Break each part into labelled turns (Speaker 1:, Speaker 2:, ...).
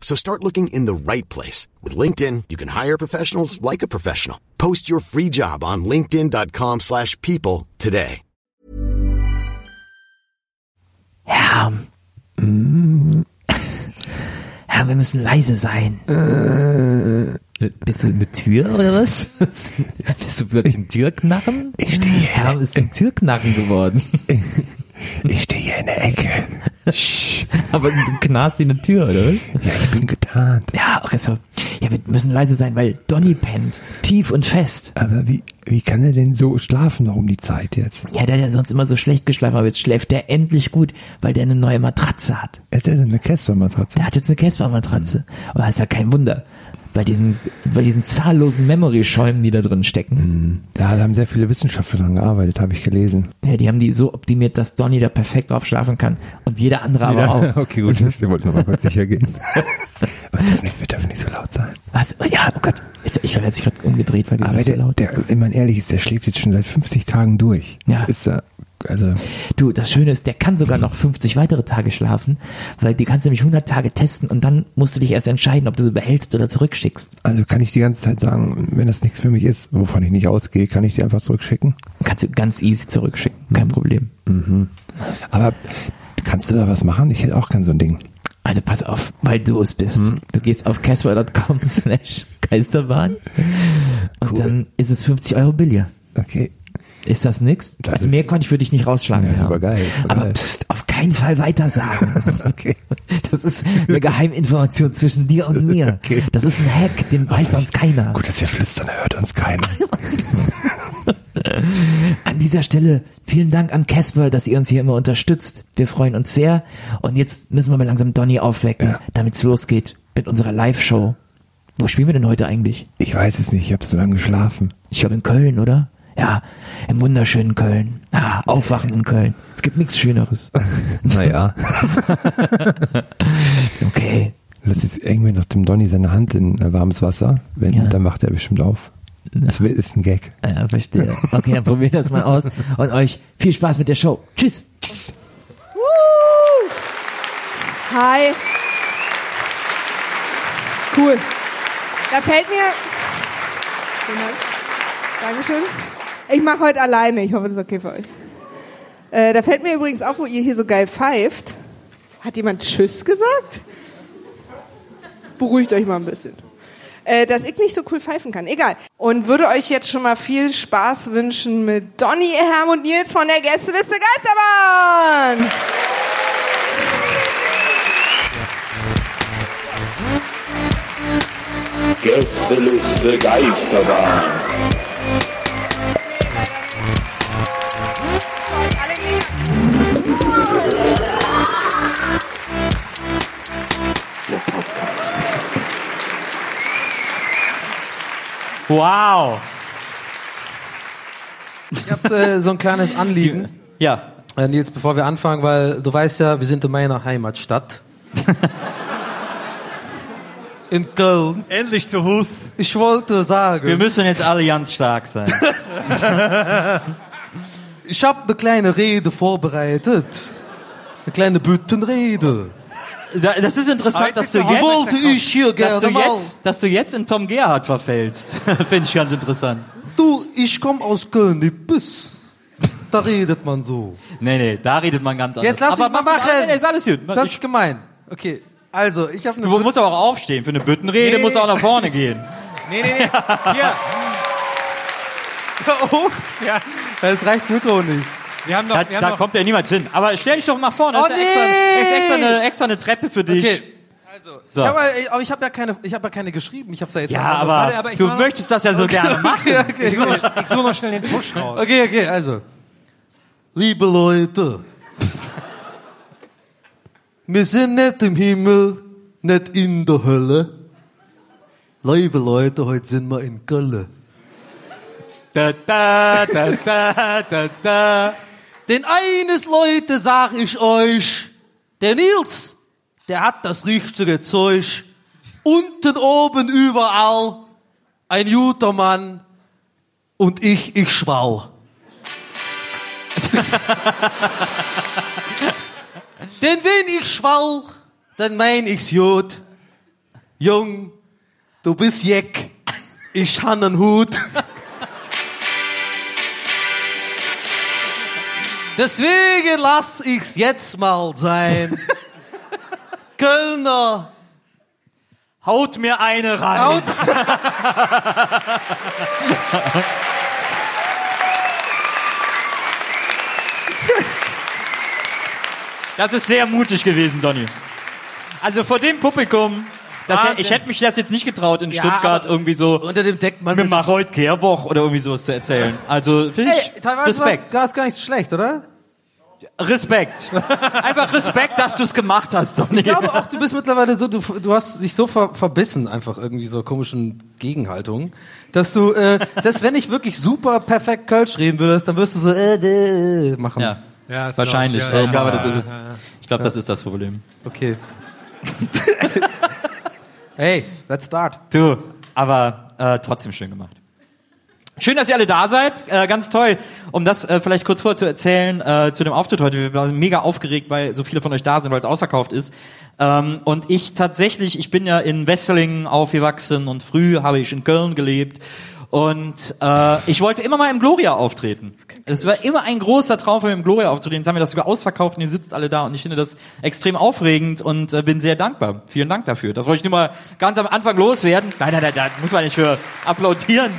Speaker 1: So start looking in the right place. With LinkedIn, you can hire professionals like a professional. Post your free job on linkedin.com slash people today.
Speaker 2: Herr, mm, Herr, wir müssen leise sein. Bist du eine Tür oder was? Bist du plötzlich ein Türknarren?
Speaker 3: Ich stehe hier.
Speaker 2: Herr, bist du ein Türknarren geworden?
Speaker 3: Ich stehe hier in der Ecke.
Speaker 2: Aber du knarrst in eine Tür, oder?
Speaker 3: Ja, ich bin getarnt.
Speaker 2: Ja, auch so. Ja, wir müssen leise sein, weil Donny pennt. Tief und fest.
Speaker 3: Aber wie, wie kann er denn so schlafen noch um die Zeit jetzt?
Speaker 2: Ja, der hat ja sonst immer so schlecht geschlafen, aber jetzt schläft der endlich gut, weil der eine neue Matratze hat.
Speaker 3: Er hat eine Casper-Matratze.
Speaker 2: Der hat jetzt eine Casper-Matratze. Aber das ist ja kein Wunder. Bei diesen, bei diesen zahllosen Memory-Schäumen, die da drin stecken.
Speaker 3: Da haben sehr viele Wissenschaftler dran gearbeitet, habe ich gelesen.
Speaker 2: Ja, die haben die so optimiert, dass Donny da perfekt drauf schlafen kann. Und jeder andere aber auch.
Speaker 3: Okay, gut, das wollte noch mal kurz sicher gehen. Wir dürfen nicht, wir dürfen nicht so laut sein.
Speaker 2: Was? Ja, oh Gott. Jetzt, ich habe jetzt gerade umgedreht, weil wir
Speaker 3: Aber
Speaker 2: so laut.
Speaker 3: der, wenn man ehrlich ist, der schläft jetzt schon seit 50 Tagen durch.
Speaker 2: Ja.
Speaker 3: Ist er, also,
Speaker 2: Du, das Schöne ist, der kann sogar noch 50 weitere Tage schlafen, weil die kannst du nämlich 100 Tage testen und dann musst du dich erst entscheiden, ob du sie behältst oder zurückschickst.
Speaker 3: also kann ich die ganze Zeit sagen, wenn das nichts für mich ist, wovon ich nicht ausgehe, kann ich die einfach zurückschicken.
Speaker 2: Kannst du ganz easy zurückschicken, kein Problem.
Speaker 3: Aber kannst du da was machen? Ich hätte auch gern so ein Ding.
Speaker 2: Also pass auf, weil du es bist. Du gehst auf casper.com slash Geisterbahn und
Speaker 3: Cool.
Speaker 2: dann ist es 50 Euro billiger.
Speaker 3: Okay.
Speaker 2: Ist das nix?
Speaker 3: Das
Speaker 2: also
Speaker 3: ist-
Speaker 2: mehr konnte ich für dich nicht rausschlagen.
Speaker 3: Ja,
Speaker 2: Herr.
Speaker 3: super geil, super
Speaker 2: Aber
Speaker 3: geil.
Speaker 2: pst, auf keinen Fall weiter sagen.
Speaker 3: Okay.
Speaker 2: Das ist eine Geheiminformation zwischen dir und mir.
Speaker 3: Okay.
Speaker 2: Das ist ein Hack, den weiß sonst keiner.
Speaker 3: Gut, dass wir flüstern, hört uns keiner.
Speaker 2: An dieser Stelle vielen Dank an Casper, dass ihr uns hier immer unterstützt. Wir freuen uns sehr. Und jetzt müssen wir mal langsam Donny aufwecken,
Speaker 3: Ja.
Speaker 2: damit es losgeht mit unserer Live-Show. Wo spielen wir denn heute eigentlich?
Speaker 3: Ich weiß es nicht, ich habe so lange geschlafen.
Speaker 2: Ich glaube in Köln, oder? Ja, im wunderschönen Köln. Ah, aufwachen in Köln. Es gibt nichts Schöneres.
Speaker 3: Naja.
Speaker 2: Okay.
Speaker 3: Lass jetzt irgendwie noch dem Donny seine Hand in warmes Wasser. Wenn,
Speaker 2: Ja.
Speaker 3: dann macht er bestimmt auf. Das ist ein Gag.
Speaker 2: Ja, verstehe. Okay, dann probiert das mal aus. Und euch viel Spaß mit der Show. Tschüss.
Speaker 4: Hi. Cool. Da fällt mir. Dankeschön. Ich mache heute alleine. Ich hoffe, das ist okay für euch. Äh, da fällt mir übrigens auf, wo ihr hier so geil pfeift. Hat jemand Tschüss gesagt? Beruhigt euch mal ein bisschen. Äh, dass ich nicht so cool pfeifen kann. Egal. Und würde euch jetzt schon mal viel Spaß wünschen mit Donny, Herm und Nils von der Gästeliste Geisterbahn.
Speaker 5: Gästeliste Geisterbahn.
Speaker 6: Wow.
Speaker 7: Ich habe äh, so ein kleines Anliegen,
Speaker 6: Ja.
Speaker 7: äh, Nils, bevor wir anfangen, weil du weißt ja, wir sind in meiner Heimatstadt. in Köln.
Speaker 6: Endlich zu Hus.
Speaker 7: Ich wollte sagen,
Speaker 6: Wir müssen jetzt alle ganz stark sein.
Speaker 7: ich habe eine kleine Rede vorbereitet. Eine kleine Büttenrede.
Speaker 6: Das ist interessant, dass du jetzt,
Speaker 7: wollte ich hier
Speaker 6: dass du jetzt, dass du jetzt in Tom Gerhardt verfällst. Finde ich ganz interessant.
Speaker 7: Du, ich komme aus Köln, die Biss. Da redet man so.
Speaker 6: Nee, nee, da redet man ganz anders.
Speaker 7: Jetzt lass
Speaker 6: aber
Speaker 7: mich mal
Speaker 6: mach-
Speaker 7: machen.
Speaker 6: Nee, nee, ist alles gut.
Speaker 7: Das
Speaker 6: Ich,
Speaker 7: ist gemein. Okay, also ich habe eine
Speaker 6: du musst aber auch aufstehen. Für eine Büttenrede
Speaker 7: Nee.
Speaker 6: musst du auch nach vorne gehen.
Speaker 7: Nee, nee, nee. Hier. Oh, ja. Das reicht das Mikro nicht.
Speaker 8: Wir haben doch,
Speaker 6: Da,
Speaker 8: wir haben
Speaker 6: da
Speaker 8: doch
Speaker 6: kommt er niemals hin. Aber stell dich doch mal vor, das
Speaker 7: Oh,
Speaker 6: ist, ja extra,
Speaker 7: nee!
Speaker 6: ist extra, eine, extra eine Treppe für dich.
Speaker 7: Okay.
Speaker 6: So.
Speaker 7: Ich habe aber ich habe ja keine, ich habe ja keine geschrieben. Ich habe ja jetzt.
Speaker 6: Ja, aber,
Speaker 8: Warte, aber
Speaker 6: du möchtest das ja so gerne machen.
Speaker 7: Okay, okay,
Speaker 8: ich suche mal, ich suche mal schnell den Tusch raus.
Speaker 7: okay, okay, also. Liebe Leute, wir sind nicht im Himmel, nicht in der Hölle. Liebe Leute, heute sind wir in Gölle.
Speaker 6: Da, da, da, da, da, da.
Speaker 7: Denn eines, Leute, sag ich euch, der Nils, der hat das richtige Zeug. Unten, oben, überall, ein guter Mann. Und ich, ich schwau. Denn wenn ich schwau, dann mein ich's gut. Jung, du bist Jeck, ich han Hut. Deswegen lass ich's jetzt mal sein. Kölner,
Speaker 6: Haut mir eine rein.
Speaker 7: Haut.
Speaker 6: Das ist sehr mutig gewesen, Donny. Also vor dem Publikum, das, ich hätte mich das jetzt nicht getraut, in
Speaker 7: Ja,
Speaker 6: Stuttgart irgendwie so
Speaker 7: unter dem Deckmann.
Speaker 6: mit Marold Kehrwoch oder irgendwie sowas zu erzählen. Also finde ich
Speaker 7: Ey, teilweise
Speaker 6: Respekt.
Speaker 7: war es gar nicht so schlecht, oder?
Speaker 6: Respekt. Einfach Respekt, dass du es gemacht hast, Donny.
Speaker 7: Ich glaube auch, du bist mittlerweile so, du, du hast dich so ver, verbissen, einfach irgendwie so komischen Gegenhaltungen, dass du, äh, selbst wenn ich wirklich super perfekt Kölsch reden würdest, dann wirst du so, äh, äh, machen.
Speaker 6: Ja,
Speaker 8: Ja, ist
Speaker 6: wahrscheinlich.
Speaker 8: doch- ja,
Speaker 6: ich glaube,
Speaker 8: ja,
Speaker 6: das ist es.
Speaker 8: ja, ja.
Speaker 6: Ich glaube, das ist das Problem.
Speaker 7: Okay. hey, let's start.
Speaker 6: Du, aber äh, trotzdem schön gemacht. Schön, dass ihr alle da seid. Äh, ganz toll. Um das äh, vielleicht kurz vorher zu erzählen äh, zu dem Auftritt heute. Wir waren mega aufgeregt, weil so viele von euch da sind, weil es ausverkauft ist. Ähm, und ich tatsächlich, ich bin ja in Wesseling aufgewachsen und früh habe ich in Köln gelebt. Und äh, ich wollte immer mal im Gloria auftreten. Es war immer ein großer Traum im Gloria aufzutreten. Jetzt haben wir das sogar ausverkauft und ihr sitzt alle da und ich finde das extrem aufregend und äh, bin sehr dankbar. Vielen Dank dafür. Das wollte ich nur mal ganz am Anfang loswerden. Nein, nein, nein, da muss man nicht für applaudieren.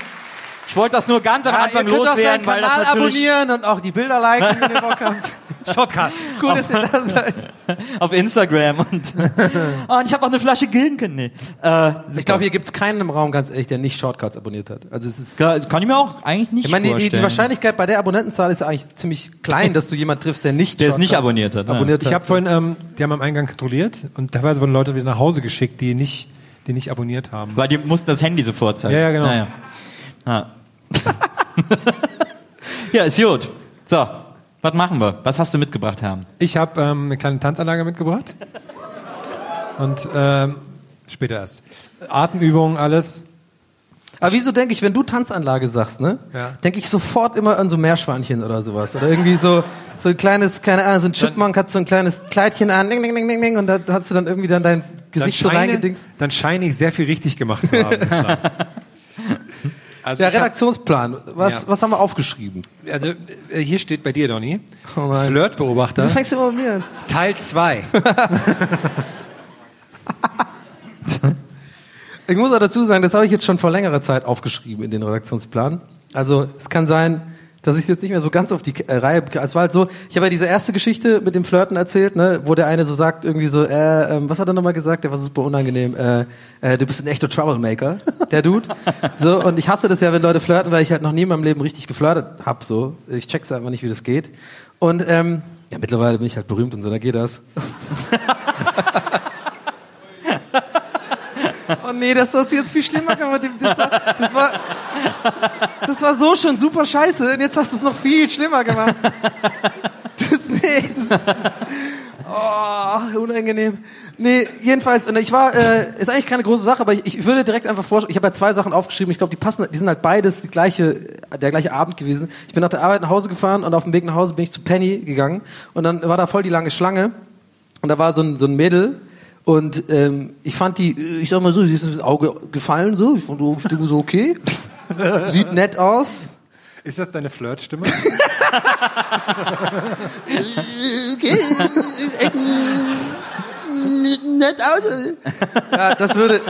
Speaker 6: Ich wollte das nur ganz am
Speaker 7: Ah,
Speaker 6: Anfang
Speaker 7: ihr könnt auch
Speaker 6: loswerden,
Speaker 7: seinen
Speaker 6: weil das
Speaker 7: Kanal
Speaker 6: natürlich
Speaker 7: abonnieren und auch die Bilder liken, wenn ihr Bock habt.
Speaker 8: Shortcut.
Speaker 7: Cool, dass ihr da seid.
Speaker 6: auf Instagram und, oh, und ich habe auch eine Flasche Gilken. Nee. Äh,
Speaker 7: Ich glaube, hier gibt's keinen im Raum, ganz ehrlich, der nicht Shortcuts abonniert hat. Also es ist
Speaker 6: kann kann ich mir auch eigentlich nicht
Speaker 7: Ich meine, die, die, die
Speaker 6: vorstellen.
Speaker 7: Wahrscheinlichkeit bei der Abonnentenzahl ist ja eigentlich ziemlich klein, dass du jemanden triffst, der nicht
Speaker 6: Der es nicht abonniert hat, ne?
Speaker 7: Abonniert
Speaker 8: Ich
Speaker 7: hat.
Speaker 8: habe vorhin, ähm, die haben am Eingang kontrolliert und teilweise wurden Leute wieder nach Hause geschickt, die nicht, die nicht abonniert haben.
Speaker 6: Weil die mussten das Handy sofort zeigen.
Speaker 8: Ja, ja, genau.
Speaker 6: Naja. Ah. ja, ist gut. So, was machen wir? Was hast du mitgebracht, Herrn?
Speaker 8: Ich habe ähm, eine kleine Tanzanlage mitgebracht. Und ähm, später erst. Atemübungen, alles.
Speaker 7: Aber wieso denke ich, wenn du Tanzanlage sagst, ne?
Speaker 8: Ja.
Speaker 7: Denke ich sofort immer an so Meerschweinchen oder sowas. Oder irgendwie so, so ein kleines, keine Ahnung, so ein Chipmunk hat so ein kleines Kleidchen an, ding, ding, ding, ding, ding, und da hast du dann irgendwie dann dein Gesicht so
Speaker 8: scheine,
Speaker 7: reingedingst.
Speaker 8: dann scheine ich sehr viel richtig gemacht zu haben. also,
Speaker 7: Der Redaktionsplan, was,
Speaker 8: Ja.
Speaker 7: was haben wir aufgeschrieben?
Speaker 8: also äh, hier steht bei dir, Donny,
Speaker 7: Oh nein.
Speaker 8: Flirtbeobachter,
Speaker 7: Wieso fängst du immer mit mir an?
Speaker 8: Teil 2.
Speaker 7: Ich muss auch dazu sagen, das habe ich jetzt schon vor längerer Zeit aufgeschrieben in den Redaktionsplan. Also es kann sein, dass ich jetzt nicht mehr so ganz auf die äh, Reihe. Es war halt so, ich habe ja diese erste Geschichte mit dem Flirten erzählt, ne, wo der eine so sagt irgendwie so, äh, ähm, was hat er nochmal gesagt? Der war super unangenehm. Äh, äh, du bist ein echter Troublemaker, der Dude. So und ich hasse das ja, wenn Leute flirten, weil ich halt noch nie in meinem Leben richtig geflirtet hab. So, ich check's einfach nicht, wie das geht. Und ähm, ja, mittlerweile bin ich halt berühmt und so, da geht das. Oh nee, das war jetzt viel schlimmer gemacht. Das war, das war, das war so schon super scheiße und jetzt hast du es noch viel schlimmer gemacht. Das, nee, das, oh, unangenehm. Nee, jedenfalls, und ich war, äh, ist eigentlich keine große Sache, aber ich, ich würde direkt einfach vorschlagen, ich habe ja zwei Sachen aufgeschrieben, ich glaube, die passen, die sind halt beides die gleiche, der gleiche Abend gewesen. Ich bin nach der Arbeit nach Hause gefahren und auf dem Weg nach Hause bin ich zu Penny gegangen und dann war da voll die lange Schlange und da war so ein, so ein Mädel, und ähm, ich fand die, ich sag mal so, sie ist ins Auge gefallen so. Ich fand die so okay. Sieht nett aus.
Speaker 8: Ist das deine Flirtstimme?
Speaker 7: Okay. nett aus. Ja, das würde,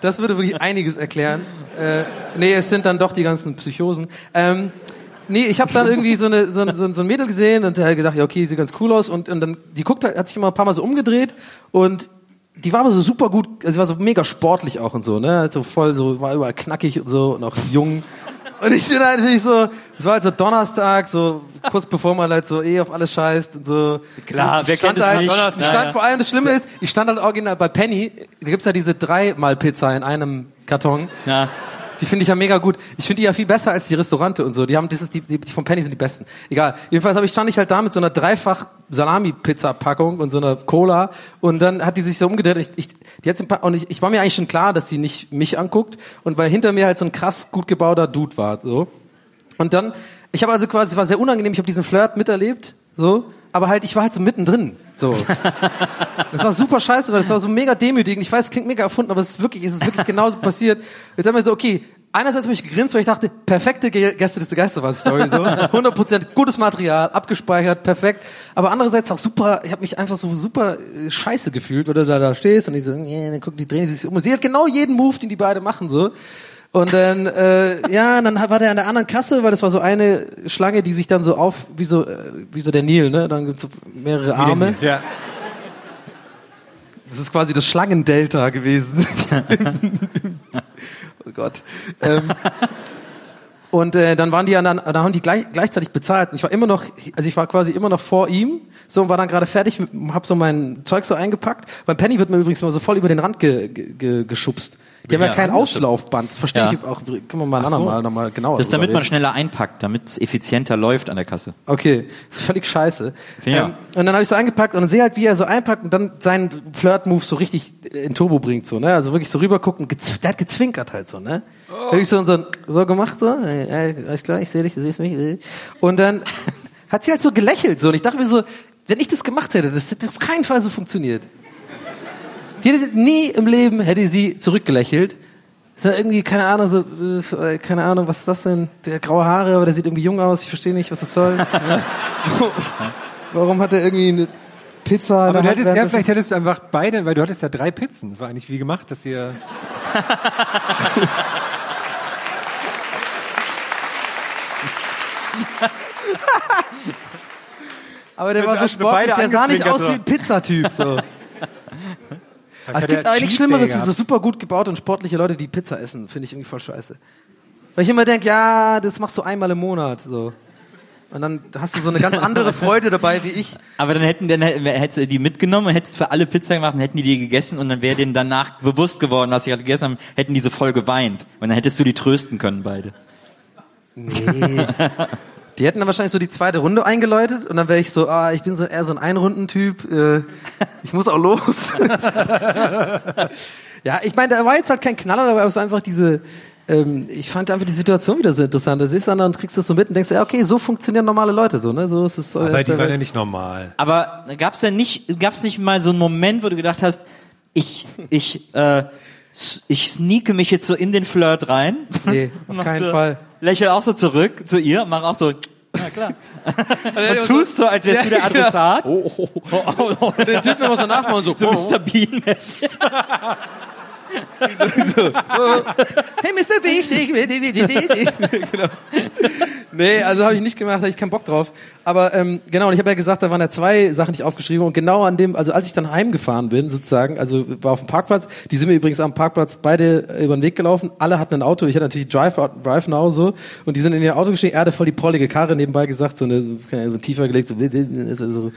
Speaker 7: das würde wirklich einiges erklären. Äh, nee, es sind dann doch die ganzen Psychosen. Ähm, Nee, ich habe dann irgendwie so, eine, so, ein- so, so ein Mädel gesehen und der hat gedacht, ja okay, sieht ganz cool aus und, und dann die guckt, hat sich immer ein paar Mal so umgedreht und die war aber so super gut, also sie war so mega sportlich auch und so, ne, so voll so war überall knackig und so und auch jung. Und ich bin halt natürlich so, es war halt so Donnerstag, so kurz bevor man halt so eh auf alles scheißt und so.
Speaker 6: Klar,
Speaker 7: ich
Speaker 6: wer kennt es
Speaker 7: halt,
Speaker 6: nicht?
Speaker 7: Ich
Speaker 6: Ja,
Speaker 7: stand
Speaker 6: ja.
Speaker 7: vor allem, das Schlimme ist, ich stand halt original bei Penny, da gibt's ja diese dreimal Pizza in einem Karton.
Speaker 6: Ja.
Speaker 7: Die finde ich ja mega gut. Ich finde die ja viel besser als die Restaurante und so. Die haben, das ist die, die, von Penny sind die besten. Egal. Jedenfalls habe ich stand ich halt da mit so einer dreifach Salami-Pizza-Packung und so einer Cola und dann hat die sich so umgedreht. Und ich, ich, die hat paar, und ich, ich war mir eigentlich schon klar, dass sie nicht mich anguckt und weil hinter mir halt so ein krass gut gebauter Dude war, so. Und dann, ich habe also quasi, es war sehr unangenehm. Ich habe diesen Flirt miterlebt, so. Aber halt, ich war halt so mittendrin, so. Das war super scheiße, weil das war so mega demütigend. Ich weiß, es klingt mega erfunden, aber es ist wirklich, es ist wirklich genauso passiert. Ich dachte mir so, okay, einerseits habe ich gegrinst, weil ich dachte, perfekte Ge- Gäste des Geisterwahn-Story, so. 100% gutes Material, abgespeichert, perfekt. Aber andererseits auch super, ich habe mich einfach so super äh, scheiße gefühlt, weil du da, da stehst und die so, yeah, dann gucken die, drehen sich um. Sie hat genau jeden Move, den die beide machen, so. Und dann, äh, ja, dann war der an der anderen Kasse, weil das war so eine Schlange, die sich dann so auf, wie so, äh, wie so der Nil, ne? Dann gibt's so mehrere Arme.
Speaker 8: Ja.
Speaker 7: Das ist quasi das Schlangendelta gewesen. oh Gott. Ähm, und äh, dann waren die an, da haben die gleich, gleichzeitig bezahlt. Und ich war immer noch, also ich war quasi immer noch vor ihm, so und war dann gerade fertig, hab so mein Zeug so eingepackt. Beim Penny wird mir übrigens mal so voll über den Rand ge, ge, geschubst. Die haben ja
Speaker 6: Ja,
Speaker 7: kein Auslaufband. Verstehe
Speaker 6: Ja.
Speaker 7: ich auch. Können wir mal ein andermal noch mal genauer
Speaker 6: Das ist, damit man
Speaker 7: reden.
Speaker 6: schneller einpackt, damit es effizienter läuft an der Kasse.
Speaker 7: Okay, völlig scheiße. Ähm,
Speaker 6: Ja.
Speaker 7: und dann habe ich so eingepackt und dann sehe halt, wie er so einpackt und dann seinen Flirt-Move so richtig in Turbo bringt, so, ne? Also wirklich so rübergucken, der hat gezwinkert halt so, ne?
Speaker 6: Oh.
Speaker 7: Ich so, so, so gemacht, so, äh, alles klar, ich sehe dich, du siehst mich. Und dann hat sie halt so gelächelt, so, und ich dachte mir so, wenn ich das gemacht hätte, das hätte auf keinen Fall so funktioniert. Die hätte nie im Leben hätte sie zurückgelächelt. Ist ja irgendwie, keine Ahnung, so, äh, keine Ahnung, was ist das denn? Der hat graue Haare, aber der sieht irgendwie jung aus, ich verstehe nicht, was das soll. Warum hat er irgendwie eine Pizza
Speaker 8: Aber du
Speaker 7: Hand?
Speaker 8: hättest, ja, vielleicht hättest du einfach beide, weil du hattest ja drei Pizzen. Das war eigentlich wie gemacht, dass ihr.
Speaker 7: aber der war so sportlich, der sah nicht aus wie ein Pizzatyp, so.
Speaker 8: Vielleicht
Speaker 7: es gibt eigentlich Schlimmeres wie so super gut gebaute und sportliche Leute, die Pizza essen. Finde ich irgendwie voll scheiße. Weil ich immer denke, ja, das machst du einmal im Monat, so. Und dann hast du so eine ganz andere Freude dabei, wie ich.
Speaker 6: Aber dann hätten dann hätt- hättest du die mitgenommen, und hättest für alle Pizza gemacht und hätten die die gegessen und dann wäre denen danach bewusst geworden, was sie gerade gegessen haben, hätten die so voll geweint. Und dann hättest du die trösten können, beide.
Speaker 7: Nee. Die hätten dann wahrscheinlich so die zweite Runde eingeläutet und dann wäre ich so, ah, ich bin so eher so ein Einrundentyp, äh, ich muss auch los. ja, ich meine, da war jetzt halt kein Knaller, aber es war einfach diese, ähm, ich fand einfach die Situation wieder so interessant. Da siehst du dann und kriegst das so mit und denkst, ja, okay, so funktionieren normale Leute so, ne? So ist es. so
Speaker 8: Aber
Speaker 7: auf
Speaker 8: die
Speaker 7: der
Speaker 8: waren ja nicht normal.
Speaker 6: Aber gab's denn nicht, gab's nicht mal so einen Moment, wo du gedacht hast, ich, ich, äh, ich sneake mich jetzt so in den Flirt rein?
Speaker 7: Nee, auf keinen
Speaker 6: so,
Speaker 7: Fall.
Speaker 6: Lächel auch so zurück zu ihr, mach auch so, ja klar. Und tust so, als wärst du der
Speaker 7: Ja, genau.
Speaker 6: Adressat.
Speaker 7: Oh, oh, oh. Den Typen immer so nachmachen, so,
Speaker 6: So
Speaker 7: oh,
Speaker 6: Mr.
Speaker 7: Hey, Mr. Wichtig. genau. Nee, also habe ich nicht gemacht, hatte ich keinen Bock drauf. Aber ähm, genau, und ich habe ja gesagt, da waren ja zwei Sachen, ich aufgeschrieben und genau an dem, also als ich dann heimgefahren bin, sozusagen, also war auf dem Parkplatz, die sind mir übrigens am Parkplatz beide über den Weg gelaufen, alle hatten ein Auto, ich hatte natürlich Drive, Drive Now so, und die sind in ihr Auto gestiegen, er hatte voll die prollige Karre nebenbei gesagt, so, eine, so tiefer gelegt, so, so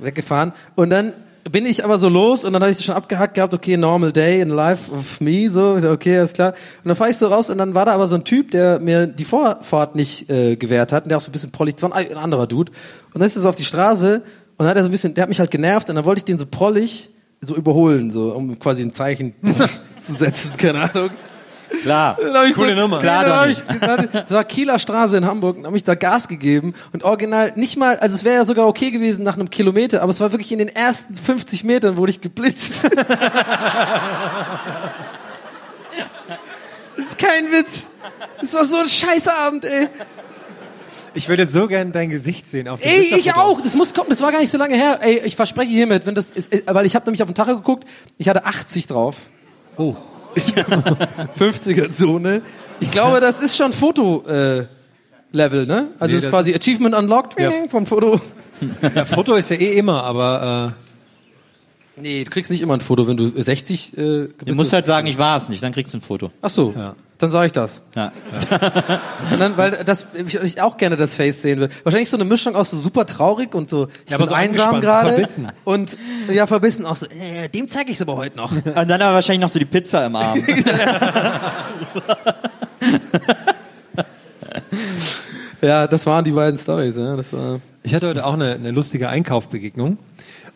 Speaker 7: weggefahren. Und dann bin ich aber so los und dann habe ich schon abgehackt gehabt, okay, normal day in life of me, so, okay, alles klar. Und dann fahre ich so raus und dann war da aber so ein Typ, der mir die Vorfahrt nicht äh, gewährt hat und der auch so ein bisschen prollig, das war ein, anderer Dude. Und dann ist er so auf die Straße und dann hat er so ein bisschen, der hat mich halt genervt und dann wollte ich den so prollig so überholen, so, um quasi ein Zeichen zu setzen, keine Ahnung.
Speaker 6: Klar.
Speaker 7: Dann hab ich
Speaker 6: Coole
Speaker 7: so,
Speaker 6: Nummer. Klar,
Speaker 7: dann hab ich, das war Kieler Straße in Hamburg, dann habe ich da Gas gegeben und original nicht mal, also es wäre ja sogar okay gewesen nach einem Kilometer, aber es war wirklich in den ersten 50 Metern wurde ich geblitzt. das ist kein Witz. Das war so ein Scheißabend, ey.
Speaker 8: Ich würde so gern dein Gesicht sehen auf dem
Speaker 7: Ey, ich auch. Das muss kommen. Das war gar nicht so lange her. Ey, ich verspreche hiermit, wenn das ist, weil ich habe nämlich auf den Tacho geguckt. Ich hatte 80 drauf.
Speaker 8: Oh.
Speaker 7: 50er Zone. Ich glaube, das ist schon Foto. Äh, Level, ne? Also
Speaker 8: Nee,
Speaker 7: es ist quasi Achievement Unlocked
Speaker 8: Ja.
Speaker 7: vom Foto.
Speaker 8: Ja, Foto ist ja eh immer, aber
Speaker 7: Nee, du kriegst nicht immer ein Foto, wenn du 60 äh,
Speaker 6: Du musst halt sagen, ich war es nicht, dann kriegst du ein Foto.
Speaker 7: Ach so,
Speaker 8: Ja.
Speaker 7: Dann sage ich das.
Speaker 6: Ja.
Speaker 7: Und dann, weil das ich, ich auch gerne das Face sehen will. Wahrscheinlich so eine Mischung aus so super traurig und so ich
Speaker 8: Ja,
Speaker 7: bin
Speaker 8: aber so
Speaker 7: einsam gerade
Speaker 8: verbissen.
Speaker 7: und ja verbissen auch so. Äh, dem zeige ich aber heute noch.
Speaker 6: Und dann aber wahrscheinlich noch so die Pizza im Arm.
Speaker 7: ja, das waren die beiden Stories. Ja, das war.
Speaker 8: Ich hatte heute auch eine, eine lustige Einkaufbegegnung.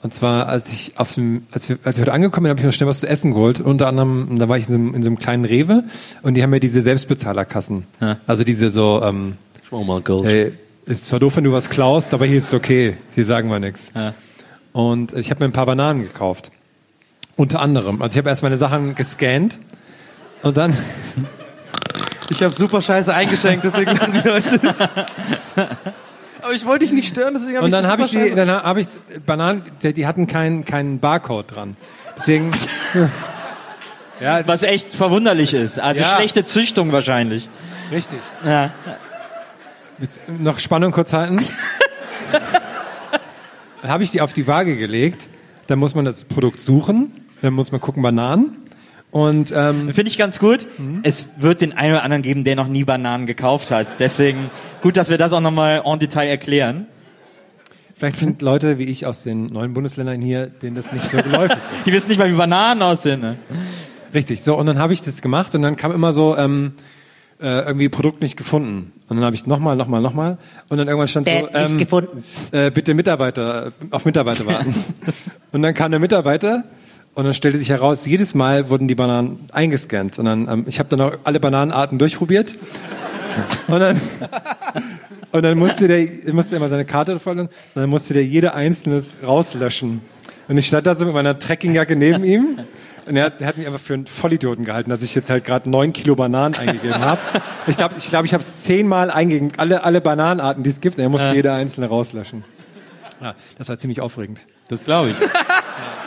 Speaker 8: Und zwar, als ich auf dem, als, wir, als ich heute angekommen bin, habe ich noch schnell was zu essen geholt. Unter anderem, da war ich in so, einem, in so einem kleinen Rewe und die haben ja diese Selbstbezahlerkassen.
Speaker 6: Ja.
Speaker 8: Also diese so, ähm,
Speaker 7: Schau mal, Girls.
Speaker 8: hey, ist zwar doof, wenn du was klaust, aber hier ist es okay. Hier sagen wir nichts.
Speaker 6: Ja.
Speaker 8: Und ich habe mir ein paar Bananen gekauft. Unter anderem. Also ich habe erst meine Sachen gescannt und dann
Speaker 7: Ich habe super scheiße eingeschenkt, deswegen haben die Leute. Aber ich wollte dich nicht stören, deswegen habe
Speaker 8: Und
Speaker 7: ich
Speaker 8: dann
Speaker 7: so
Speaker 8: habe ich die, dann habe ich Bananen, die, die hatten keinen keinen Barcode dran. Deswegen. ja,
Speaker 6: Was echt verwunderlich ist. Also
Speaker 8: Ja.
Speaker 6: schlechte Züchtung wahrscheinlich.
Speaker 8: richtig.
Speaker 6: Ja.
Speaker 8: Jetzt noch Spannung kurz halten. dann habe ich die auf die Waage gelegt. Dann muss man das Produkt suchen. Dann muss man gucken Bananen. Und ähm,
Speaker 6: Finde ich ganz gut. Es wird den einen oder anderen geben, der noch nie Bananen gekauft hat. Deswegen gut, dass wir das auch nochmal en Detail erklären.
Speaker 8: vielleicht sind Leute wie ich aus den neuen Bundesländern hier, denen das nicht so geläufig ist.
Speaker 6: Die wissen nicht mal, wie Bananen aussehen. Ne?
Speaker 8: Richtig, so und dann habe ich das gemacht und dann kam immer so ähm, äh, irgendwie Produkt nicht gefunden und dann habe ich nochmal, nochmal, nochmal und dann irgendwann stand so ähm,
Speaker 7: gefunden.
Speaker 8: äh, bitte Mitarbeiter auf Mitarbeiter warten und dann kam der Mitarbeiter und dann stellte sich heraus, jedes Mal wurden die Bananen eingescannt und dann ähm, ich habe dann auch alle Bananenarten durchprobiert und dann und dann musste der musste immer seine Karte vorlegen und dann musste der jede einzelne rauslöschen und ich stand da so mit meiner Trekkingjacke neben ihm und er hat, er hat mich einfach für einen Vollidioten gehalten, dass ich jetzt halt gerade neun Kilo Bananen eingegeben habe. Ich glaube, ich, glaub, ich habe es zehnmal eingegeben, alle, alle Bananenarten, die es gibt. Und er musste jede einzelne rauslöschen. Ja, das war ziemlich aufregend.
Speaker 6: Das glaube ich.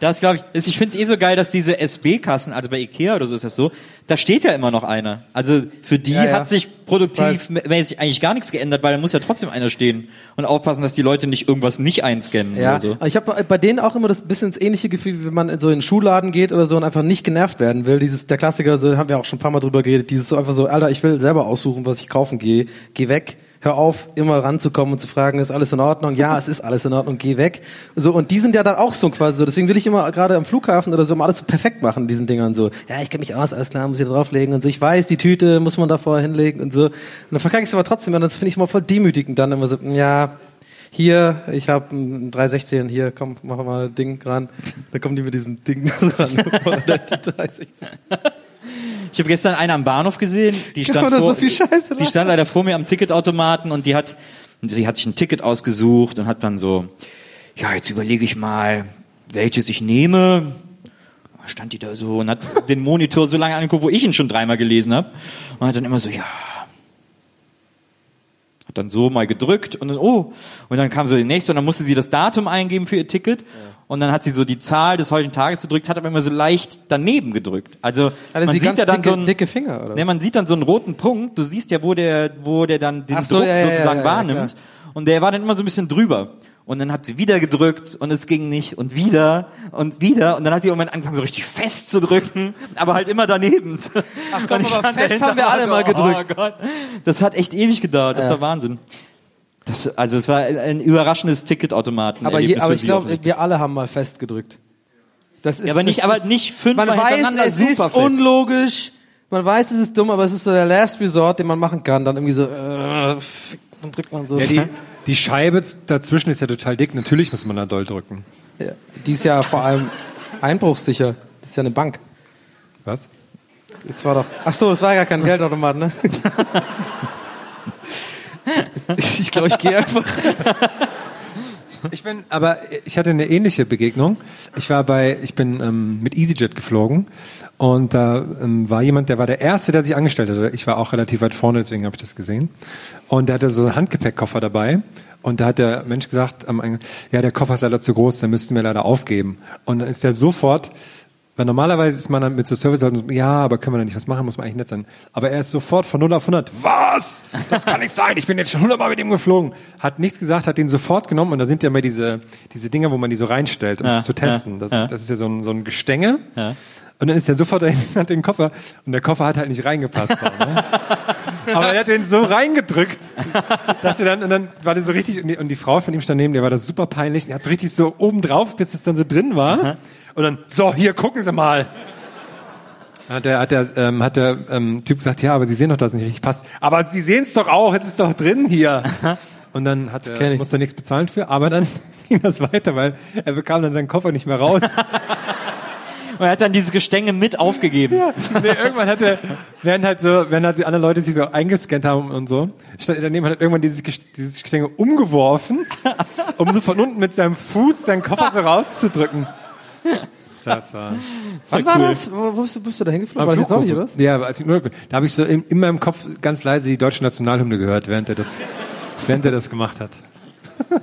Speaker 6: Das glaube ich. ist- Ich finde es eh so geil, dass diese SB-Kassen, also bei Ikea oder so ist das so, da steht ja immer noch einer. Also für die
Speaker 7: Ja, ja.
Speaker 6: hat sich produktivmäßig eigentlich gar nichts geändert, weil da muss ja trotzdem einer stehen und aufpassen, dass die Leute nicht irgendwas nicht einscannen
Speaker 7: Ja,
Speaker 6: oder so.
Speaker 7: ich habe bei denen auch immer das bisschen das ähnliche Gefühl, wie wenn man in so in den Schuhladen geht oder so und einfach nicht genervt werden will. Dieses der Klassiker, so haben wir auch schon ein paar Mal drüber geredet. Dieses so einfach so, Alter, ich will selber aussuchen, was ich kaufen gehe. Geh weg. Hör auf, immer ranzukommen und zu fragen, ist alles in Ordnung? Ja, es ist alles in Ordnung, geh weg. So, und die sind ja dann auch so quasi so. Deswegen will ich immer gerade am Flughafen oder so immer alles so perfekt machen, diesen Dingern so. Ja, ich kenne mich aus, alles klar, muss ich da drauflegen und so. Ich weiß, die Tüte muss man da vorher hinlegen und so. Und dann verkacke ich es aber trotzdem und das finde ich immer voll demütigend dann immer so, ja, hier, ich habe ein 316, hier, komm, mach mal ein Ding ran. Dann kommen die mit diesem Ding ran. die 316.
Speaker 6: Ich habe gestern eine am Bahnhof gesehen, die
Speaker 7: Kann
Speaker 6: stand, vor,
Speaker 7: so
Speaker 6: die stand leider vor mir am Ticketautomaten und die hat, sie hat sich ein Ticket ausgesucht und hat dann so, ja, jetzt überlege ich mal, welches ich nehme. Stand die da so und hat den Monitor so lange angeguckt, wo ich ihn schon dreimal gelesen habe. Und hat dann immer so, ja. Dann so mal gedrückt und dann, oh. Und dann kam so die nächste und dann musste sie das Datum eingeben für ihr Ticket. Und dann hat sie so die Zahl des heutigen Tages gedrückt, hat aber immer so leicht daneben gedrückt. Also,
Speaker 7: Hatte
Speaker 6: man
Speaker 7: sie
Speaker 6: sieht ja dann
Speaker 7: dicke,
Speaker 6: so ein,
Speaker 7: dicke Finger, oder?
Speaker 6: Ne, man sieht dann so einen roten Punkt. Du siehst ja, wo der, wo der dann den
Speaker 7: so,
Speaker 6: Druck
Speaker 7: ja, ja,
Speaker 6: sozusagen
Speaker 7: ja, ja,
Speaker 6: wahrnimmt.
Speaker 7: klar.
Speaker 6: und der war dann immer so ein bisschen drüber. Und dann hat sie wieder gedrückt und es ging nicht und wieder und wieder und dann hat sie irgendwann angefangen so richtig fest zu drücken, aber halt immer daneben. Ach
Speaker 7: komm, aber fest
Speaker 6: dahinter
Speaker 7: haben wir alle
Speaker 6: so,
Speaker 7: mal gedrückt.
Speaker 6: Oh Gott. Das hat echt ewig gedauert. Das
Speaker 7: Ja.
Speaker 6: war Wahnsinn. Das, also es war ein überraschendes Ticketautomaten.
Speaker 7: aber, je, aber ich glaube, wir alle haben mal festgedrückt. Das ist,
Speaker 6: Ja, aber nicht,
Speaker 7: das
Speaker 6: aber nicht fünfmal
Speaker 7: Man weiß, es ist
Speaker 6: fest.
Speaker 7: unlogisch. Man weiß, es ist dumm, aber es ist so der Last Resort, den man machen kann. Dann irgendwie so, äh, fick, dann drückt man so.
Speaker 8: Ja, die, die Scheibe dazwischen ist ja total dick. Natürlich muss man da doll drücken.
Speaker 7: Ja, die ist ja vor allem einbruchssicher. Das ist ja eine Bank.
Speaker 8: Was?
Speaker 7: Das war doch. Ach so, es war gar kein Geldautomat, ne? ich glaube, ich gehe einfach.
Speaker 8: Ich bin, aber ich hatte eine ähnliche Begegnung. Ich war bei, ich bin ähm, mit EasyJet geflogen und da ähm, war jemand, der war der Erste, der sich angestellt hatte. Ich war auch relativ weit vorne, deswegen habe ich das gesehen. Und der hatte so einen Handgepäckkoffer dabei und da hat der Mensch gesagt ja, der Koffer ist leider zu groß, den müssten wir leider aufgeben. Und dann ist er sofort Weil normalerweise ist man dann mit so Service-Leuten so, ja, aber können wir da nicht was machen, muss man eigentlich nett sein. Aber er ist sofort von 0 auf 100, was? Das kann nicht sein, ich bin jetzt schon 100 Mal mit ihm geflogen. Hat nichts gesagt, hat den sofort genommen und da sind ja immer diese, diese Dinger, wo man die so reinstellt, um
Speaker 6: Ja,
Speaker 8: es zu testen.
Speaker 6: ja,
Speaker 8: das,
Speaker 6: ja.
Speaker 8: das ist ja so ein, so ein Gestänge.
Speaker 6: Ja.
Speaker 8: Und dann ist er sofort dahin, hat den Koffer und der Koffer hat halt nicht reingepasst. So, ne? Aber er hat den so reingedrückt, dass wir dann, und dann war der so richtig, und die, und die Frau von ihm stand neben, der war das super peinlich, und er hat so richtig so oben drauf, bis es dann so drin war. Und dann, so, hier, gucken Sie mal. Hat der, hat der, ähm, hat der ähm, Typ gesagt, ja, aber Sie sehen doch, dass es nicht richtig passt. Aber Sie sehen es doch auch, es ist doch drin hier. Und dann hat
Speaker 7: ich.
Speaker 8: musste er nichts bezahlen für, aber dann ging das weiter, weil er bekam dann seinen Koffer nicht mehr raus.
Speaker 6: Und er hat dann dieses Gestänge mit aufgegeben.
Speaker 8: Ja, nee, irgendwann hat er, während halt so, während halt die anderen Leute sich so eingescannt haben und so, stand er daneben hat irgendwann dieses, dieses Gestänge umgeworfen, um so von unten mit seinem Fuß seinen Koffer so rauszudrücken. Das war.
Speaker 7: Wann war das? Wo, wo bist du, bist du da hingeflogen? War das jetzt auch nicht, oder?
Speaker 8: Ja, als ich nur bin. Da habe ich so in, in meinem Kopf ganz leise die deutsche Nationalhymne gehört, während er das, während er das gemacht hat.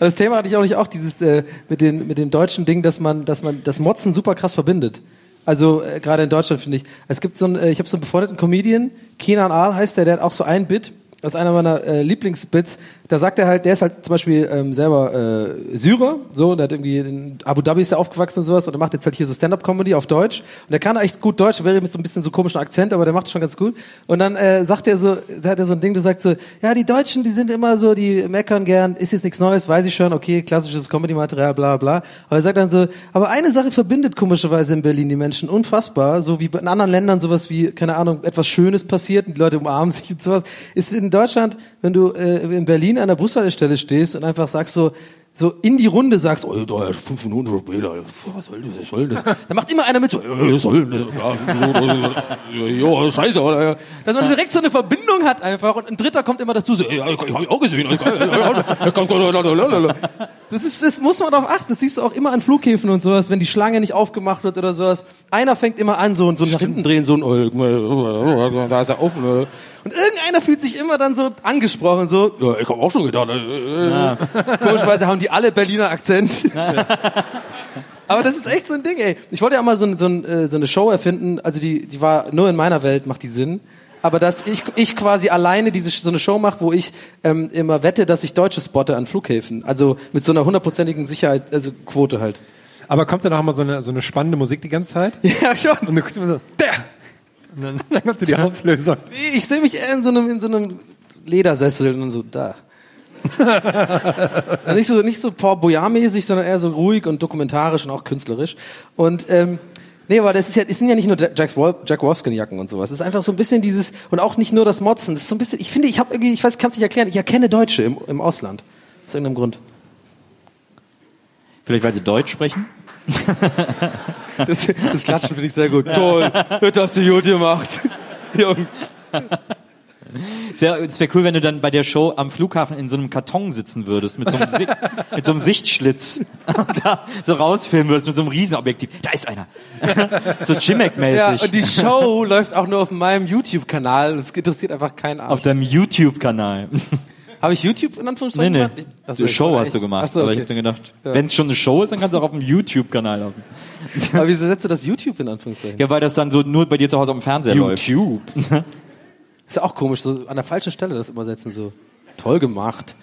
Speaker 7: Das Thema hatte ich auch nicht auch dieses äh, mit den mit dem deutschen Ding, dass man dass man das Motzen super krass verbindet. Also äh, gerade in Deutschland finde ich. Es gibt so einen, äh, ich habe so einen befreundeten Comedian, Kenan Aal heißt der, der hat auch so ein Bit, das ist einer meiner äh, Lieblingsbits. Da sagt er halt, der ist halt zum Beispiel ähm, selber äh, Syrer, so, der hat irgendwie in Abu Dhabi ist er aufgewachsen und sowas und er macht jetzt halt hier so Stand-up-Comedy auf Deutsch und der kann echt gut Deutsch, wäre mit so ein bisschen so komischen Akzent, aber der macht es schon ganz gut. Und dann äh, sagt er so, da hat er so ein Ding, der sagt so, ja, die Deutschen, die sind immer so, die meckern gern, ist jetzt nichts Neues, weiß ich schon, okay, klassisches Comedy-Material, bla bla. Aber er sagt dann so, aber eine Sache verbindet komischerweise in Berlin die Menschen unfassbar, so wie in anderen Ländern sowas wie, keine Ahnung, etwas Schönes passiert und die Leute umarmen sich und sowas, ist in Deutschland, wenn du äh, in Berlin an der Bushaltestelle stehst und einfach sagst so, so in die Runde sagst, oh, da, fünf Minuten später, was soll das, was soll das? Da macht immer einer mit so, äh, was soll das? Ja, scheiße, oder? Dass man direkt so eine Verbindung hat einfach und ein Dritter kommt immer dazu, so, ja, ich hab ich auch gesehen. Das ist, das muss man darauf achten. Das siehst du auch immer an Flughäfen und sowas, wenn die Schlange nicht aufgemacht wird oder sowas. Einer fängt immer an, so, so nach hinten drehen, so ein, oh, da ist er offen. Und irgendeiner fühlt sich immer dann so angesprochen, so, ja, ich hab auch schon gedacht. äh, Komischerweise haben die alle Berliner Akzent. Aber das ist echt so ein Ding, ey. Ich wollte ja auch mal so, ein- so, ein, äh, so eine Show erfinden, also die, die war nur in meiner Welt, macht die Sinn. Aber dass ich, ich quasi alleine diese so eine Show mache, wo ich ähm, immer wette, dass ich Deutsche spotte an Flughäfen. Also mit so einer hundertprozentigen Sicherheit, also Quote halt.
Speaker 8: Aber kommt dann auch immer so eine, so eine spannende Musik die ganze Zeit?
Speaker 7: Ja, schon.
Speaker 8: Und du guckst immer so, der! Und dann, dann kommt so die Auflösung.
Speaker 7: Nee, ich sehe mich eher in so einem, in so einem Ledersessel und so da. also nicht so nicht so Paul Boyard-mäßig, sondern eher so ruhig und dokumentarisch und auch künstlerisch. Und ähm, nee, aber das ist ja, es sind ja nicht nur Jack, Wol Jack Wolfskin-Jacken und sowas. Es ist einfach so ein bisschen dieses und auch nicht nur das Motzen. Das ist so ein bisschen. Ich finde, ich habe irgendwie, ich weiß, kann es nicht erklären. Ich erkenne Deutsche im, im Ausland. Aus irgendeinem Grund.
Speaker 6: Vielleicht weil sie Deutsch sprechen?
Speaker 7: Das, das Klatschen finde ich sehr gut. Toll, das hast du gut gemacht. Jung.
Speaker 6: Es wäre wär cool, wenn du dann bei der Show am Flughafen in so einem Karton sitzen würdest, mit so einem, Si- mit so einem Sichtschlitz und da so rausfilmen würdest mit so einem Riesenobjektiv. Da ist einer. so
Speaker 7: Ja,
Speaker 6: Jimmick-mäßig.
Speaker 7: und die Show läuft auch nur auf meinem YouTube-Kanal. Das interessiert einfach keinen Arsch.
Speaker 6: auf deinem YouTube-Kanal.
Speaker 7: Habe ich YouTube in
Speaker 6: Nee,
Speaker 7: Anführungsstrichen
Speaker 6: nee.
Speaker 7: gemacht?
Speaker 6: Die
Speaker 7: ich
Speaker 6: Show hast du gemacht.
Speaker 7: Ach so,
Speaker 6: Aber ich
Speaker 7: okay.
Speaker 6: hab dann gedacht, wenn es schon eine Show ist, dann kannst du auch auf dem YouTube-Kanal laufen.
Speaker 7: Aber wieso setzt du das YouTube in Anführungszeichen?
Speaker 6: Ja, weil das dann so nur bei dir zu Hause auf dem Fernseher läuft.
Speaker 7: YouTube. Ist ja auch komisch, so an der falschen Stelle das übersetzen, so toll gemacht.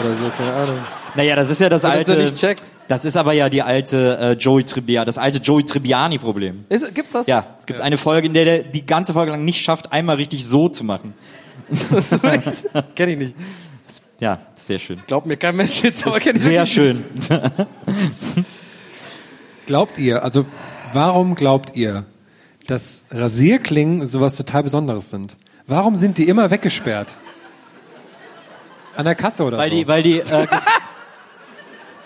Speaker 7: Oder so, keine Ahnung.
Speaker 6: Naja, das ist ja das
Speaker 7: Wenn das
Speaker 6: alte.
Speaker 7: er nicht checkt.
Speaker 6: Das ist aber ja die alte äh, Joey Tribbiani, das alte Joey Tribbiani-Problem.
Speaker 7: Ist, gibt's das?
Speaker 6: Ja, es gibt eine Folge, in der der die ganze Folge lang nicht schafft, einmal richtig so zu machen.
Speaker 7: Das ist echt. Kenn ich nicht.
Speaker 6: Ja, sehr schön.
Speaker 7: Glaubt mir kein Mensch jetzt, aber kenn ich
Speaker 6: Sehr schön.
Speaker 8: Glaubt ihr, also warum glaubt ihr, dass Rasierklingen sowas total Besonderes sind? Warum sind die immer weggesperrt? An der Kasse oder
Speaker 6: Weil
Speaker 8: so?
Speaker 6: die, weil die, äh,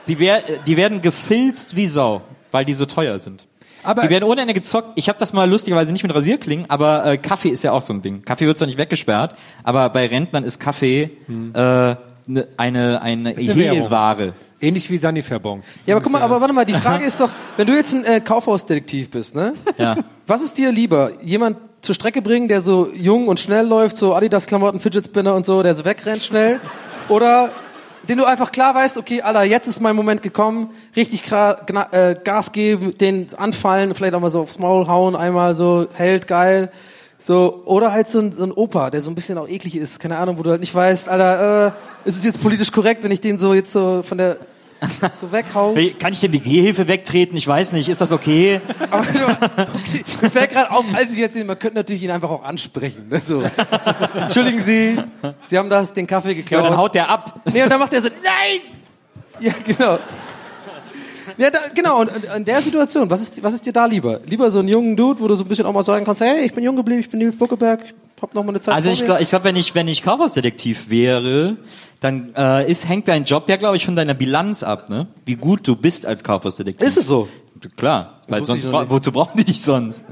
Speaker 6: die, wer, die werden gefilzt wie Sau, weil die so teuer sind.
Speaker 8: Aber-
Speaker 6: die werden ohne Ende gezockt. Ich habe das mal lustigerweise nicht mit Rasierklingen, aber äh, Kaffee ist ja auch so ein Ding. Kaffee wird zwar nicht weggesperrt, aber bei Rentnern ist Kaffee äh, ne, eine, eine
Speaker 8: eine.
Speaker 6: Hehlware.
Speaker 8: Ähnlich wie Sanifair-Bons.
Speaker 7: Ja, aber guck mal, aber warte mal, die Frage ist doch, wenn du jetzt ein äh, Kaufhausdetektiv bist, ne?
Speaker 6: Ja.
Speaker 7: Was ist dir lieber? Jemand zur Strecke bringen, der so jung und schnell läuft, so Adidas-Klamotten, Fidget Spinner und so, der so wegrennt schnell? Oder den du einfach klar weißt, okay, Alter, jetzt ist mein Moment gekommen, richtig äh, Gas geben, den anfallen, vielleicht auch mal so aufs Maul hauen, einmal so, hält, geil. So, oder halt so ein, so ein Opa, der so ein bisschen auch eklig ist, keine Ahnung, wo du halt nicht weißt, Alter, äh, ist es jetzt politisch korrekt, wenn ich den so jetzt so von der so weghau?
Speaker 6: Kann ich denn die Gehhilfe wegtreten? Ich weiß nicht. Ist das okay?
Speaker 7: Aber okay, mir fällt gerade auf, als ich jetzt sehe, man könnte natürlich ihn einfach auch ansprechen. Ne? So. Entschuldigen Sie, Sie haben das, den Kaffee
Speaker 6: Ja,
Speaker 7: geklaut.
Speaker 6: dann haut der ab.
Speaker 7: Nee, und dann macht er so, nein! Ja, genau. Ja, da, genau, und, und in der Situation, was ist, was ist dir da lieber? Lieber so einen jungen Dude, wo du so ein bisschen auch mal sagen kannst, hey, ich bin jung geblieben, ich bin Nils Buckeberg, ich hab noch mal eine Zeit
Speaker 6: Also
Speaker 7: vor
Speaker 6: ich glaube, ich glaub, wenn ich wenn ich Kaufhausdetektiv wäre, dann äh, ist hängt dein Job ja glaube ich von deiner Bilanz ab, ne? Wie gut du bist als Kaufhausdetektiv.
Speaker 7: Ist es so?
Speaker 6: Klar, weil sonst bra
Speaker 7: nicht.
Speaker 6: wozu brauchen die dich sonst?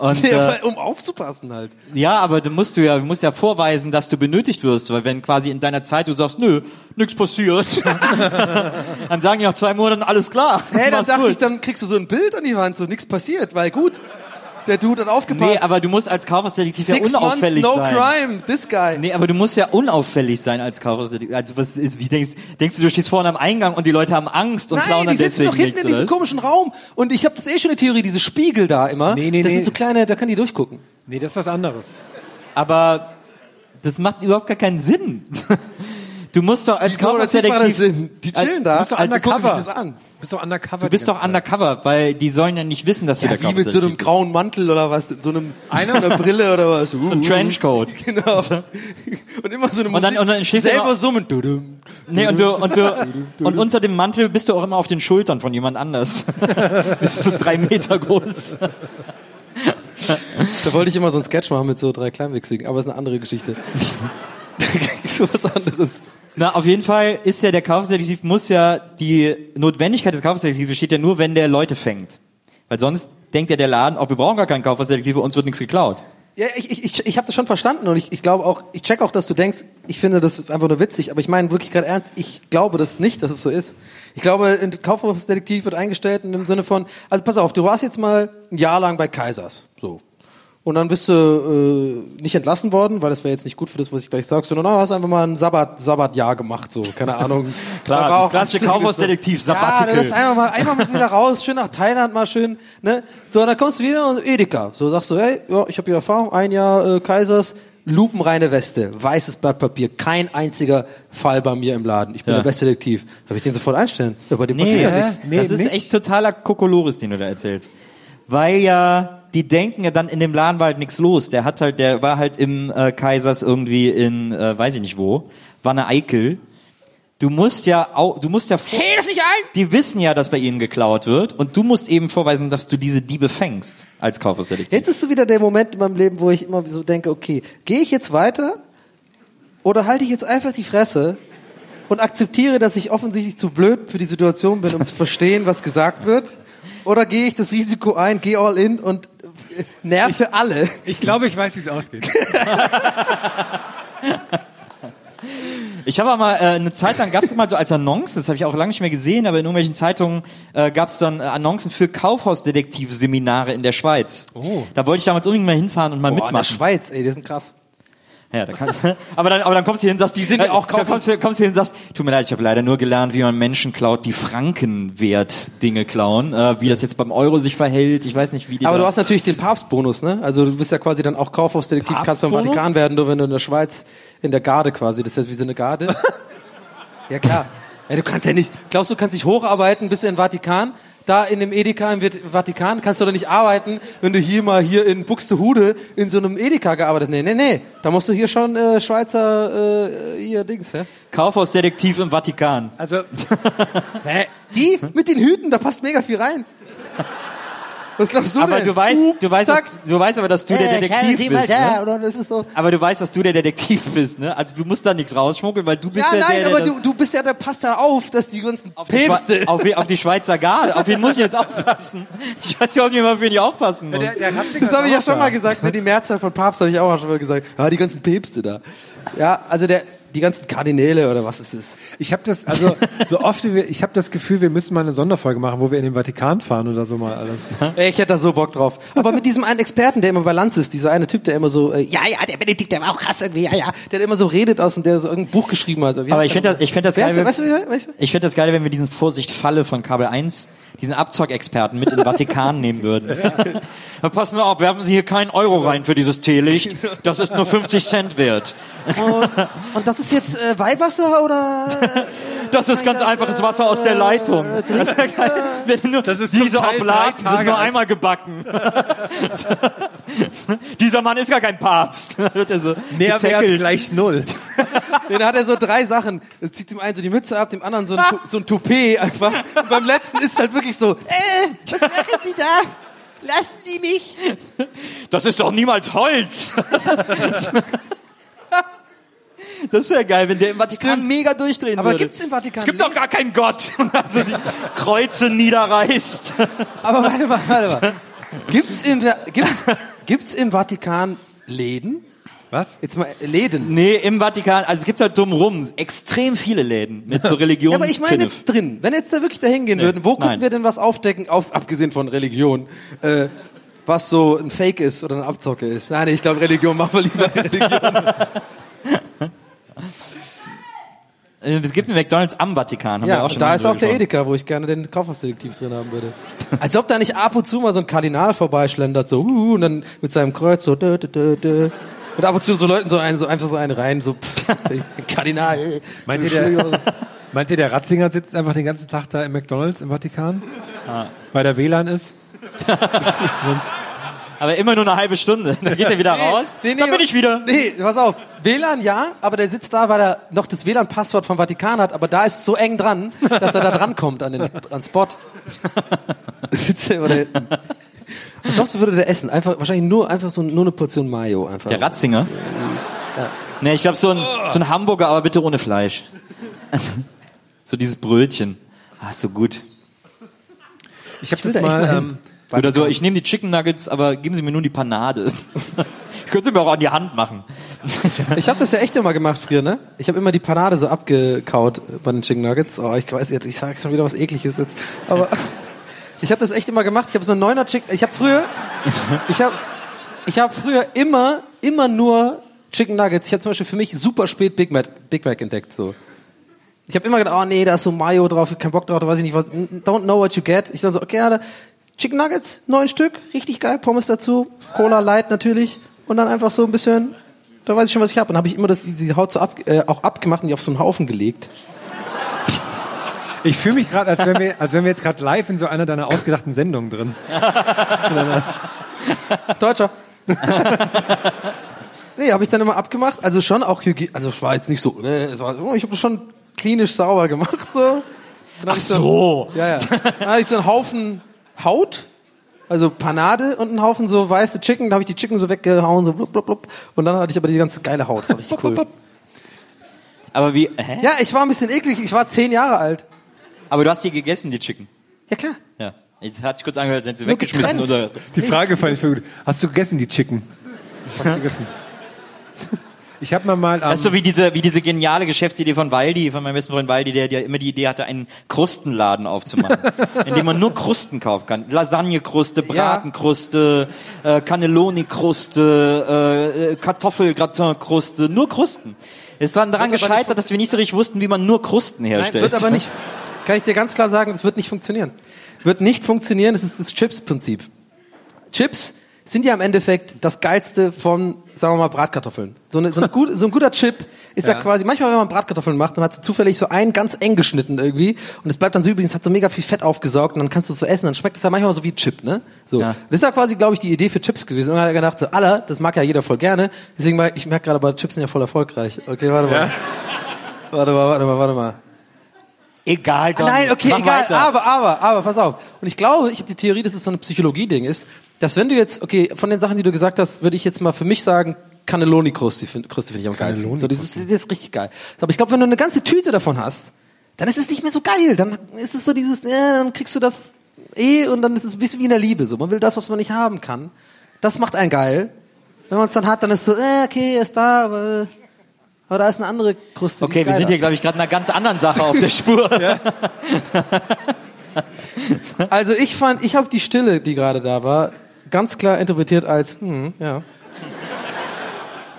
Speaker 6: Und
Speaker 7: Ja,
Speaker 6: äh,
Speaker 7: um aufzupassen halt.
Speaker 6: ja, aber du musst du ja du musst ja vorweisen, dass du benötigt wirst, weil wenn quasi in deiner Zeit du sagst, nö, nichts passiert, dann sagen die nach zwei Monaten alles klar.
Speaker 7: Hey, dann
Speaker 6: gut.
Speaker 7: ich, dann kriegst du so ein Bild an die Wand, so nichts passiert, weil gut, der Dude hat aufgepasst.
Speaker 6: Nee, aber du musst als Kaufhausdetektiv ja
Speaker 7: Six months,
Speaker 6: unauffällig
Speaker 7: no
Speaker 6: sein.
Speaker 7: crime, this guy.
Speaker 6: Nee, aber du musst ja unauffällig sein als Kaufhausdetektiv. Also was ist, wie denkst, denkst du, du stehst vorne am Eingang und die Leute haben Angst und klauen
Speaker 7: Nein,
Speaker 6: dann
Speaker 7: die sitzen
Speaker 6: deswegen
Speaker 7: doch hinten
Speaker 6: nichts,
Speaker 7: in diesem
Speaker 6: oder?
Speaker 7: komischen Raum. Und ich habe das eh schon eine Theorie, diese Spiegel da immer.
Speaker 8: Nee, nee,
Speaker 7: das
Speaker 8: nee.
Speaker 7: sind so kleine, da kann die durchgucken.
Speaker 8: Nee, das ist was anderes.
Speaker 6: Aber das macht überhaupt gar keinen Sinn. Du musst doch als?
Speaker 7: Das. Sinn. Die chillen da,
Speaker 8: Du bist doch
Speaker 7: als gucken sich
Speaker 8: undercover.
Speaker 7: das an.
Speaker 8: Du bist doch undercover.
Speaker 6: Du bist doch undercover, weil die sollen ja nicht wissen, dass du
Speaker 7: Ja,
Speaker 6: der
Speaker 7: wie mit so einem grauen Mantel oder was, so einem, einer einer Brille oder was. Uh,
Speaker 6: Ein Trenchcoat.
Speaker 7: Genau. Und immer so eine
Speaker 6: Und dann-
Speaker 7: Musik,
Speaker 6: und dann stehst du
Speaker 7: selber
Speaker 6: immer-
Speaker 7: summen. Dudum.
Speaker 6: Nee, und du, und du, und unter dem Mantel bist du auch immer auf den Schultern von jemand anders. bist so drei Meter groß.
Speaker 7: Da wollte ich immer so einen Sketch machen mit so drei Kleinwüchsigen, aber ist eine andere Geschichte. so was anderes.
Speaker 6: Na, auf jeden Fall ist ja der Kaufhausdetektiv muss ja, die Notwendigkeit des Kaufhausdetektivs besteht ja nur, wenn der Leute fängt. Weil sonst denkt ja der Laden, auch wir brauchen gar keinen Kaufhausdetektiv, uns wird nichts geklaut.
Speaker 7: Ja, ich, ich, ich, ich habe das schon verstanden und ich, ich glaube auch, ich check auch, dass du denkst, ich finde das einfach nur witzig, aber ich meine wirklich gerade ernst, ich glaube das nicht, dass es so ist. Ich glaube, ein Kaufhausdetektiv wird eingestellt in dem Sinne von, also pass auf, du warst jetzt mal ein Jahr lang bei Kaisers, so. Und dann bist du äh, nicht entlassen worden, weil das wäre jetzt nicht gut für das, was ich gleich sage, sondern oh, hast einfach mal ein Sabbat, Sabbatjahr gemacht, so, keine Ahnung.
Speaker 6: Klar,
Speaker 7: Da war
Speaker 6: das klassische Kaufhausdetektiv,
Speaker 7: so. Ja,
Speaker 6: Sabbatical.
Speaker 7: du bist einfach mal, einfach mal wieder raus, schön nach Thailand, mal schön, ne? So, und dann kommst du wieder und Edeka. So sagst du, hey, ja, ich habe hier Erfahrung, ein Jahr äh, Kaisers, lupenreine Weste, weißes Blatt Papier, kein einziger Fall bei mir im Laden. Ich bin
Speaker 6: Ja.
Speaker 7: der beste Detektiv. Darf ich den sofort einstellen? Ja, bei dem
Speaker 6: Nee,
Speaker 7: passiert ja nichts.
Speaker 8: Nee,
Speaker 6: das ist
Speaker 8: nicht?
Speaker 6: echt totaler Kokolores, den du da erzählst. Weil ja, die denken ja dann in dem Laden war halt nichts los. Der hat halt, der war halt im äh, Kaisers irgendwie in, äh, weiß ich nicht wo, war eine Eikel. Du musst ja auch, du musst ja vor,
Speaker 7: das nicht ein!
Speaker 6: die wissen ja, dass bei ihnen geklaut wird und du musst eben vorweisen, dass du diese Diebe fängst als Kaufhausdetektiv.
Speaker 7: Jetzt ist so wieder der Moment in meinem Leben, wo ich immer so denke, okay, gehe ich jetzt weiter oder halte ich jetzt einfach die Fresse und akzeptiere, dass ich offensichtlich zu blöd für die Situation bin, um zu verstehen, was gesagt wird? Oder gehe ich das Risiko ein, gehe all in und äh, nerve alle?
Speaker 8: Ich glaube, ich weiß, wie es ausgeht.
Speaker 6: Ich habe mal äh, eine Zeit lang gab es mal so als Annonce, das habe ich auch lange nicht mehr gesehen, aber in irgendwelchen Zeitungen äh, gab es dann äh, Annoncen für Kaufhausdetektivseminare in der Schweiz.
Speaker 8: Oh.
Speaker 6: Da wollte ich damals unbedingt mal hinfahren und mal
Speaker 7: Boah, in der
Speaker 6: mitmachen.
Speaker 7: Schweiz, ey, die sind krass.
Speaker 6: Ja, da kann, aber dann, aber dann kommst du hier und sagst, die
Speaker 7: sind ja auch
Speaker 6: kommst, kommst, kommst du hier und sagst, tut mir leid, ich habe leider nur gelernt, wie man Menschen klaut, die Frankenwert Dinge klauen, äh, wie das jetzt beim Euro sich verhält. Ich weiß nicht, wie die.
Speaker 7: Aber du hast natürlich den Papstbonus, ne? Also du bist ja quasi dann auch Kaufhausdetektiv, kannst du
Speaker 8: Papstbonus?
Speaker 7: Vatikan werden, nur wenn du in der Schweiz in der Garde quasi, das heißt wie so eine Garde. ja klar. Ja, du kannst ja nicht, glaubst du, kannst dich hocharbeiten bis in den Vatikan? Da in dem Edeka im Vatikan kannst du doch nicht arbeiten, wenn du hier mal hier in Buxtehude in so einem Edeka gearbeitet hast. Nee, nee, nee. Da musst du hier schon äh, Schweizer äh, hier Dings, ja?
Speaker 6: Kaufhausdetektiv im Vatikan.
Speaker 8: Also,
Speaker 7: Hä? Die mit den Hüten, da passt mega viel rein. Was glaubst du
Speaker 6: Aber
Speaker 7: denn?
Speaker 6: du weißt,
Speaker 7: Uh,
Speaker 6: du weißt, dass, du weißt aber, dass du der
Speaker 7: Äh,
Speaker 6: Detektiv bist. Ne?
Speaker 7: Oder das ist so.
Speaker 6: Aber du weißt, dass du der Detektiv bist, ne? Also du musst da nichts rausschmuggeln, weil du bist
Speaker 7: Ja,
Speaker 6: ja,
Speaker 7: nein,
Speaker 6: der, der
Speaker 7: aber
Speaker 6: das
Speaker 7: du, du bist ja, der passt da auf, dass die ganzen
Speaker 6: auf die,
Speaker 7: Päpste.
Speaker 6: auf, wen- auf die Schweizer Garde. Auf wen muss ich jetzt aufpassen? Ich weiß ja auch nicht mehr, auf wen ich aufpassen muss.
Speaker 8: der, der Ratzinger
Speaker 7: Das habe ich ja schon mal gesagt, ne, die Mehrzahl von Papst habe ich auch schon mal gesagt. Ja, die ganzen Päpste da. Ja, also der, die ganzen Kardinäle oder was ist es?
Speaker 8: Ich habe das, also so oft wie wir, ich habe das Gefühl, wir müssen mal eine Sonderfolge machen, wo wir in den Vatikan fahren oder so mal alles.
Speaker 7: Ich hätte da so Bock drauf. Aber mit diesem einen Experten, der immer bei Lanz ist, dieser eine Typ, der immer so, äh, ja, ja, der Benedikt, der war auch krass irgendwie, ja, ja, der immer so redet aus und der so irgendein Buch geschrieben hat. Wie
Speaker 6: Aber ich finde das, ich finde das geil. wenn-
Speaker 7: Weißt du, weißt du?
Speaker 6: Ich finde das geil, wenn wir diesen Vorsicht Falle von Kabel 1, diesen Abzockexperten mit in den Vatikan nehmen würden. Ja. Passen Sie auf, werfen Sie hier keinen Euro rein für dieses Teelicht. Das ist nur 50 Cent wert.
Speaker 7: Und, und das ist jetzt äh, Weihwasser oder? Äh,
Speaker 6: Das ist ganz einfaches Wasser aus der Leitung. Das nur,
Speaker 8: Das ist
Speaker 6: diese Oblaten sind nur einmal gebacken. Dieser Mann ist gar kein Papst. Wird er so
Speaker 8: Nährwert gleich null.
Speaker 7: Den hat er so drei Sachen. Er zieht dem einen so die Mütze ab, dem anderen so ein, so ein Toupet einfach. Und beim letzten ist halt wirklich so, äh, was machen Sie da? Lassen Sie mich.
Speaker 6: Das ist doch niemals Holz. Das wäre geil, wenn der im Vatikan mega durchdrehen
Speaker 7: Aber
Speaker 6: würde.
Speaker 7: gibt's im Vatikan
Speaker 6: Es gibt doch gar keinen Gott. Und also die Kreuze niederreißt.
Speaker 7: Aber warte mal, warte mal. Gibt's im, gibt's, gibt's im Vatikan Läden?
Speaker 8: Was?
Speaker 7: Jetzt mal äh, Läden.
Speaker 6: Nee, im Vatikan, also es gibt halt drumrum extrem viele Läden mit so
Speaker 7: Ja, aber ich meine jetzt drin. Wenn jetzt da wirklich dahin gehen würden, wo könnten wir denn was aufdecken, auf, abgesehen von Religion, äh, was so ein Fake ist oder eine Abzocke ist? Nein, ich glaube, Religion machen wir lieber Religion.
Speaker 6: Äh, Es gibt einen McDonalds am Vatikan, haben wir
Speaker 7: Ja,
Speaker 6: auch schon
Speaker 7: da ist auch der
Speaker 6: gesprochen.
Speaker 7: Edeka, wo ich gerne den Kaufhausdetektiv drin haben würde. Als ob da nicht ab und zu mal so ein Kardinal vorbeischlendert, so, uh, und dann mit seinem Kreuz so, dö, dö, dö, dö. Und ab und zu so Leuten so einen, so einfach so einen rein, so, pff, Kardinal. äh,
Speaker 8: Meint ihr, der, meint ihr, der Ratzinger sitzt einfach den ganzen Tag da im McDonalds im Vatikan? Weil der WLAN ist?
Speaker 6: Aber immer nur eine halbe Stunde. Dann geht er wieder raus.
Speaker 7: Nee, nee,
Speaker 6: dann bin ich wieder.
Speaker 7: Nee, pass auf. WLAN ja, aber der sitzt da, weil er noch das WLAN-Passwort vom Vatikan hat, aber da ist es so eng dran, dass er da dran kommt an den an Spot. Sitzt er oder hinten. Was glaubst du, würde der essen? Einfach, wahrscheinlich nur, einfach so, nur eine Portion Mayo, einfach.
Speaker 6: Der Ratzinger? Nee, ich glaube so ein, so ein Hamburger, aber bitte ohne Fleisch. so dieses Brötchen. Ah, so gut.
Speaker 8: Ich habe das mal,
Speaker 7: mal
Speaker 8: ähm,
Speaker 6: Oder so, ich nehme die Chicken Nuggets, aber geben Sie mir nur die Panade. ich könnte sie mir auch an die Hand machen.
Speaker 7: Ich habe das ja echt immer gemacht früher, ne? Ich habe immer die Panade so abgekaut bei den Chicken Nuggets. Oh, ich weiß jetzt, ich sage schon wieder was ekliges jetzt. Aber ich habe das echt immer gemacht. Ich habe so einen neuner Chicken. Ich habe früher, ich habe, ich habe früher immer, immer nur Chicken Nuggets. Ich habe zum Beispiel für mich super spät Big Mac, Big Mac entdeckt. So. Ich habe immer gedacht, oh nee, da ist so Mayo drauf, ich hab keinen Bock drauf, da weiß ich nicht was. Don't know what you get. Ich dann so, okay, ja, Chicken Nuggets, neun Stück, richtig geil, Pommes dazu, Cola Light natürlich und dann einfach so ein bisschen, da weiß ich schon, was ich habe. Und habe ich immer das, die Haut so ab, äh, auch abgemacht und die auf so einen Haufen gelegt.
Speaker 8: ich fühle mich gerade, als, wären wir- als wären wir jetzt gerade live in so einer deiner ausgedachten Sendungen drin.
Speaker 7: Deutscher. nee, habe ich dann immer abgemacht. Also schon auch Hygiene, also es war jetzt nicht so, ne, es war, ich habe das schon klinisch sauber gemacht so. Ach
Speaker 6: so.
Speaker 7: Ja, ja. Dann hatte ich so einen Haufen Haut, also Panade und einen Haufen so weiße Chicken. Da habe ich die Chicken so weggehauen, so blub, blub, blub. Und dann hatte ich aber die ganze geile Haut. Das war richtig cool.
Speaker 6: Aber wie, hä?
Speaker 7: Ja, ich war ein bisschen eklig. Ich war zehn Jahre alt.
Speaker 6: Aber du hast die gegessen, die Chicken.
Speaker 7: Ja, klar.
Speaker 6: Ja. Jetzt hat sich kurz angehört, hätten sie
Speaker 7: Nur
Speaker 6: weggeschmissen
Speaker 7: getrennt.
Speaker 6: oder.
Speaker 8: Die Frage fand ich voll gut. Hast du gegessen, die Chicken? Was hast du gegessen? Ich habe mir mal am,
Speaker 6: Das ist so wie diese, wie diese geniale Geschäftsidee von Waldi, von meinem besten Freund Waldi, der, der immer die Idee hatte, einen Krustenladen aufzumachen, in dem man nur Krusten kaufen kann. Lasagnekruste, Bratenkruste, äh, Cannelloni-Kruste, äh, äh, Kartoffelgratin-Kruste, nur Krusten. Ist dann daran
Speaker 7: Wird
Speaker 6: gescheitert, dass wir nicht so richtig wussten, wie man nur Krusten
Speaker 7: Nein,
Speaker 6: herstellt.
Speaker 7: wird aber nicht, kann ich dir ganz klar sagen, das wird nicht funktionieren. Wird nicht funktionieren, das ist das Chips-Prinzip. Chips sind ja im Endeffekt das geilste von, sagen wir mal, Bratkartoffeln. So, eine, so, eine gut, so ein guter Chip ist ja. quasi, manchmal wenn man Bratkartoffeln macht, dann hat sie zufällig so einen ganz eng geschnitten irgendwie und es bleibt dann so übrigens, hat so mega viel Fett aufgesaugt und dann kannst du es so essen, dann schmeckt es ja manchmal so wie Chip, ne? So.
Speaker 6: Ja.
Speaker 7: Das ist ja quasi, glaube ich, die Idee für Chips gewesen. Und dann hat er gedacht, so, Alter, das mag ja jeder voll gerne, deswegen mal, ich merke gerade, aber Chips sind ja voll erfolgreich. Okay, warte mal. Warte mal, warte mal, warte mal.
Speaker 6: Egal, Tom.
Speaker 7: Nein, okay,
Speaker 6: Mach
Speaker 7: egal.
Speaker 6: weiter.
Speaker 7: Aber, aber, aber, pass auf. Und ich glaube, ich habe die Theorie, dass es so eine Psychologie-Ding ist, dass wenn du jetzt, okay, von den Sachen, die du gesagt hast, würde ich jetzt mal für mich sagen, Cannelloni-Kruste find, Kruste finde ich am geilsten. So, das, ist, das ist richtig geil. Aber ich glaube, wenn du eine ganze Tüte davon hast, dann ist es nicht mehr so geil. Dann ist es so dieses, äh, dann kriegst du das eh und dann ist es ein bisschen wie in der Liebe. So, man will das, was man nicht haben kann. Das macht einen geil. Wenn man es dann hat, dann ist so, äh, okay, er ist da, aber Aber da ist eine andere Kruste.
Speaker 6: Okay, wir sind hier, glaube ich, gerade einer ganz anderen Sache auf der Spur.
Speaker 7: Also ich fand, ich habe die Stille, die gerade da war, ganz klar interpretiert als, hm, ja.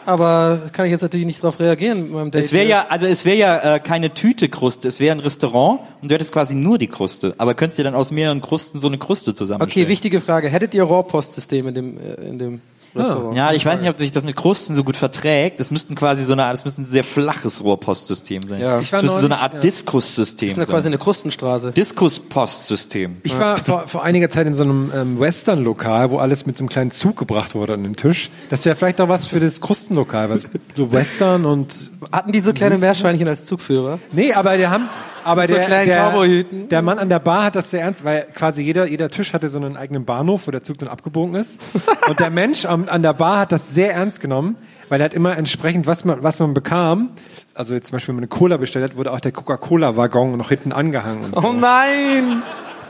Speaker 7: Aber kann ich jetzt natürlich nicht darauf reagieren mit meinem Date.
Speaker 6: Es wäre ja, also es wäre ja äh, keine Tüte Kruste, es wäre ein Restaurant und du hättest quasi nur die Kruste. Aber könntest dir dann aus mehreren Krusten so eine Kruste zusammenstellen?
Speaker 7: Okay, wichtige Frage. Hättet ihr Rohrpostsystem in dem, äh, in dem Restaurant?
Speaker 6: Ja, ich weiß nicht, ob sich das mit Krusten so gut verträgt. Das müssten quasi so eine Art, das müsste ein sehr flaches Rohrpostsystem sein.
Speaker 7: Ja.
Speaker 6: Das
Speaker 7: Ich
Speaker 8: war
Speaker 6: müsste so eine Art Diskussystem
Speaker 7: Das ist ja quasi eine Krustenstraße.
Speaker 6: Diskuspostsystem.
Speaker 8: Ich war vor, vor einiger Zeit in so einem ähm, Western-Lokal, wo alles mit so einem kleinen Zug gebracht wurde an den Tisch. Das wäre vielleicht auch was für das Krustenlokal, was so Western und
Speaker 7: Hatten die so kleine Meerschweinchen als Zugführer?
Speaker 8: nee, aber der haben aber
Speaker 7: so
Speaker 8: der, der, Mann an der Bar hat das sehr ernst, weil quasi jeder jeder Tisch hatte so einen eigenen Bahnhof, wo der Zug dann abgebogen ist. Und der Mensch am, an der Bar hat das sehr ernst genommen, weil er hat immer entsprechend was man was man bekam. Also jetzt zum Beispiel, wenn man eine Cola bestellt hat, wurde auch der Coca-Cola-Waggon noch hinten angehangen und so.
Speaker 7: Oh nein!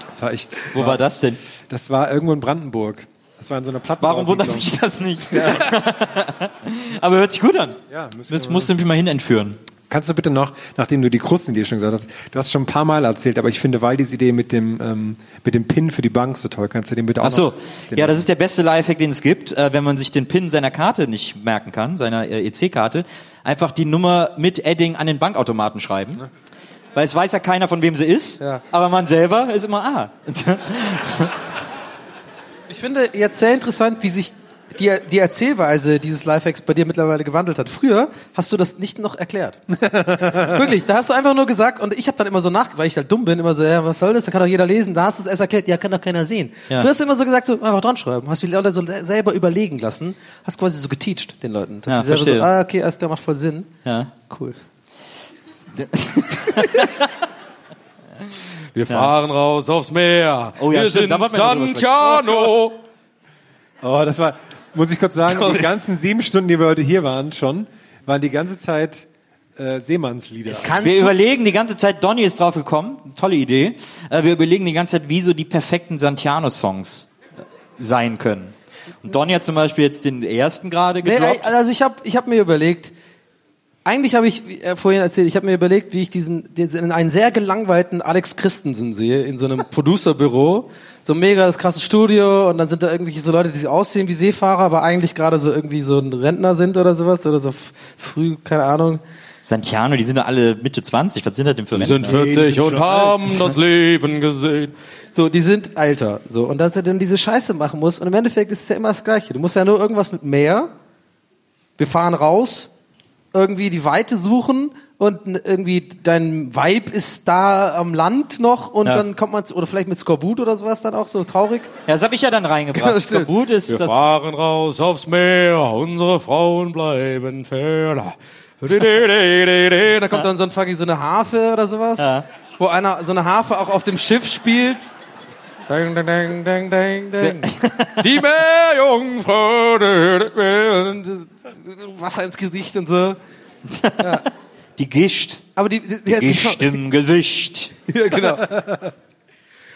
Speaker 8: Das war echt.
Speaker 6: Wo war das denn?
Speaker 8: Das war irgendwo in Brandenburg. Das war in so einer Platte.
Speaker 6: Warum wundert mich das nicht? Aber hört sich gut an.
Speaker 8: Ja, müssen
Speaker 6: das
Speaker 8: wir
Speaker 6: musst du irgendwie mal hin entführen.
Speaker 8: Kannst du bitte noch, nachdem du die Krusten dir schon gesagt hast, du hast schon ein paar Mal erzählt, aber ich finde Waldis Idee mit dem ähm, mit dem Pin für die Bank so toll. Kannst du den bitte auch
Speaker 6: Ach so, ja, das ist der beste Lifehack, den es gibt, äh, wenn man sich den PIN seiner Karte nicht merken kann, seiner äh, EC-Karte, einfach die Nummer mit Edding an den Bankautomaten schreiben. Weil es weiß ja keiner, von wem sie ist,
Speaker 7: Ja.
Speaker 6: aber man selber ist immer ah.
Speaker 7: Ich finde jetzt sehr interessant, wie sich die, die Erzählweise dieses Lifehacks bei dir mittlerweile gewandelt hat. Früher hast du das nicht noch erklärt. Wirklich, da hast du einfach nur gesagt und ich habe dann immer so nach, weil ich halt dumm bin, immer so, ja, was soll das? Da kann doch jeder lesen. Da hast du es erst erklärt, ja, kann doch keiner sehen.
Speaker 6: Ja.
Speaker 7: Früher hast du immer so gesagt, so einfach dran schreiben. Hast die Leute so se- selber überlegen lassen. Hast quasi so geteacht den Leuten. Dass
Speaker 6: Ja,
Speaker 7: die selber
Speaker 6: verstehe.
Speaker 7: so, ah, okay, alles klar, macht voll Sinn.
Speaker 6: ja.
Speaker 7: Cool. Wir fahren raus aufs Meer.
Speaker 6: Oh ja,
Speaker 7: Wir
Speaker 6: stimmt,
Speaker 7: sind
Speaker 6: sprechen.
Speaker 7: Santiano.
Speaker 8: Oh, das war, muss ich kurz sagen, die ganzen sieben Stunden, die wir heute hier waren, schon, waren die ganze Zeit äh, Seemannslieder.
Speaker 6: Wir überlegen die ganze Zeit, Donny ist drauf gekommen, tolle Idee. Äh, wir überlegen die ganze Zeit, wie so die perfekten Santiano-Songs äh, sein können. Und Donny hat zum Beispiel jetzt den ersten gerade
Speaker 7: Nee,
Speaker 6: gedroppt.
Speaker 7: ey, also ich habe ich hab mir überlegt, eigentlich habe ich wie, äh, vorhin erzählt, ich habe mir überlegt, wie ich diesen, diesen einen sehr gelangweilten Alex Christensen sehe in so einem Producerbüro, so ein mega das krasse Studio und dann sind da irgendwelche so Leute, die aussehen wie Seefahrer, aber eigentlich gerade so irgendwie so ein Rentner sind oder sowas oder so früh, keine Ahnung.
Speaker 6: Santiano, die sind doch alle Mitte 20. Was sind das denn für
Speaker 7: Die sind
Speaker 6: Rentner?
Speaker 7: 40 und haben das Leben gesehen. So, die sind älter. So, und dass er dann diese Scheiße machen muss. Und im Endeffekt ist es ja immer das Gleiche. Du musst ja nur irgendwas mit Meer. Wir fahren raus, irgendwie die Weite suchen und irgendwie dein Vibe ist da am Land noch und
Speaker 6: Ja.
Speaker 7: dann kommt man, zu- oder vielleicht mit Skorbut oder sowas dann auch so traurig.
Speaker 6: Ja, das habe ich ja dann reingebracht. Gut ist das.
Speaker 7: fahren raus aufs Meer, unsere Frauen bleiben ferner. Da kommt dann so ein fucking so eine Harfe oder sowas,
Speaker 6: Ja.
Speaker 7: wo einer so eine Harfe auch auf dem Schiff spielt. Ding, ding, ding, ding, ding. Die Meerjungfrau, Wasser ins Gesicht und so.
Speaker 6: Die Gischt.
Speaker 7: Aber die, die, die,
Speaker 6: Gischt im Gesicht.
Speaker 7: Ja, genau.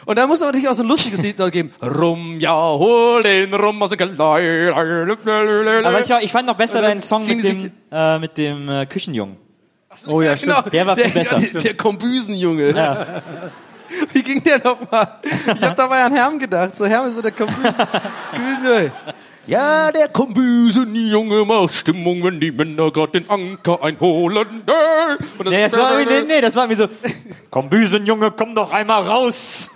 Speaker 7: Und da muss man natürlich auch so ein lustiges Lied noch geben. Rum, ja, hol den Rum aus dem Gelei.
Speaker 6: Aber ich, ich fand noch besser deinen Song mit
Speaker 7: die
Speaker 6: dem, äh, mit dem äh, Küchenjungen.
Speaker 8: Oh ja,
Speaker 7: Genau,
Speaker 6: Der war viel besser.
Speaker 7: Der, der Kombüsenjunge. Wie ging der nochmal? Ich habe dabei an Herm gedacht. So Herm ist so der Kombüsenjunge. Ja, der Kombüsenjunge macht Stimmung, wenn die Männer gerade den Anker einholen. Und
Speaker 6: Nee, das war, nee, nee, das war mir so, komm Büsenjunge, komm doch einmal raus.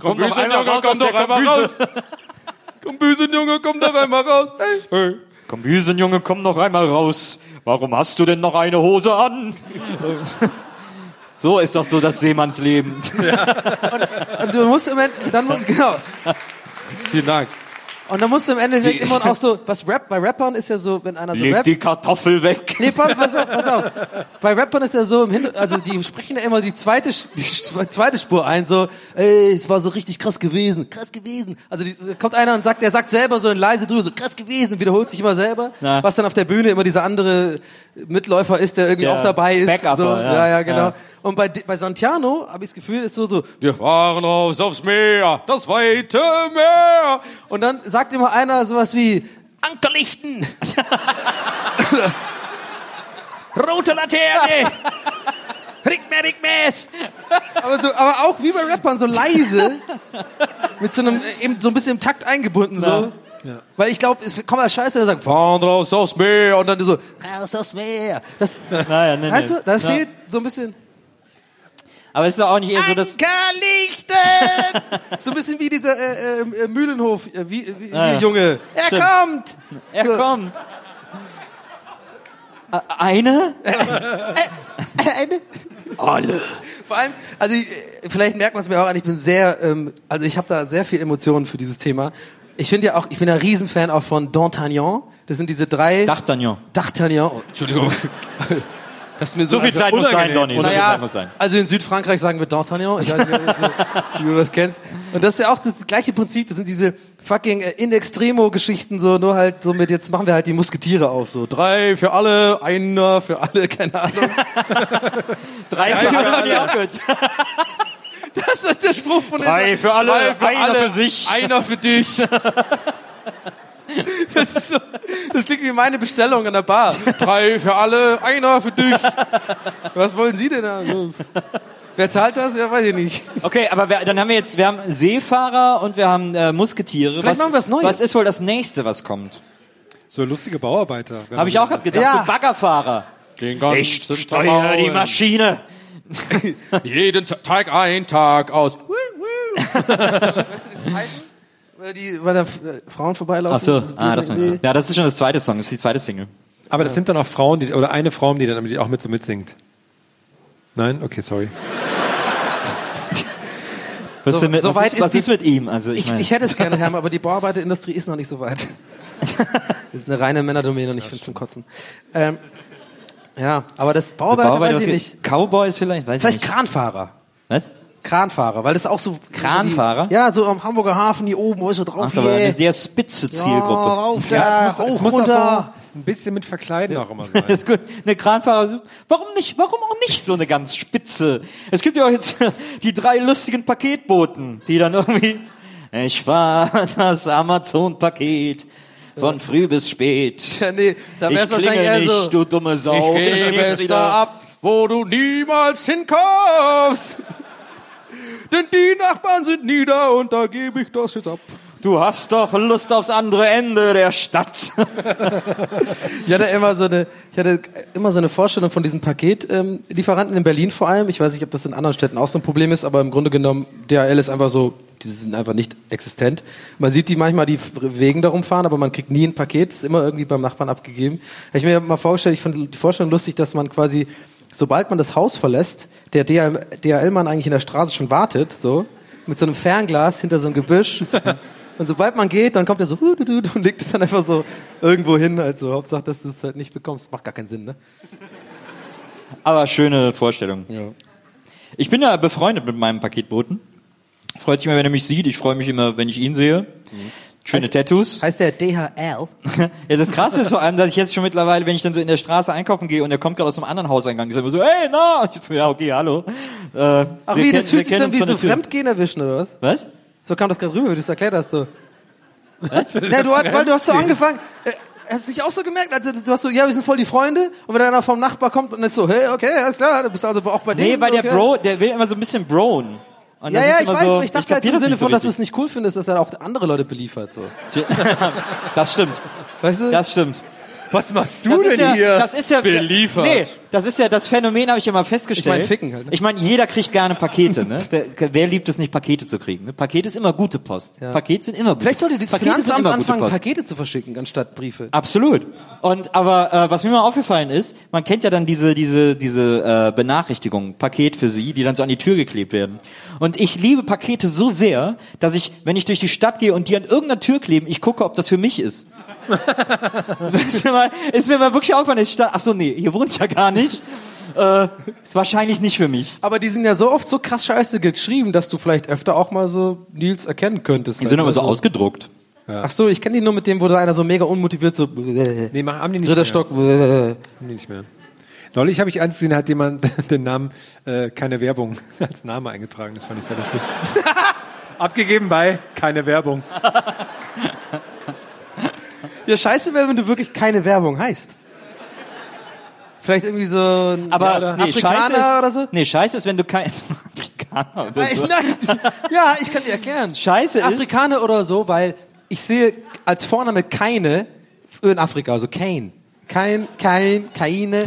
Speaker 6: komm doch einmal raus.
Speaker 7: Kombüsenjunge, komm doch einmal raus. Hey, hey.
Speaker 6: Komm Büsenjunge, komm doch einmal raus. Warum hast du denn noch eine Hose an? So ist doch so das Seemannsleben.
Speaker 7: Und du musst im Ende, dann muss, genau.
Speaker 8: Vielen Dank.
Speaker 7: Und dann musst du im Endeffekt immer auch so, was Rap, bei Rappern ist ja so, wenn einer so
Speaker 6: Leg
Speaker 7: rappt.
Speaker 6: die Kartoffel weg.
Speaker 7: Nee, pass, pass auf, pass auf. Bei Rappern ist ja so im Hinter also die sprechen ja immer die zweite, die zweite Spur ein, so, ey, es war so richtig krass gewesen, krass gewesen. Also die, kommt einer und sagt, der sagt selber so in leise drüber, so krass gewesen, wiederholt sich immer selber.
Speaker 6: Na.
Speaker 7: Was dann auf der Bühne immer dieser andere Mitläufer ist, der irgendwie
Speaker 6: Der
Speaker 7: auch dabei ist.
Speaker 6: Backupper,
Speaker 7: so,
Speaker 6: ja.
Speaker 7: ja, ja, genau.
Speaker 6: Ja.
Speaker 7: Und bei, bei Santiano habe ich das Gefühl, ist so so, wir fahren raus aufs Meer, das weite Meer. Und dann sagt immer einer sowas wie, Ankerlichten.
Speaker 6: Rote Laterne! Rick mir, rick mir's!
Speaker 7: Aber, so, aber auch wie bei Rappern, so leise, mit so einem, äh, eben so ein bisschen im Takt eingebunden, so. Weil ich glaube, es kommt als Scheiße, der sagt, fahren raus aufs Meer, und dann so, raus aufs Meer. Das,
Speaker 6: Naja, nee, nee.
Speaker 7: weißt du, das
Speaker 6: Ja.
Speaker 7: fehlt so ein bisschen.
Speaker 6: Aber ist doch auch nicht eher so, dass...
Speaker 7: Ankerlichten! so ein bisschen wie dieser äh, äh, Mühlenhof, äh, wie, wie,
Speaker 6: Ah,
Speaker 7: wie
Speaker 6: ja.
Speaker 7: Junge. Er
Speaker 6: Stimmt.
Speaker 7: kommt!
Speaker 6: Er
Speaker 7: So.
Speaker 6: kommt. Ä- Eine? Alle.
Speaker 7: Vor allem, also ich, vielleicht merkt man es mir auch an, ich bin sehr, ähm, also ich habe da sehr viel Emotionen für dieses Thema. Ich finde ja auch, ich bin ein Riesenfan auch von D'Artagnan. Das sind diese drei...
Speaker 6: D'Artagnan.
Speaker 7: D'Artagnan. Oh, Entschuldigung. Das ist mir so,
Speaker 6: So viel Zeit muss sein. Donny. So viel
Speaker 7: naja,
Speaker 6: muss sein.
Speaker 7: also in Südfrankreich sagen wir D'Artagnan. Ich weiß nicht, wie du das kennst. Und das ist ja auch das gleiche Prinzip. Das sind diese fucking äh, in extremo Geschichten so, nur halt so mit jetzt machen wir halt die Musketiere auf so drei für alle, einer für alle, keine Ahnung.
Speaker 6: Drei für alle. Ja, gut.
Speaker 7: Das ist der Spruch von den
Speaker 6: Drei für alle,
Speaker 7: Drei für
Speaker 6: einer
Speaker 7: alle,
Speaker 6: für sich.
Speaker 7: einer für dich. Das, ist so, das klingt wie meine Bestellung an der Bar. Drei für alle, einer für dich. Was wollen Sie denn da? Wer zahlt das? Ja, weiß ich nicht.
Speaker 6: Okay, aber wir, dann haben wir jetzt, wir haben Seefahrer und wir haben äh, Musketiere.
Speaker 7: Vielleicht
Speaker 6: was,
Speaker 7: machen wir was Neues.
Speaker 6: Was ist wohl das nächste, was kommt?
Speaker 8: So lustige Bauarbeiter.
Speaker 6: Habe ich auch gerade gedacht,
Speaker 7: Ja.
Speaker 6: so Baggerfahrer. Ich steuere die Maschine.
Speaker 7: Jeden Ta- Tag ein, Tag aus. Weil die, weil da äh, Frauen vorbeilaufen.
Speaker 6: Ach so, ah, das meinst du. Ja, das ist schon das zweite Song, das ist die zweite Single.
Speaker 8: Aber das sind dann auch Frauen, die, oder eine Frau, die dann die auch mit so mitsingt. Nein? Okay, sorry.
Speaker 6: Was,
Speaker 7: So-
Speaker 6: mit,
Speaker 7: so
Speaker 6: was,
Speaker 7: weit
Speaker 6: ist,
Speaker 7: ist
Speaker 6: was
Speaker 7: die-
Speaker 6: ist mit ihm? Also ich,
Speaker 7: Ich, ich hätte es gerne, Herr, aber die Bauarbeiterindustrie ist noch nicht so weit. Das ist eine reine Männerdomäne und ich finde es zum Kotzen. Ähm, ja, aber das
Speaker 6: so
Speaker 7: Bauarbeiter
Speaker 6: Bauarbeiter,
Speaker 7: weiß ich nicht.
Speaker 6: Cowboys vielleicht, weiß
Speaker 7: Vielleicht
Speaker 6: ich nicht.
Speaker 7: Kranfahrer.
Speaker 6: Was?
Speaker 7: Kranfahrer, weil das auch so...
Speaker 6: Kranfahrer?
Speaker 7: So die, ja, so am Hamburger Hafen hier oben, wo ist so drauf
Speaker 6: Ach so, aber eine sehr spitze
Speaker 7: ja,
Speaker 6: Zielgruppe.
Speaker 7: rauf,
Speaker 8: Ja,
Speaker 7: ja,
Speaker 8: es muss, es
Speaker 7: hoch,
Speaker 8: muss auch
Speaker 7: runter.
Speaker 8: so ein bisschen mit Verkleiden auch immer sein.
Speaker 6: Ist gut. Eine Kranfahrer, warum nicht, warum auch nicht so eine ganz spitze? Es gibt ja auch jetzt die drei lustigen Paketboten, die dann irgendwie, ich war das Amazon-Paket von früh bis spät.
Speaker 7: Ja, nee, da
Speaker 6: Ich
Speaker 7: wär's wahrscheinlich eher
Speaker 6: nicht,
Speaker 7: so...
Speaker 6: du dumme Sau.
Speaker 7: Ich gebe es da ab, wo du niemals hinkommst. Denn die Nachbarn sind nieder und da gebe ich das jetzt ab.
Speaker 6: Du hast doch Lust aufs andere Ende der Stadt.
Speaker 7: Ich hatte immer so eine, ich hatte immer so eine Vorstellung von diesen Paketlieferanten ähm, Lieferanten in Berlin vor allem. Ich weiß nicht, ob das in anderen Städten auch so ein Problem ist, aber im Grunde genommen, DHL ist einfach so, die sind einfach nicht existent. Man sieht die manchmal, die Wegen darum fahren, aber man kriegt nie ein Paket, ist immer irgendwie beim Nachbarn abgegeben. Habe ich mir mal vorgestellt, ich fand die Vorstellung lustig, dass man quasi, sobald man das Haus verlässt, der DHL-Mann eigentlich in der Straße schon wartet, so, mit so einem Fernglas hinter so einem Gebüsch. Und sobald man geht, dann kommt er so und legt es dann einfach so irgendwo hin. Also Hauptsache, dass du es halt nicht bekommst. Macht gar keinen Sinn, ne?
Speaker 6: Aber schöne Vorstellung. Ich bin ja befreundet mit meinem Paketboten. Freut sich immer, wenn er mich sieht. Ich freue mich immer, wenn ich ihn sehe. Schöne
Speaker 7: Heißt-
Speaker 6: Tattoos.
Speaker 7: Heißt der DHL?
Speaker 6: Ja, das Krasse ist vor allem, dass ich jetzt schon mittlerweile, wenn ich dann so in der Straße einkaufen gehe und er kommt gerade aus einem anderen Hauseingang, ich sage immer so, hey, na! Ich so, ja, okay, hallo. Äh,
Speaker 7: Ach wie,
Speaker 6: kennen-
Speaker 7: das fühlt sich dann wie so
Speaker 6: der.
Speaker 7: Fremdgehen erwischen, oder was?
Speaker 6: Was?
Speaker 7: So kam das gerade rüber, wie du es erklärt hast. So. Was? Na, du, hast- weil du hast so angefangen. Äh, hast du nicht auch so gemerkt? Also, du hast so, ja, wir sind voll die Freunde. Und wenn einer vom Nachbar kommt und ist so, hey, okay, alles klar, du bist also auch bei
Speaker 6: Nee,
Speaker 7: denen.
Speaker 6: weil der
Speaker 7: okay.
Speaker 6: Bro, der will immer so ein bisschen broen. Und
Speaker 7: Ja, ja, ich weiß,
Speaker 6: so,
Speaker 7: ich dachte halt
Speaker 6: kapier
Speaker 7: im Sinne
Speaker 6: nicht so
Speaker 7: von, dass du es nicht cool findest, dass er auch andere Leute beliefert. So.
Speaker 6: Das stimmt.
Speaker 7: Weißt du?
Speaker 6: Das stimmt.
Speaker 8: Was machst du
Speaker 6: Das ist,
Speaker 8: denn
Speaker 6: ja,
Speaker 8: hier?
Speaker 6: das ist ja
Speaker 7: Beliefert.
Speaker 6: Nee, das ist ja das Phänomen, habe ich immer festgestellt.
Speaker 7: Ich mein, ficken halt, ne?
Speaker 6: Ich meine, jeder kriegt gerne Pakete. Ne? wer, wer liebt es nicht, Pakete zu kriegen? Ne? Paket ist immer gute Post. Pakete sind immer gute
Speaker 7: Vielleicht sollte das
Speaker 6: Pakete
Speaker 7: Finanzamt anfangen. Pakete zu verschicken, anstatt Briefe.
Speaker 6: Absolut. Und aber äh, was mir mal aufgefallen ist, man kennt ja dann diese diese diese äh, Benachrichtigungen, Paket für Sie, die dann so an die Tür geklebt werden. Und ich liebe Pakete so sehr, dass ich, wenn ich durch die Stadt gehe und die an irgendeiner Tür kleben, ich gucke, ob das für mich ist. ist, mir mal, ist mir mal wirklich aufgefallen, ich ach so nee, hier wohnt ich ja gar nicht. Äh, ist wahrscheinlich nicht für mich.
Speaker 7: Aber die sind ja so oft so krass scheiße geschrieben, dass du vielleicht öfter auch mal so Nils erkennen könntest.
Speaker 6: Die sind aber so ausgedruckt.
Speaker 7: Ach so, ich kenne die nur mit dem, wo da einer so mega unmotiviert so. Nee,
Speaker 8: Nee, machen haben die nicht
Speaker 7: Dritter
Speaker 8: mehr.
Speaker 7: Stock.
Speaker 8: Haben die nicht mehr. Neulich habe ich eins gesehen, hat jemand den Namen äh, keine Werbung als Name eingetragen. Das fand ich sehr lustig. Abgegeben bei keine Werbung.
Speaker 7: Ja, scheiße wäre, wenn du wirklich keine Werbung heißt. Vielleicht irgendwie so ein
Speaker 6: Aber nee,
Speaker 7: Afrikaner
Speaker 6: scheiße ist,
Speaker 7: oder so?
Speaker 6: Nee, scheiße ist, wenn du kein Afrikaner oder so.
Speaker 7: nein. Ja, ich kann dir erklären.
Speaker 6: Scheiße ist-
Speaker 7: Afrikaner oder so, weil ich sehe als Vorname keine in Afrika, also Kane. Kein, kein, keine,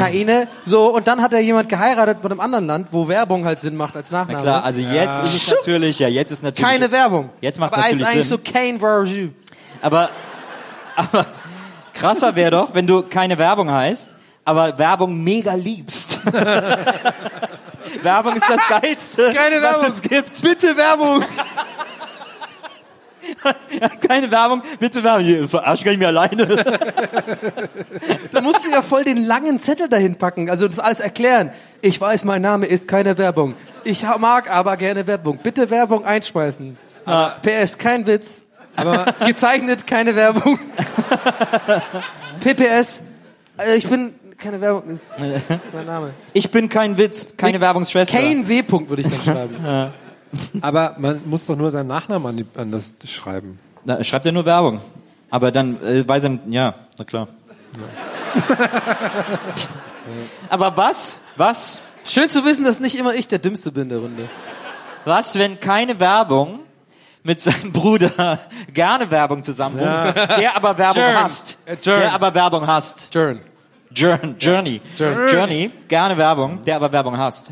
Speaker 7: keine. So, und dann hat er jemand geheiratet von einem anderen Land, wo Werbung halt Sinn macht als Nachname.
Speaker 6: Na klar, also jetzt ist es natürlich, ja, jetzt ist natürlich.
Speaker 7: keine Werbung.
Speaker 6: Jetzt macht's
Speaker 7: Aber er ist
Speaker 6: natürlich
Speaker 7: eigentlich
Speaker 6: Sinn.
Speaker 7: so Kane Verjus.
Speaker 6: Aber, aber krasser wäre doch, wenn du keine Werbung heißt, aber Werbung mega liebst. Werbung ist das Geilste,
Speaker 7: Keine
Speaker 6: was
Speaker 7: Werbung.
Speaker 6: es gibt.
Speaker 7: Bitte Werbung.
Speaker 6: Keine Werbung, bitte Werbung. Hier, verarsch kann ich mir alleine.
Speaker 7: Da musst du ja voll den langen Zettel dahin packen, also das alles erklären. Ich weiß, mein Name ist keine Werbung. Ich mag aber gerne Werbung. Bitte Werbung einspeisen. PS, kein Witz. Aber gezeichnet, keine Werbung. PPS, äh, ich bin keine Werbung, ist mein Name.
Speaker 6: Ich bin kein Witz, keine Werbungsschwester.
Speaker 7: Kane W. Punkt würde ich dann schreiben.
Speaker 8: Aber man muss doch nur seinen Nachnamen an, die, an das schreiben.
Speaker 6: Na, schreibt er nur Werbung. Aber dann äh, bei seinem, ja, na klar. Aber was, was,
Speaker 7: Schön zu wissen, dass nicht immer ich der Dümmste bin der Runde.
Speaker 6: was, wenn keine Werbung mit seinem Bruder gerne Werbung zusammen, der aber Werbung
Speaker 7: Jern.
Speaker 6: hasst,
Speaker 7: Äh, Jern.
Speaker 6: der aber Werbung hasst,
Speaker 7: Jern.
Speaker 6: Journey, Journey, Journey, gerne Werbung, der aber Werbung hasst.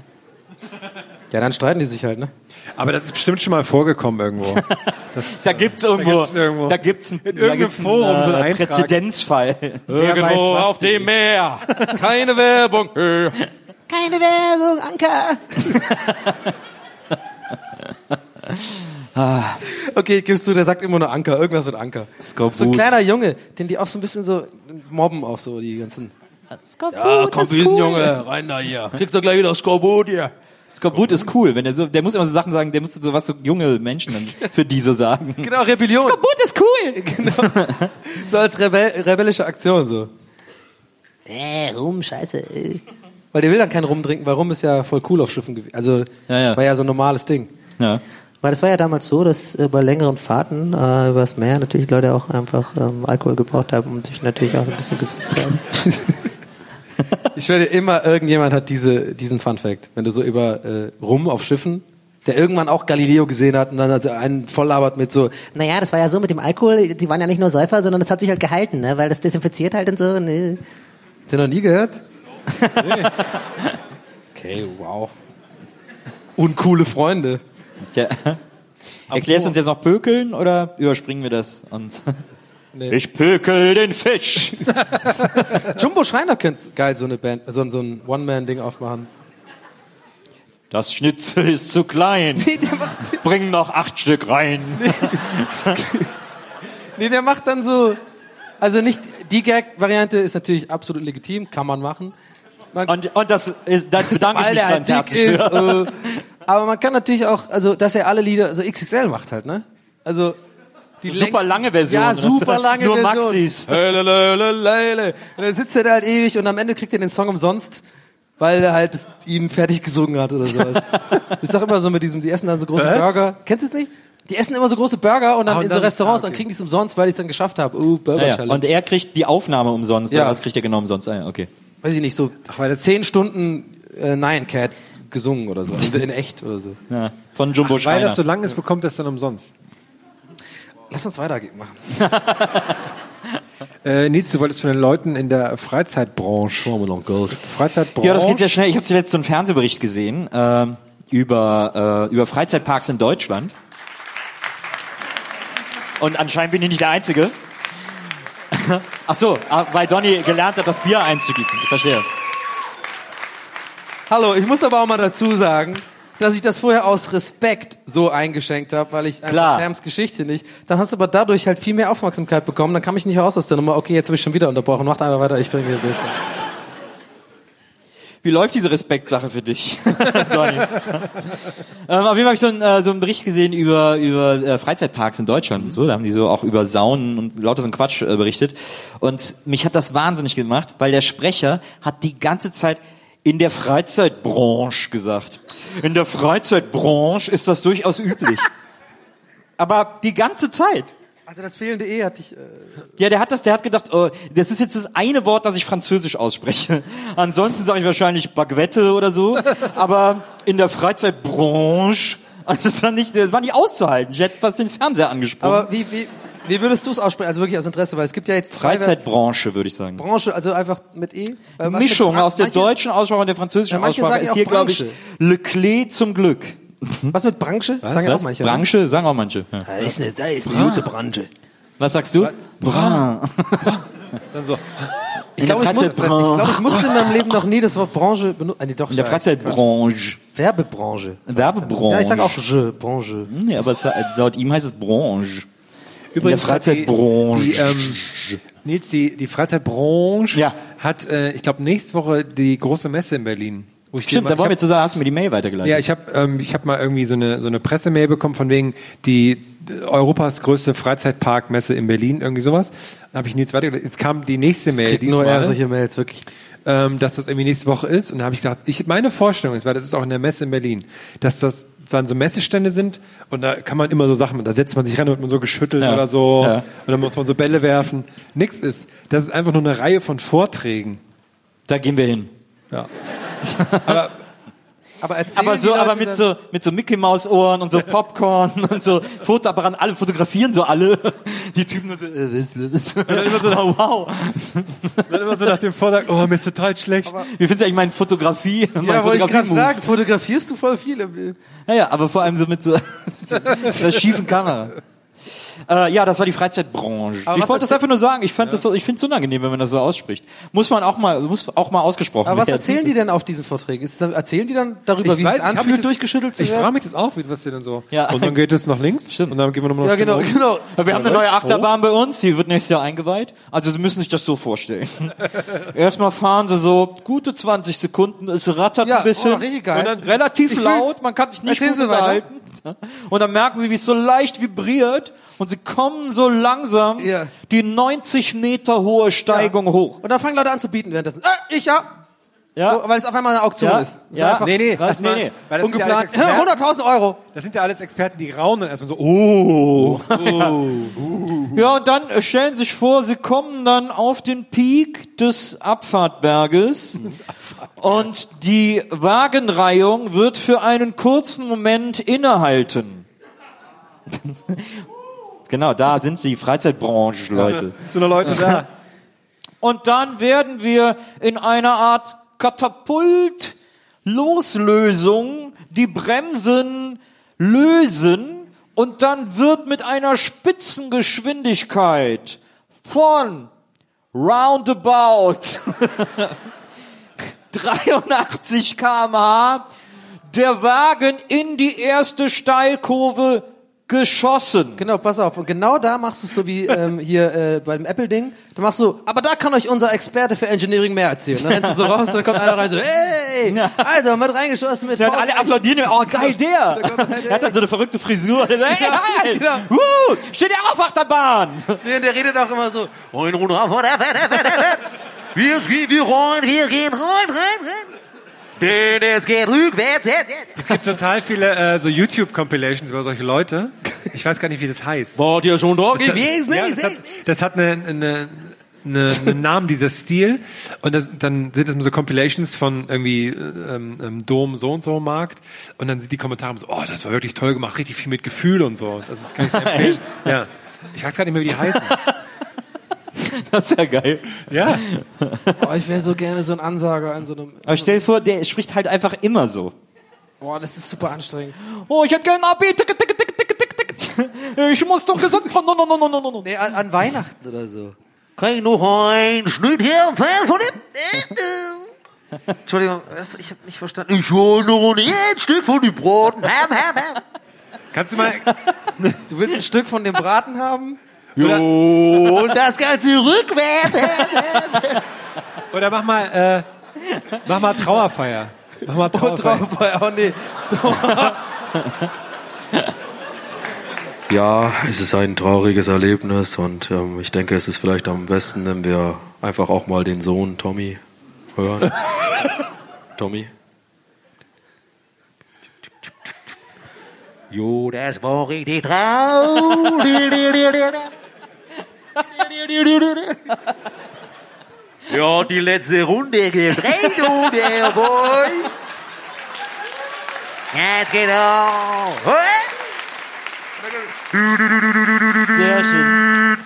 Speaker 7: Ja, dann streiten die sich halt, ne?
Speaker 8: Aber das ist bestimmt schon mal vorgekommen irgendwo. Das,
Speaker 6: Da gibt's irgendwo,
Speaker 8: gibt's irgendwo-
Speaker 6: da gibt's ein, da
Speaker 8: irgendeinem
Speaker 6: gibt's einen,
Speaker 8: Forum so einen
Speaker 6: äh. Präzedenzfall.
Speaker 8: Wer weiß, was die-
Speaker 7: Meer. Keine Werbung. Keine Werbung, Anker. Okay, gibst du, der sagt immer nur Anker, irgendwas mit Anker.
Speaker 6: Skorbut.
Speaker 7: So ein kleiner Junge, den die auch so ein bisschen so mobben, auch so die ganzen.
Speaker 6: Skorbut
Speaker 7: Ja, komm,
Speaker 6: ist cool.
Speaker 7: Riesenjunge, rein da hier. Kriegst du gleich wieder Skorbut hier.
Speaker 6: Skorbut ist cool, wenn der so, der muss immer so Sachen sagen, der muss so was so junge Menschen dann für die so sagen.
Speaker 7: Genau, Rebellion.
Speaker 6: Skorbut ist cool.
Speaker 7: Genau. So als Rebell rebellische Aktion so.
Speaker 9: Äh, Rum, scheiße. Äh.
Speaker 7: Weil der will dann keinen rumtrinken, weil Rum ist ja voll cool auf Schiffen gewesen. Also
Speaker 6: Ja, ja.
Speaker 7: war ja so ein normales Ding.
Speaker 6: Ja.
Speaker 9: Weil das war ja damals so, dass äh, bei längeren Fahrten äh, übers Meer natürlich Leute auch einfach ähm, Alkohol gebraucht haben, um sich natürlich auch ein bisschen gesund zu halten.
Speaker 7: Ich dir, immer irgendjemand hat diese, diesen Fun Fact. Wenn du so über äh, Rum auf Schiffen, der irgendwann auch Galileo gesehen hat und dann hat er einen voll labert mit so,
Speaker 9: Naja, das war ja so mit dem Alkohol, die waren ja nicht nur Säufer, sondern das hat sich halt gehalten, ne? weil das desinfiziert halt und so. Ne?
Speaker 7: den noch nie gehört? okay, wow. Uncoole Freunde.
Speaker 6: Tja. Erklärst du uns jetzt noch Pökeln oder überspringen wir das? Und Ich pökel den Fisch.
Speaker 7: Jumbo Schreiner könnte geil so eine Band, so, so ein One-Man-Ding aufmachen.
Speaker 6: Das Schnitzel ist zu klein. Bring noch acht Stück rein.
Speaker 7: Nee, der macht dann so, also nicht, die Gag-Variante ist natürlich absolut legitim, kann man machen. Man,
Speaker 6: Und, und das ist, da bedanke ich mich
Speaker 7: der
Speaker 6: ganz herzlich
Speaker 7: ist. Äh, aber man kann natürlich auch, also dass er alle Lieder, also XXL macht halt, ne? Also die
Speaker 6: Super
Speaker 7: längsten-
Speaker 6: lange Version.
Speaker 7: Ja, super lange
Speaker 6: Nur
Speaker 7: Version.
Speaker 6: Maxis.
Speaker 7: Hölelelelele. Und dann sitzt er da halt ewig und am Ende kriegt er den Song umsonst, weil er halt das- ihn fertig gesungen hat oder sowas. ist doch immer so mit diesem, die essen dann so große
Speaker 8: Was?
Speaker 7: Burger. Kennst du es nicht? Die essen immer so große Burger und dann
Speaker 8: Ah, und
Speaker 7: in so
Speaker 8: dann-
Speaker 7: Restaurants
Speaker 8: ah, okay.
Speaker 7: und kriegen die es umsonst, weil ich es dann geschafft habe. Uh, Burger
Speaker 6: Naja,
Speaker 7: Challenge.
Speaker 6: und er kriegt die Aufnahme umsonst.
Speaker 7: Ja.
Speaker 6: Was kriegt er genau umsonst? Ah, ja, okay.
Speaker 7: weiß ich nicht, so zehn Stunden äh, Nine Cat gesungen oder so. In, in echt oder so.
Speaker 6: Ja. Von Jumbo
Speaker 8: Weil
Speaker 6: Schreiner.
Speaker 8: das so lang ist, bekommt es dann umsonst.
Speaker 7: Lass uns weitermachen.
Speaker 8: Äh, Nils, du wolltest von den Leuten in der Freizeitbranche. Freizeitbranche.
Speaker 6: Ja, das geht sehr schnell. Ich habe zuletzt so einen Fernsehbericht gesehen ähm, über, äh, über Freizeitparks in Deutschland. Und anscheinend bin ich nicht der Einzige. Ach so, ah, weil Donny gelernt hat, das Bier einzugießen. Ich verstehe.
Speaker 7: Hallo, ich muss aber auch mal dazu sagen, dass ich das vorher aus Respekt so eingeschenkt habe, weil ich
Speaker 6: Klar.
Speaker 7: einfach Geschichte nicht. Dann hast du aber dadurch halt viel mehr Aufmerksamkeit bekommen. Dann kam ich nicht raus aus der Nummer. Okay, jetzt habe ich schon wieder unterbrochen. Macht einfach weiter, ich bringe dir Bild.
Speaker 6: Wie läuft diese Respektsache für dich, Donny? ähm, auf jeden Fall habe ich so, einen, äh, so einen Bericht gesehen über, über äh, Freizeitparks in Deutschland und so. Da haben die so auch über Saunen und lauter so einen Quatsch äh, berichtet. Und mich hat das wahnsinnig gemacht, weil der Sprecher hat die ganze Zeit in der Freizeitbranche gesagt. In der Freizeitbranche ist das durchaus üblich. Aber die ganze Zeit.
Speaker 7: Also das fehlende E hatte ich. Äh,
Speaker 6: Ja, der hat das, der hat gedacht, oh, das ist jetzt das eine Wort, das ich französisch ausspreche. Ansonsten sage ich wahrscheinlich Baguette oder so. Aber in der Freizeitbranche, also das war nicht, das war nicht auszuhalten. Ich hätte fast den Fernseher angesprochen.
Speaker 7: aber wie, wie, wie würdest du es aussprechen? Also wirklich aus Interesse, weil es gibt ja jetzt
Speaker 6: Freizeitbranche, würde ich sagen.
Speaker 7: Branche, also einfach mit E. Äh, was mit
Speaker 6: Mischung aus der
Speaker 7: manche-
Speaker 6: deutschen Aussprache und der französischen
Speaker 7: Ja, manche
Speaker 6: Aussprache
Speaker 7: sagen
Speaker 6: ist hier, glaube ich,
Speaker 7: Branche.
Speaker 6: Le Clé zum Glück.
Speaker 7: Was mit Branche? Sagen ja auch
Speaker 6: Was?
Speaker 7: manche. oder?
Speaker 6: Branche? Sagen auch manche. Ja.
Speaker 9: Da ist eine, da ist eine gute Branche.
Speaker 6: Was sagst du? Bra.
Speaker 8: Dann so.
Speaker 7: Ich glaube, ich, muss, ich, glaub, ich musste in meinem Leben noch nie das Wort Branche benutzen. Nee, doch,
Speaker 6: In der Freizeitbranche.
Speaker 7: Werbebranche.
Speaker 6: Werbebranche.
Speaker 7: Ja, ich sag auch Je, Branche.
Speaker 6: Nee, aber es, laut ihm heißt es Branche.
Speaker 8: Übrigens
Speaker 6: in der Freizeitbranche.
Speaker 8: Die, die, ähm, Nils, die, die Freizeitbranche
Speaker 6: Ja.
Speaker 8: hat, äh, ich glaube, nächste Woche die große Messe in Berlin.
Speaker 6: Stimmt, da wollen wir zusammen, hast du mir die Mail weitergeleitet.
Speaker 8: Ja, ich habe ähm, ich hab mal irgendwie so eine, so eine Pressemail bekommen von wegen die Europas größte Freizeitparkmesse in Berlin, irgendwie sowas. Dann habe ich Nils weitergeleitet. Jetzt kam die nächste Mail
Speaker 7: Kriegt nur
Speaker 8: diesmal
Speaker 7: er solche Mails, wirklich.
Speaker 8: ähm, dass das irgendwie nächste Woche ist. Und da habe ich gedacht, ich, meine Vorstellung ist, weil das ist auch in der Messe in Berlin, dass das dann so Messestände sind und da kann man immer so Sachen, da setzt man sich ran und wird man so geschüttelt
Speaker 6: Ja.
Speaker 8: oder so
Speaker 6: Ja.
Speaker 8: und dann muss man so Bälle werfen. Nix ist. Das ist einfach nur eine Reihe von Vorträgen.
Speaker 6: Da gehen wir hin.
Speaker 8: Ja. Aber
Speaker 7: Aber
Speaker 6: Aber so, aber mit so, mit so Mickey Maus Ohren und so Popcorn und so Fotoapparaten, alle fotografieren so alle. Die Typen nur so, äh, was, was? Dann immer so, oh, wow.
Speaker 8: dann immer so nach dem Vortrag, oh, mir ist total schlecht.
Speaker 6: Wie findest du eigentlich meine Fotografie? mein
Speaker 7: Ja, wollte ich gerade fragen, fotografierst du voll viel?
Speaker 6: Ja, ja, aber vor allem so mit so, so einer schiefen Kamera. Äh, ja, das war die Freizeitbranche.
Speaker 7: Aber
Speaker 6: ich wollte das einfach nur sagen. Ich fand das so, ich finde es unangenehm, wenn man das so ausspricht. Muss man auch mal, muss auch mal ausgesprochen
Speaker 7: Aber was
Speaker 6: werden.
Speaker 7: erzählen die denn auf diesen Vorträgen? Ist, erzählen die dann darüber,
Speaker 8: Ich
Speaker 7: wie
Speaker 8: weiß,
Speaker 7: es anfühlt,
Speaker 8: das-
Speaker 7: durchgeschüttelt zu
Speaker 8: Ich
Speaker 7: werden?
Speaker 8: frage mich das auch, wie- was dir denn so.
Speaker 6: Ja.
Speaker 8: Und dann geht es nach links und dann gehen wir nochmal nach
Speaker 7: Ja, genau, genau.
Speaker 6: Wir haben eine neue Achterbahn bei uns, die wird nächstes Jahr eingeweiht. Also Sie müssen sich das so vorstellen. Erstmal fahren Sie so gute 20 Sekunden, es rattert
Speaker 7: Ja,
Speaker 6: ein bisschen.
Speaker 7: oh, richtig geil.
Speaker 6: Und dann relativ
Speaker 7: Ich
Speaker 6: laut, man kann sich nicht
Speaker 7: Erzählen
Speaker 6: gut
Speaker 7: Sie weiter.
Speaker 6: unterhalten. Und dann merken Sie, wie es so leicht vibriert und Sie kommen so langsam
Speaker 7: Ja.
Speaker 6: die 90 Meter hohe Steigung hoch.
Speaker 7: Und dann fangen Leute an zu bieten währenddessen. Äh, ich ja.
Speaker 6: Ja.
Speaker 7: So, weil es auf einmal eine Auktion
Speaker 6: Ja.
Speaker 7: ist. Das
Speaker 6: Ja.
Speaker 7: ist einfach
Speaker 8: Nee, nee,
Speaker 6: Was? Nee, nee.
Speaker 8: Weil das ja
Speaker 7: ungeplant.
Speaker 8: Experten,
Speaker 7: 100.000 Euro.
Speaker 8: das sind ja alles Experten, die raunen dann erstmal so, oh.
Speaker 6: Ja, und dann äh, stellen Sie sich vor, Sie kommen dann auf den Peak des Abfahrtberges und die Wagenreihung wird für einen kurzen Moment innehalten. genau, da sind die Freizeitbranche, Leute.
Speaker 8: So eine Leute da.
Speaker 6: Und dann werden wir in einer Art Katapult-Loslösung die Bremsen lösen und dann wird mit einer Spitzengeschwindigkeit von roundabout 83 km/h der Wagen in die erste Steilkurve geschossen.
Speaker 7: Genau, pass auf. Und genau da machst du es so wie ähm, hier äh, beim Apple-Ding. Da machst du, aber da kann euch unser Experte für Engineering mehr erzählen. Dann rennst du so raus, dann kommt einer rein so, hey, also mit reingeschossen mit
Speaker 6: Ja, und
Speaker 7: V-
Speaker 6: alle applaudieren oh geil, der! Er hat dann so eine verrückte Frisur. Der sagt, hey, geil!
Speaker 7: genau.
Speaker 6: Uh, steht ja auf Achterbahn!
Speaker 7: Nee, der redet auch immer so.
Speaker 10: Jetzt gehen wir rein, wir gehen rein, rein, rein. Denn es geht rückwärts.
Speaker 8: Es gibt total viele äh, so YouTube-Compilations über solche Leute. Ich weiß gar nicht, wie das heißt.
Speaker 7: Wart ihr schon da
Speaker 8: Das hat, ja, das hat, das hat eine, eine, eine, einen Namen, dieser Stil. Und das, dann sind das so Compilations von irgendwie ähm, ähm, Dom so und so Markt. Und dann sind die Kommentare so, oh, das war wirklich toll gemacht, richtig viel mit Gefühl und so. Das ist, kann ich empfehlen. Ja. Ich weiß gar nicht mehr, wie die heißen.
Speaker 6: Das ist ja geil.
Speaker 8: Ja.
Speaker 7: Oh, ich wäre so gerne so ein Ansager in so einem.
Speaker 6: Aber stell dir vor, der spricht halt einfach immer so.
Speaker 7: Boah, das ist super anstrengend.
Speaker 6: Oh, ich hätte gerne ein AB, ticket, ticket, ticket, ticket, ticket, ticket. Ich muss doch gesund, oh, no, no, no, no, no, no, no.
Speaker 7: Nee, an, an Weihnachten oder so.
Speaker 10: Kann ich noch ein Schnitt her von dem...
Speaker 7: Entschuldigung, was? ich habe nicht verstanden.
Speaker 10: Ich hol noch ein Stück von dem Braten. Ham, ham, ham.
Speaker 8: Kannst du mal,
Speaker 7: Du willst ein Stück von dem Braten haben?
Speaker 10: Jo, und das Ganze rückwärts.
Speaker 8: oder mach mal, äh, mach mal Trauerfeier. Mach mal
Speaker 7: Oh,
Speaker 8: Trauerfeier.
Speaker 7: drauf, oh nee.
Speaker 11: Ja, es ist ein trauriges Erlebnis und ähm, ich denke, es ist vielleicht am besten, wenn wir einfach auch mal den Sohn Tommy hören. Tommy?
Speaker 10: Jo, das war richtig trau. Ja, die letzte Runde gedreht, du, der Boy. Ganz genau.
Speaker 6: Sehr schön.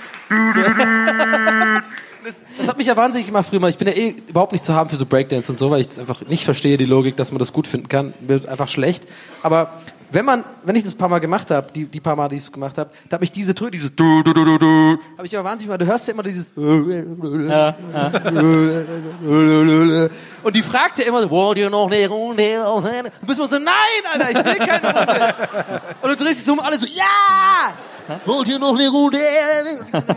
Speaker 7: Das hat mich ja wahnsinnig gemacht früher mal. Ich bin ja eh überhaupt nicht zu haben für so Breakdance und so, weil ich das einfach nicht verstehe, die Logik, dass man das gut finden kann. Wird einfach schlecht. Aber wenn man, wenn ich das ein paar Mal gemacht habe, die, die paar Mal, die ich es gemacht habe, da habe ich diese Töne, dieses du, du, du, du, du, habe ich aber wahnsinnig mal, du hörst ja immer dieses
Speaker 6: Ja, ja.
Speaker 7: und die fragt ja immer so, wollt ihr noch eine Runde? auf eine-" Du bist immer so, nein, Alter, ich will keine Runde. Und du drehst dich so um alle so, ja! Wollt ihr noch eine Runde?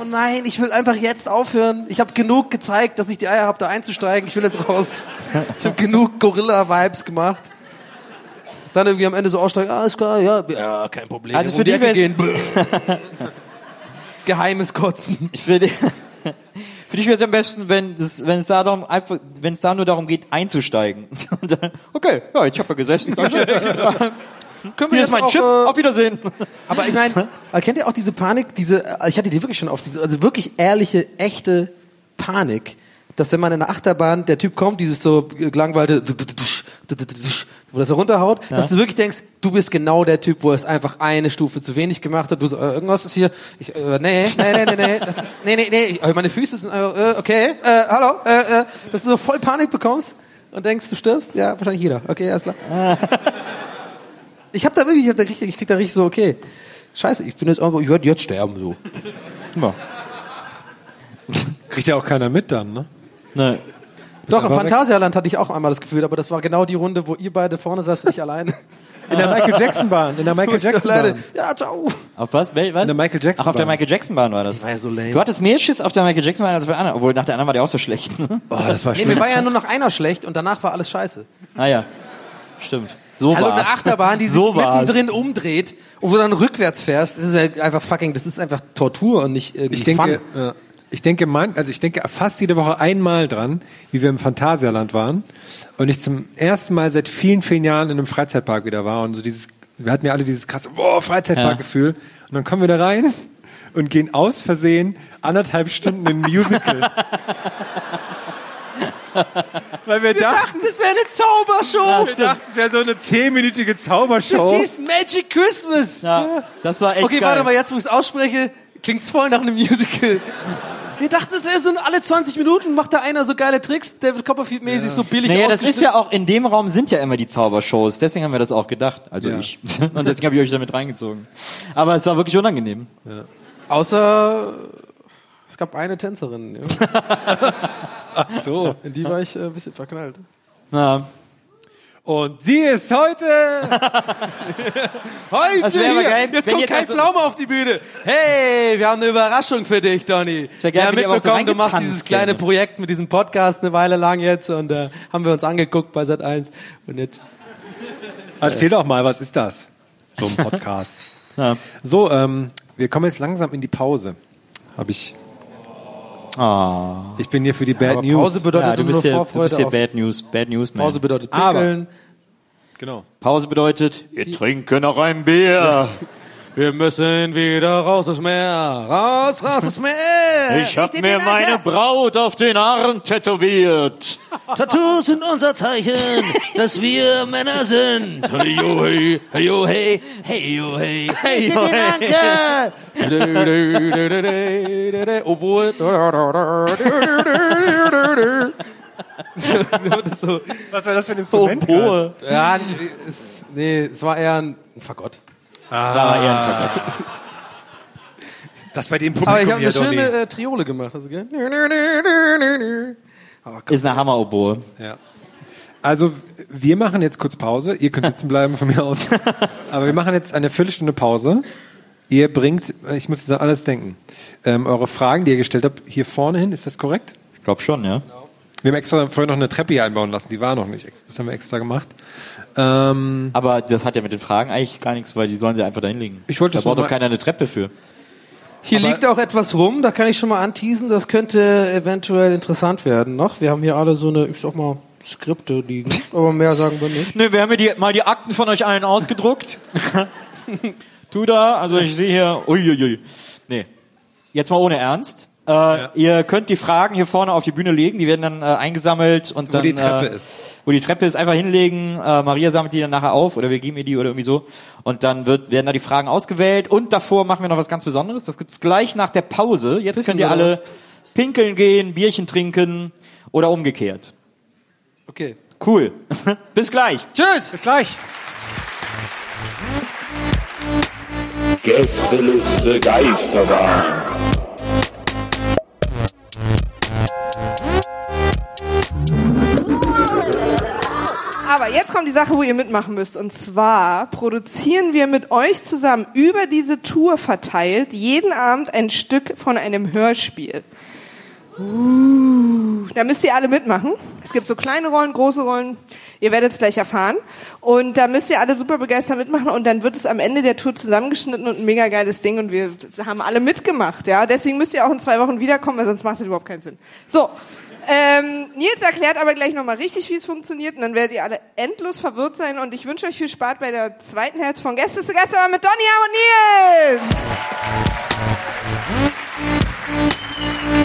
Speaker 7: Nein, ich will einfach jetzt aufhören. Ich habe genug gezeigt, dass ich die Eier habe, da einzusteigen. Ich will jetzt raus. Ich habe genug Gorilla-Vibes gemacht. Dann irgendwie am Ende so aussteigen, ah, ist klar, ja, ja, kein Problem.
Speaker 6: Also
Speaker 7: Um
Speaker 6: für
Speaker 7: die
Speaker 6: die
Speaker 7: gehen. Geheimes Kotzen.
Speaker 6: Ich will Für dich wäre es am besten, wenn es, wenn es da darum, einfach, wenn es da nur darum geht, einzusteigen. Dann, okay, ja, ich habe ja gesessen. Danke.
Speaker 7: Können
Speaker 6: Hier ist mein
Speaker 7: auch,
Speaker 6: Chip.
Speaker 7: äh,
Speaker 6: Auf Wiedersehen.
Speaker 7: Aber ich meine, kennt ihr auch diese Panik, diese, ich hatte die wirklich schon oft, diese, also wirklich ehrliche, echte Panik, dass wenn man in der Achterbahn, der Typ kommt, dieses so gelangweilte, wo das so runterhaut, dass du wirklich denkst, du bist genau der Typ, wo er es einfach eine Stufe zu wenig gemacht hat. Du so, äh, irgendwas ist hier, ich, äh, nee, nee, nee, nee, nee, das ist, nee, nee, nee, äh, meine Füße sind, äh, okay, äh, hallo, äh, äh, dass du so voll Panik bekommst und denkst, du stirbst, ja, wahrscheinlich jeder, okay, alles klar. Ich hab da wirklich, ich, hab da richtig, ich krieg da richtig so, okay, scheiße, ich bin jetzt einfach, ich werde jetzt sterben, so.
Speaker 6: Ja.
Speaker 8: Kriegt ja auch keiner mit dann, ne?
Speaker 6: Nein.
Speaker 7: Doch, im
Speaker 8: weg.
Speaker 7: Phantasialand hatte ich auch einmal das Gefühl, aber das war genau die Runde, wo ihr beide vorne saßt und ich alleine.
Speaker 8: In der Michael Jackson Bahn, in der Michael Jackson. Bahn.
Speaker 7: Ja, ciao.
Speaker 6: Auf was? Wel- was?
Speaker 8: In der Michael Jackson
Speaker 6: Ach, auf der
Speaker 8: Bahn.
Speaker 6: Michael Jackson Bahn war das.
Speaker 7: war ja so lame.
Speaker 6: Du hattest mehr Schiss auf der Michael Jackson Bahn als bei der anderen, obwohl nach der anderen war der auch so schlecht.
Speaker 8: Oh, das war
Speaker 7: Nee,
Speaker 8: schlimm.
Speaker 7: mir war ja nur noch einer schlecht und danach war alles scheiße.
Speaker 6: ah ja, stimmt. So
Speaker 7: Hallo,
Speaker 6: war's.
Speaker 7: eine Achterbahn, die sich
Speaker 6: so
Speaker 7: mittendrin umdreht und wo du dann rückwärts fährst, das ist ja einfach fucking, das ist einfach Tortur und nicht irgendwie
Speaker 8: Ich denke,
Speaker 7: Fun.
Speaker 8: ja, ich denke, man, also ich denke fast jede Woche einmal dran, wie wir im Phantasialand waren und ich zum ersten Mal seit vielen, vielen Jahren in einem Freizeitpark wieder war und so dieses, wir hatten ja alle dieses krasse, boah, Freizeitparkgefühl und dann kommen wir da rein und gehen aus Versehen anderthalb Stunden in ein Musical. Weil wir dachten,
Speaker 7: das wäre eine Zaubershow.
Speaker 8: wir dachten, es wäre so eine zehnminütige Zaubershow.
Speaker 7: das hieß Magic Christmas.
Speaker 6: Ja, das war echt
Speaker 7: okay,
Speaker 6: geil.
Speaker 7: warte mal, jetzt wo ich es ausspreche, klingt's voll nach einem Musical. Wir dachten, es wäre so alle 20 Minuten macht da einer so geile Tricks, David Copperfield-mäßig, so billig
Speaker 6: Naja, das ist ja auch, in dem Raum sind ja immer die Zaubershows, deswegen haben wir das auch gedacht, also ich. Und deswegen habe ich euch damit reingezogen. Aber es war wirklich unangenehm.
Speaker 7: Außer es gab eine Tänzerin, ja.
Speaker 8: So.
Speaker 7: in die war ich äh, ein bisschen verknallt.
Speaker 6: Ja.
Speaker 8: Und sie ist heute
Speaker 7: Heute
Speaker 6: Das
Speaker 7: hier,
Speaker 6: geil,
Speaker 7: jetzt kommt
Speaker 6: jetzt
Speaker 7: Kai
Speaker 6: also-
Speaker 7: Pflaume auf die Bühne. Hey, wir haben eine Überraschung für dich, Donny.
Speaker 6: wär geil,
Speaker 7: wir haben
Speaker 6: auch so
Speaker 7: mitbekommen, du machst dieses kleine. Projekt mit diesem Podcast eine Weile lang jetzt und äh, haben wir uns angeguckt bei Sat1 und jetzt
Speaker 8: Erzähl doch mal, was ist das? So ein Podcast.
Speaker 6: Ja.
Speaker 8: So, ähm, wir kommen jetzt langsam in die Pause. Hab ich.
Speaker 6: Ah.
Speaker 8: Ich bin hier für die Bad
Speaker 7: Aber
Speaker 8: News.
Speaker 7: Pause bedeutet
Speaker 6: Ja, du
Speaker 7: nur
Speaker 6: bist hier, du
Speaker 7: Vorfreude
Speaker 6: bist hier
Speaker 7: auf
Speaker 6: Bad News, Bad News, man.
Speaker 7: Pause bedeutet
Speaker 8: Aber-
Speaker 7: Pickeln.
Speaker 8: genau.
Speaker 6: Pause bedeutet, wir trinken noch ein Bier.
Speaker 7: Wir müssen wieder raus aus Meer, raus, raus aus Meer.
Speaker 6: Ich hab mir meine Braut auf den Arm tätowiert.
Speaker 9: Tattoos sind unser Zeichen, dass wir Männer sind.
Speaker 7: Hey, yo, hey, hey, yo, hey.
Speaker 9: Hey, yo, hey.
Speaker 6: Hey, yo, hey.
Speaker 7: Obwohl. so,
Speaker 8: Was war das für ein Instrument? gerade?
Speaker 7: ja, nee, es, nee, es war eher ein Fagott.
Speaker 6: War eher ein Vergleich.
Speaker 8: Das bei dem
Speaker 7: Aber ich
Speaker 8: Publikum
Speaker 7: habe eine schöne äh, Triole gemacht. Also, gell? Oh, Gott.
Speaker 6: Ist eine Hammeroboe.
Speaker 8: Ja. Also, wir machen jetzt kurz Pause. Ihr könnt sitzen bleiben von mir aus. Aber wir machen jetzt eine Viertelstunde Pause. Ihr bringt, ich muss jetzt an alles denken, ähm, eure Fragen, die ihr gestellt habt, hier vorne hin. Ist das korrekt?
Speaker 6: Ich glaube schon, ja.
Speaker 8: Wir haben extra vorher noch eine Treppe hier einbauen lassen. Die war noch nicht. Das haben wir extra gemacht. Ähm,
Speaker 6: Aber das hat ja mit den Fragen eigentlich gar nichts, weil die sollen sie einfach dahin legen.
Speaker 8: Ich wollte
Speaker 6: da braucht doch keiner eine Treppe für.
Speaker 7: Hier liegt auch etwas rum, da kann ich schon mal anteasen, das könnte eventuell interessant werden noch. Wir haben hier alle so eine, ich sag mal, Skripte liegen, aber mehr sagen wir nicht.
Speaker 6: Ne, wir haben ja die, mal die Akten von euch allen ausgedruckt. Tu da, also ich sehe hier, uiuiui. Nee, jetzt mal ohne Ernst. Äh, Ihr könnt die Fragen hier vorne auf die Bühne legen, die werden dann äh, eingesammelt und
Speaker 8: Wo
Speaker 6: dann
Speaker 8: die Treppe
Speaker 6: äh,
Speaker 8: ist.
Speaker 6: wo die Treppe ist, einfach hinlegen. Äh, Maria sammelt die dann nachher auf oder wir geben ihr die oder irgendwie so. Und dann wird, werden da die Fragen ausgewählt. Und davor machen wir noch was ganz Besonderes. Das gibt's gleich nach der Pause. Jetzt
Speaker 7: Pissen
Speaker 6: könnt ihr alle pinkeln gehen, Bierchen trinken oder umgekehrt.
Speaker 7: Okay.
Speaker 6: Cool. Bis gleich.
Speaker 7: Tschüss.
Speaker 8: Bis gleich.
Speaker 5: Gästeliste Geisterbahn.
Speaker 4: Aber jetzt kommt die Sache, wo ihr mitmachen müsst. Und zwar produzieren wir mit euch zusammen über diese Tour verteilt jeden Abend ein Stück von einem Hörspiel. Uh, da müsst ihr alle mitmachen. Es gibt so kleine Rollen, große Rollen. Ihr werdet es gleich erfahren. Und da müsst ihr alle super begeistert mitmachen. Und dann wird es am Ende der Tour zusammengeschnitten und ein mega geiles Ding. Und wir haben alle mitgemacht. Ja, deswegen müsst ihr auch in zwei Wochen wiederkommen, weil sonst macht das überhaupt keinen Sinn. So. Ähm, Nils erklärt aber gleich nochmal richtig, wie es funktioniert. Und dann werdet ihr alle endlos verwirrt sein. Und ich wünsche euch viel Spaß bei der zweiten Hälfte von Gäste zu Gäste mit Donny und Nils.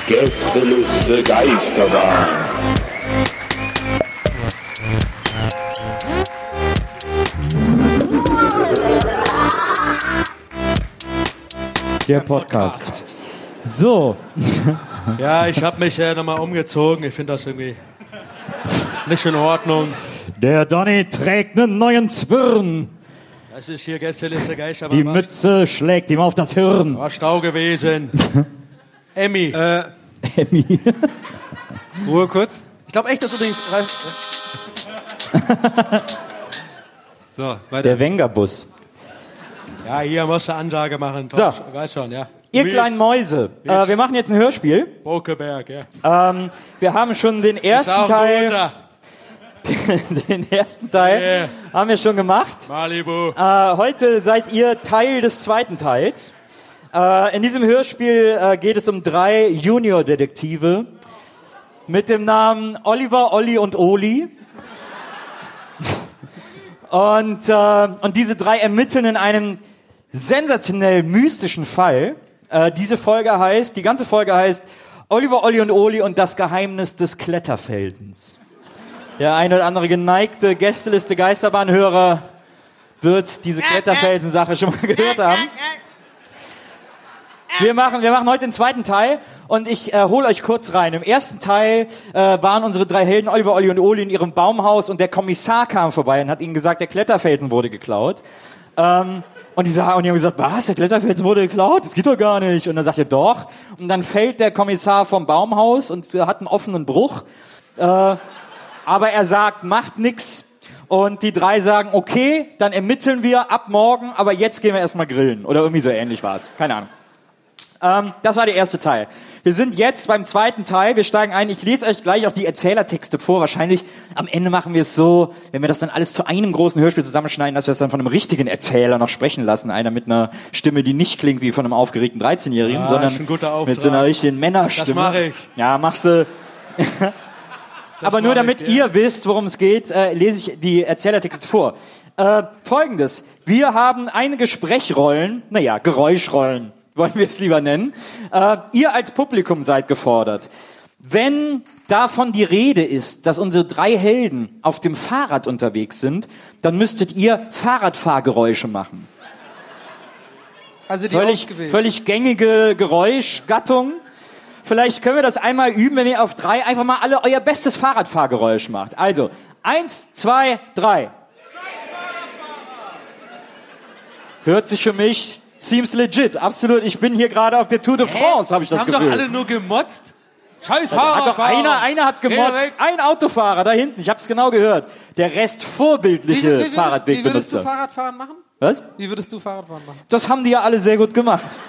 Speaker 5: Gästeliste Geisterbahn.
Speaker 6: Der Podcast. So.
Speaker 12: Ja, ich habe mich äh, nochmal umgezogen. Ich finde das irgendwie nicht in Ordnung.
Speaker 6: Der Donny trägt einen neuen Zwirn.
Speaker 12: Das ist hier Gästeliste Geister.
Speaker 6: Die Mütze schlägt ihm auf das Hirn.
Speaker 12: War Stau gewesen. Emmy.
Speaker 8: Äh,
Speaker 6: Emmy.
Speaker 8: Ruhe kurz.
Speaker 7: Ich glaube echt, dass übrigens Ralf,
Speaker 8: So, weiter.
Speaker 6: Der Wenger-Bus.
Speaker 12: Ja, hier musst du Ansage machen.
Speaker 6: So.
Speaker 12: Weiß schon, ja.
Speaker 6: Ihr
Speaker 12: Nils
Speaker 6: kleinen Mäuse, äh, wir machen jetzt ein Hörspiel.
Speaker 12: Bokeberg, ja.
Speaker 6: Ähm, wir haben schon den ersten Teil, den ersten Teil
Speaker 12: Yeah.
Speaker 6: haben wir schon gemacht.
Speaker 12: Malibu.
Speaker 6: Äh, heute seid ihr Teil des zweiten Teils. Äh, in diesem Hörspiel äh, geht es um drei Junior-Detektive mit dem Namen Oliver, Olli und Oli. Und, äh, und diese drei ermitteln in einem sensationell mystischen Fall. Äh, diese Folge heißt, die ganze Folge heißt Oliver, Olli und Oli und das Geheimnis des Kletterfelsens. Der eine oder andere geneigte Gästeliste Geisterbahnhörer wird diese Kletterfelsen-Sache schon mal gehört haben. Wir machen, wir machen heute den zweiten Teil und ich äh, hole euch kurz rein. Im ersten Teil äh, waren unsere drei Helden Oliver, Olli und Oli in ihrem Baumhaus und der Kommissar kam vorbei und hat ihnen gesagt, der Kletterfelsen wurde geklaut. Ähm, und die, sa- und die haben gesagt, was, der Kletterfelsen wurde geklaut? Das geht doch gar nicht. Und dann sagt er, doch. Und dann fällt der Kommissar vom Baumhaus und hat einen offenen Bruch. Äh, aber er sagt, macht nix. Und die drei sagen, okay, dann ermitteln wir ab morgen, aber jetzt gehen wir erstmal grillen. Oder irgendwie so ähnlich war es. Keine Ahnung. Ähm, das war der erste Teil. Wir sind jetzt beim zweiten Teil. Wir steigen ein. Ich lese euch gleich auch die Erzählertexte vor. Wahrscheinlich am Ende machen wir es so, wenn wir das dann alles zu einem großen Hörspiel zusammenschneiden, dass wir es dann von einem richtigen Erzähler noch sprechen lassen. Einer mit einer Stimme, die nicht klingt wie von einem aufgeregten 13-Jährigen,
Speaker 12: Ja,
Speaker 6: sondern
Speaker 12: guter Auftrag.
Speaker 6: mit so einer richtigen Männerstimme.
Speaker 12: Das mache ich.
Speaker 6: Ja, machst du. Aber nur damit
Speaker 12: ich, ja.
Speaker 6: ihr wisst, worum es geht, äh, lese ich die Erzählertexte vor. Äh, Folgendes. Wir haben einige Sprechrollen, naja, Geräuschrollen, wollen wir es lieber nennen. Äh, ihr als Publikum seid gefordert. Wenn davon die Rede ist, dass unsere drei Helden auf dem Fahrrad unterwegs sind, dann müsstet ihr Fahrradfahrgeräusche machen.
Speaker 7: also die
Speaker 6: Völlig, völlig gängige Geräuschgattung. Vielleicht können wir das einmal üben, wenn ihr auf drei einfach mal alle euer bestes Fahrradfahrgeräusch macht. Also, eins, zwei, drei. Hört sich für mich, seems legit, absolut. Ich bin hier gerade auf der Tour de France, habe ich das
Speaker 12: haben
Speaker 6: Gefühl.
Speaker 12: doch alle nur gemotzt. Scheiß
Speaker 6: hat doch
Speaker 12: Fahrradfahrer.
Speaker 6: einer, einer hat gemotzt, ein Autofahrer da hinten, ich habe es genau gehört. Der Rest vorbildliche
Speaker 7: wie, wie, würdest, wie würdest du
Speaker 6: Fahrradwegbenutzer.
Speaker 7: Fahrradfahren machen?
Speaker 6: Was?
Speaker 7: Wie würdest du Fahrradfahren machen?
Speaker 6: Das haben die ja alle sehr gut gemacht.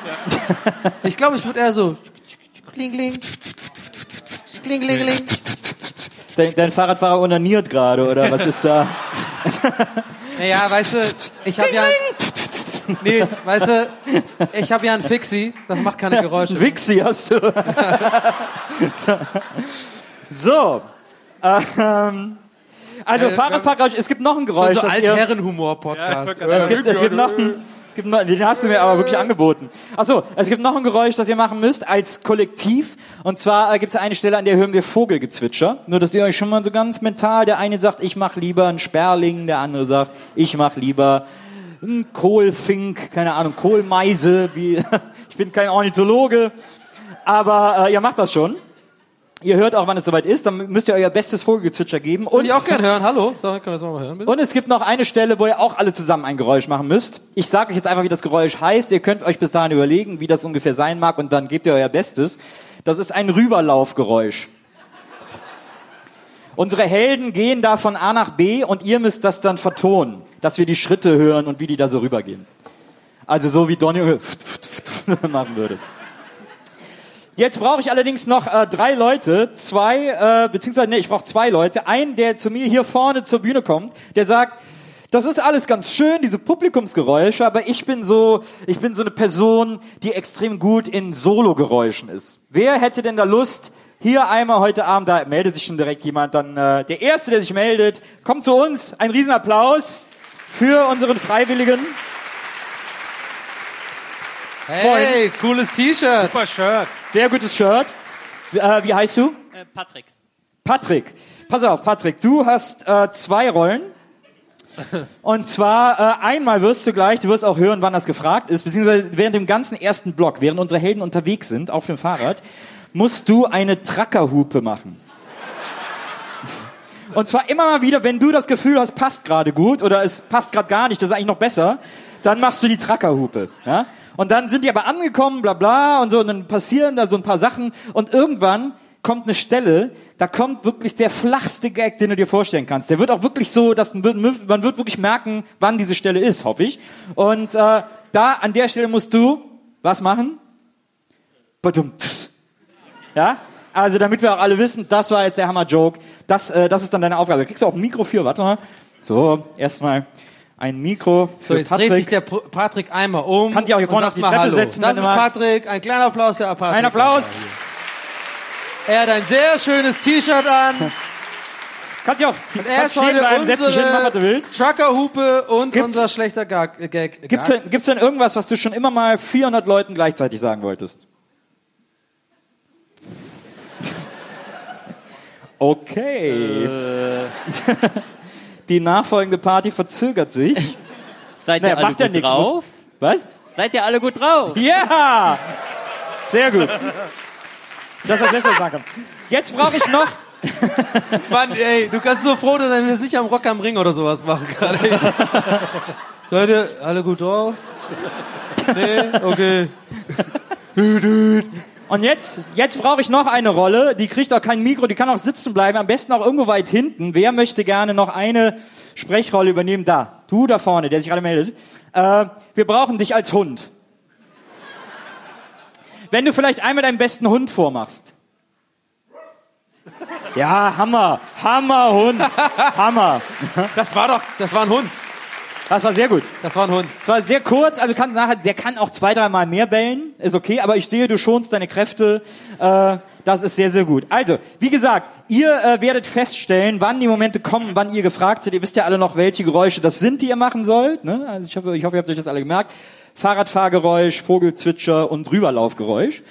Speaker 7: Ich glaube, ich würde eher so. Kling, kling. Kling, kling, kling.
Speaker 6: Dein, dein Fahrradfahrer onaniert gerade, oder was ist da?
Speaker 7: Naja, weißt du, ich habe ja. Nils, weißt du, ich habe ja einen Fixie, das macht keine Geräusche.
Speaker 6: Wixi hast du. so. Ähm, also
Speaker 7: Äh,
Speaker 6: Fahrradfahrgeräusch, es gibt noch ein
Speaker 7: Schon
Speaker 6: Geräusch.
Speaker 7: so
Speaker 6: das ihr,
Speaker 7: Altherrenhumor-Podcast.
Speaker 6: es, gibt, es gibt noch ein, Es gibt noch, den hast du mir aber wirklich angeboten. Achso, es gibt noch ein Geräusch, das ihr machen müsst als Kollektiv. Und zwar äh, gibt es eine Stelle, an der hören wir Vogelgezwitscher. Nur, dass ihr euch schon mal so ganz mental, der eine sagt, ich mach lieber einen Sperling, der andere sagt, ich mach lieber einen Kohlfink, keine Ahnung, Kohlmeise. Wie, ich bin kein Ornithologe, aber äh, ihr macht das schon. Ihr hört auch, wann es soweit ist. Dann müsst ihr euer bestes Vogelgezwitscher geben. Und
Speaker 7: Würde ich auch gerne hören. Hallo? So, können wir das mal hören, bitte?
Speaker 6: und es gibt noch eine Stelle, wo ihr auch alle zusammen ein Geräusch machen müsst. Ich sage euch jetzt einfach, wie das Geräusch heißt. Ihr könnt euch bis dahin überlegen, wie das ungefähr sein mag und dann gebt ihr euer Bestes. Das ist ein Rüberlaufgeräusch. Unsere Helden gehen da von A nach B und ihr müsst das dann vertonen, dass wir die Schritte hören und wie die da so rübergehen. Also so wie Donny machen würde. Jetzt brauche ich allerdings noch äh, drei Leute, zwei, äh, beziehungsweise nee, ich brauche zwei Leute. Einen, der zu mir hier vorne zur Bühne kommt, der sagt, das ist alles ganz schön, diese Publikumsgeräusche, aber ich bin so, ich bin so eine Person, die extrem gut in Sologeräuschen ist. Wer hätte denn da Lust, hier einmal heute Abend, da meldet sich schon direkt jemand, dann äh, der Erste, der sich meldet, kommt zu uns. Ein Riesenapplaus für unseren Freiwilligen.
Speaker 7: Hey, cooles T-Shirt.
Speaker 8: Super Shirt.
Speaker 6: Sehr gutes Shirt. Äh, wie heißt du?
Speaker 13: Äh, Patrick.
Speaker 6: Patrick. Pass auf, Patrick, du hast äh, zwei Rollen. Und zwar äh, einmal wirst du gleich, du wirst auch hören, wann das gefragt ist, beziehungsweise während dem ganzen ersten Block, während unsere Helden unterwegs sind auf dem Fahrrad, musst du eine Trackerhupe machen. Und zwar immer mal wieder, wenn du das Gefühl hast, passt gerade gut oder es passt gerade gar nicht, das ist eigentlich noch besser, dann machst du die Trackerhupe. Ja? Und dann sind die aber angekommen, bla bla und so, und dann passieren da so ein paar Sachen und irgendwann kommt eine Stelle, da kommt wirklich der flachste Gag, den du dir vorstellen kannst. Der wird auch wirklich so, dass man wird, wirklich merken, wann diese Stelle ist, hoffe ich. Und äh, da an der Stelle musst du was machen? Badumts. Ja? Also damit wir auch alle wissen, das war jetzt der Hammer-Joke. Das, äh, das ist dann deine Aufgabe. Da kriegst du auch ein Mikro für, warte mal. So, erstmal ein Mikro für
Speaker 7: So, jetzt
Speaker 6: Patrick.
Speaker 7: dreht sich der P- Patrick einmal um.
Speaker 6: Kann sich auch hier vorne auf die
Speaker 7: mal
Speaker 6: Treppe setzen,
Speaker 7: Das
Speaker 6: wenn
Speaker 7: ist
Speaker 6: du magst.
Speaker 7: Patrick. Ein kleiner Applaus für Patrick.
Speaker 6: Ein Applaus.
Speaker 7: Er hat ein sehr schönes T-Shirt an.
Speaker 6: Kannst du auch
Speaker 7: Und er
Speaker 6: kannst
Speaker 7: ist
Speaker 6: stehen
Speaker 7: heute
Speaker 6: bleiben, setz dich hin, mach, was du
Speaker 7: unsere
Speaker 6: willst.
Speaker 7: Truckerhupe und
Speaker 6: Gibt's-
Speaker 7: unser schlechter Gag. äh, Gag
Speaker 6: Gibt's
Speaker 7: Gag.
Speaker 6: denn, gibt's denn irgendwas, was du schon immer mal 400 Leuten gleichzeitig sagen wolltest? Okay.
Speaker 13: Äh.
Speaker 6: Die nachfolgende Party verzögert sich.
Speaker 13: Seid
Speaker 6: Naja,
Speaker 13: ihr alle
Speaker 6: macht ja
Speaker 13: gut
Speaker 6: nichts,
Speaker 13: drauf?
Speaker 6: Was?
Speaker 13: Seid ihr alle gut drauf?
Speaker 6: Ja! Sehr gut. Das ist das Letzte, was ich sagen kann. Jetzt brauche ich noch.
Speaker 7: Mann, ey, du kannst so froh sein, wenn wir es nicht am Rock am Ring oder sowas machen gerade. ey. Seid ihr alle gut drauf? Nee? Okay.
Speaker 6: Und jetzt, jetzt brauche ich noch eine Rolle. Die kriegt auch kein Mikro, die kann auch sitzen bleiben. Am besten auch irgendwo weit hinten. Wer möchte gerne noch eine Sprechrolle übernehmen? Da, du da vorne, der sich gerade meldet. Äh, wir brauchen dich als Hund. Wenn du vielleicht einmal deinen besten Hund vormachst. Ja, Hammer, Hammer Hund, Hammer.
Speaker 7: Das war doch, das war ein Hund.
Speaker 6: Das war sehr gut.
Speaker 7: Das war ein Hund.
Speaker 6: Es war sehr kurz, also kann nachher, der kann auch zwei, dreimal mehr bellen, ist okay, aber ich sehe, du schonst deine Kräfte, äh, das ist sehr, sehr gut. Also, wie gesagt, ihr äh, werdet feststellen, wann die Momente kommen, wann ihr gefragt seid. Ihr wisst ja alle noch, welche Geräusche das sind, die ihr machen sollt. Ne? Also ich hoffe, ich hoffe, ihr habt euch das alle gemerkt. Fahrradfahrgeräusch, Vogelzwitscher und Drüberlaufgeräusch.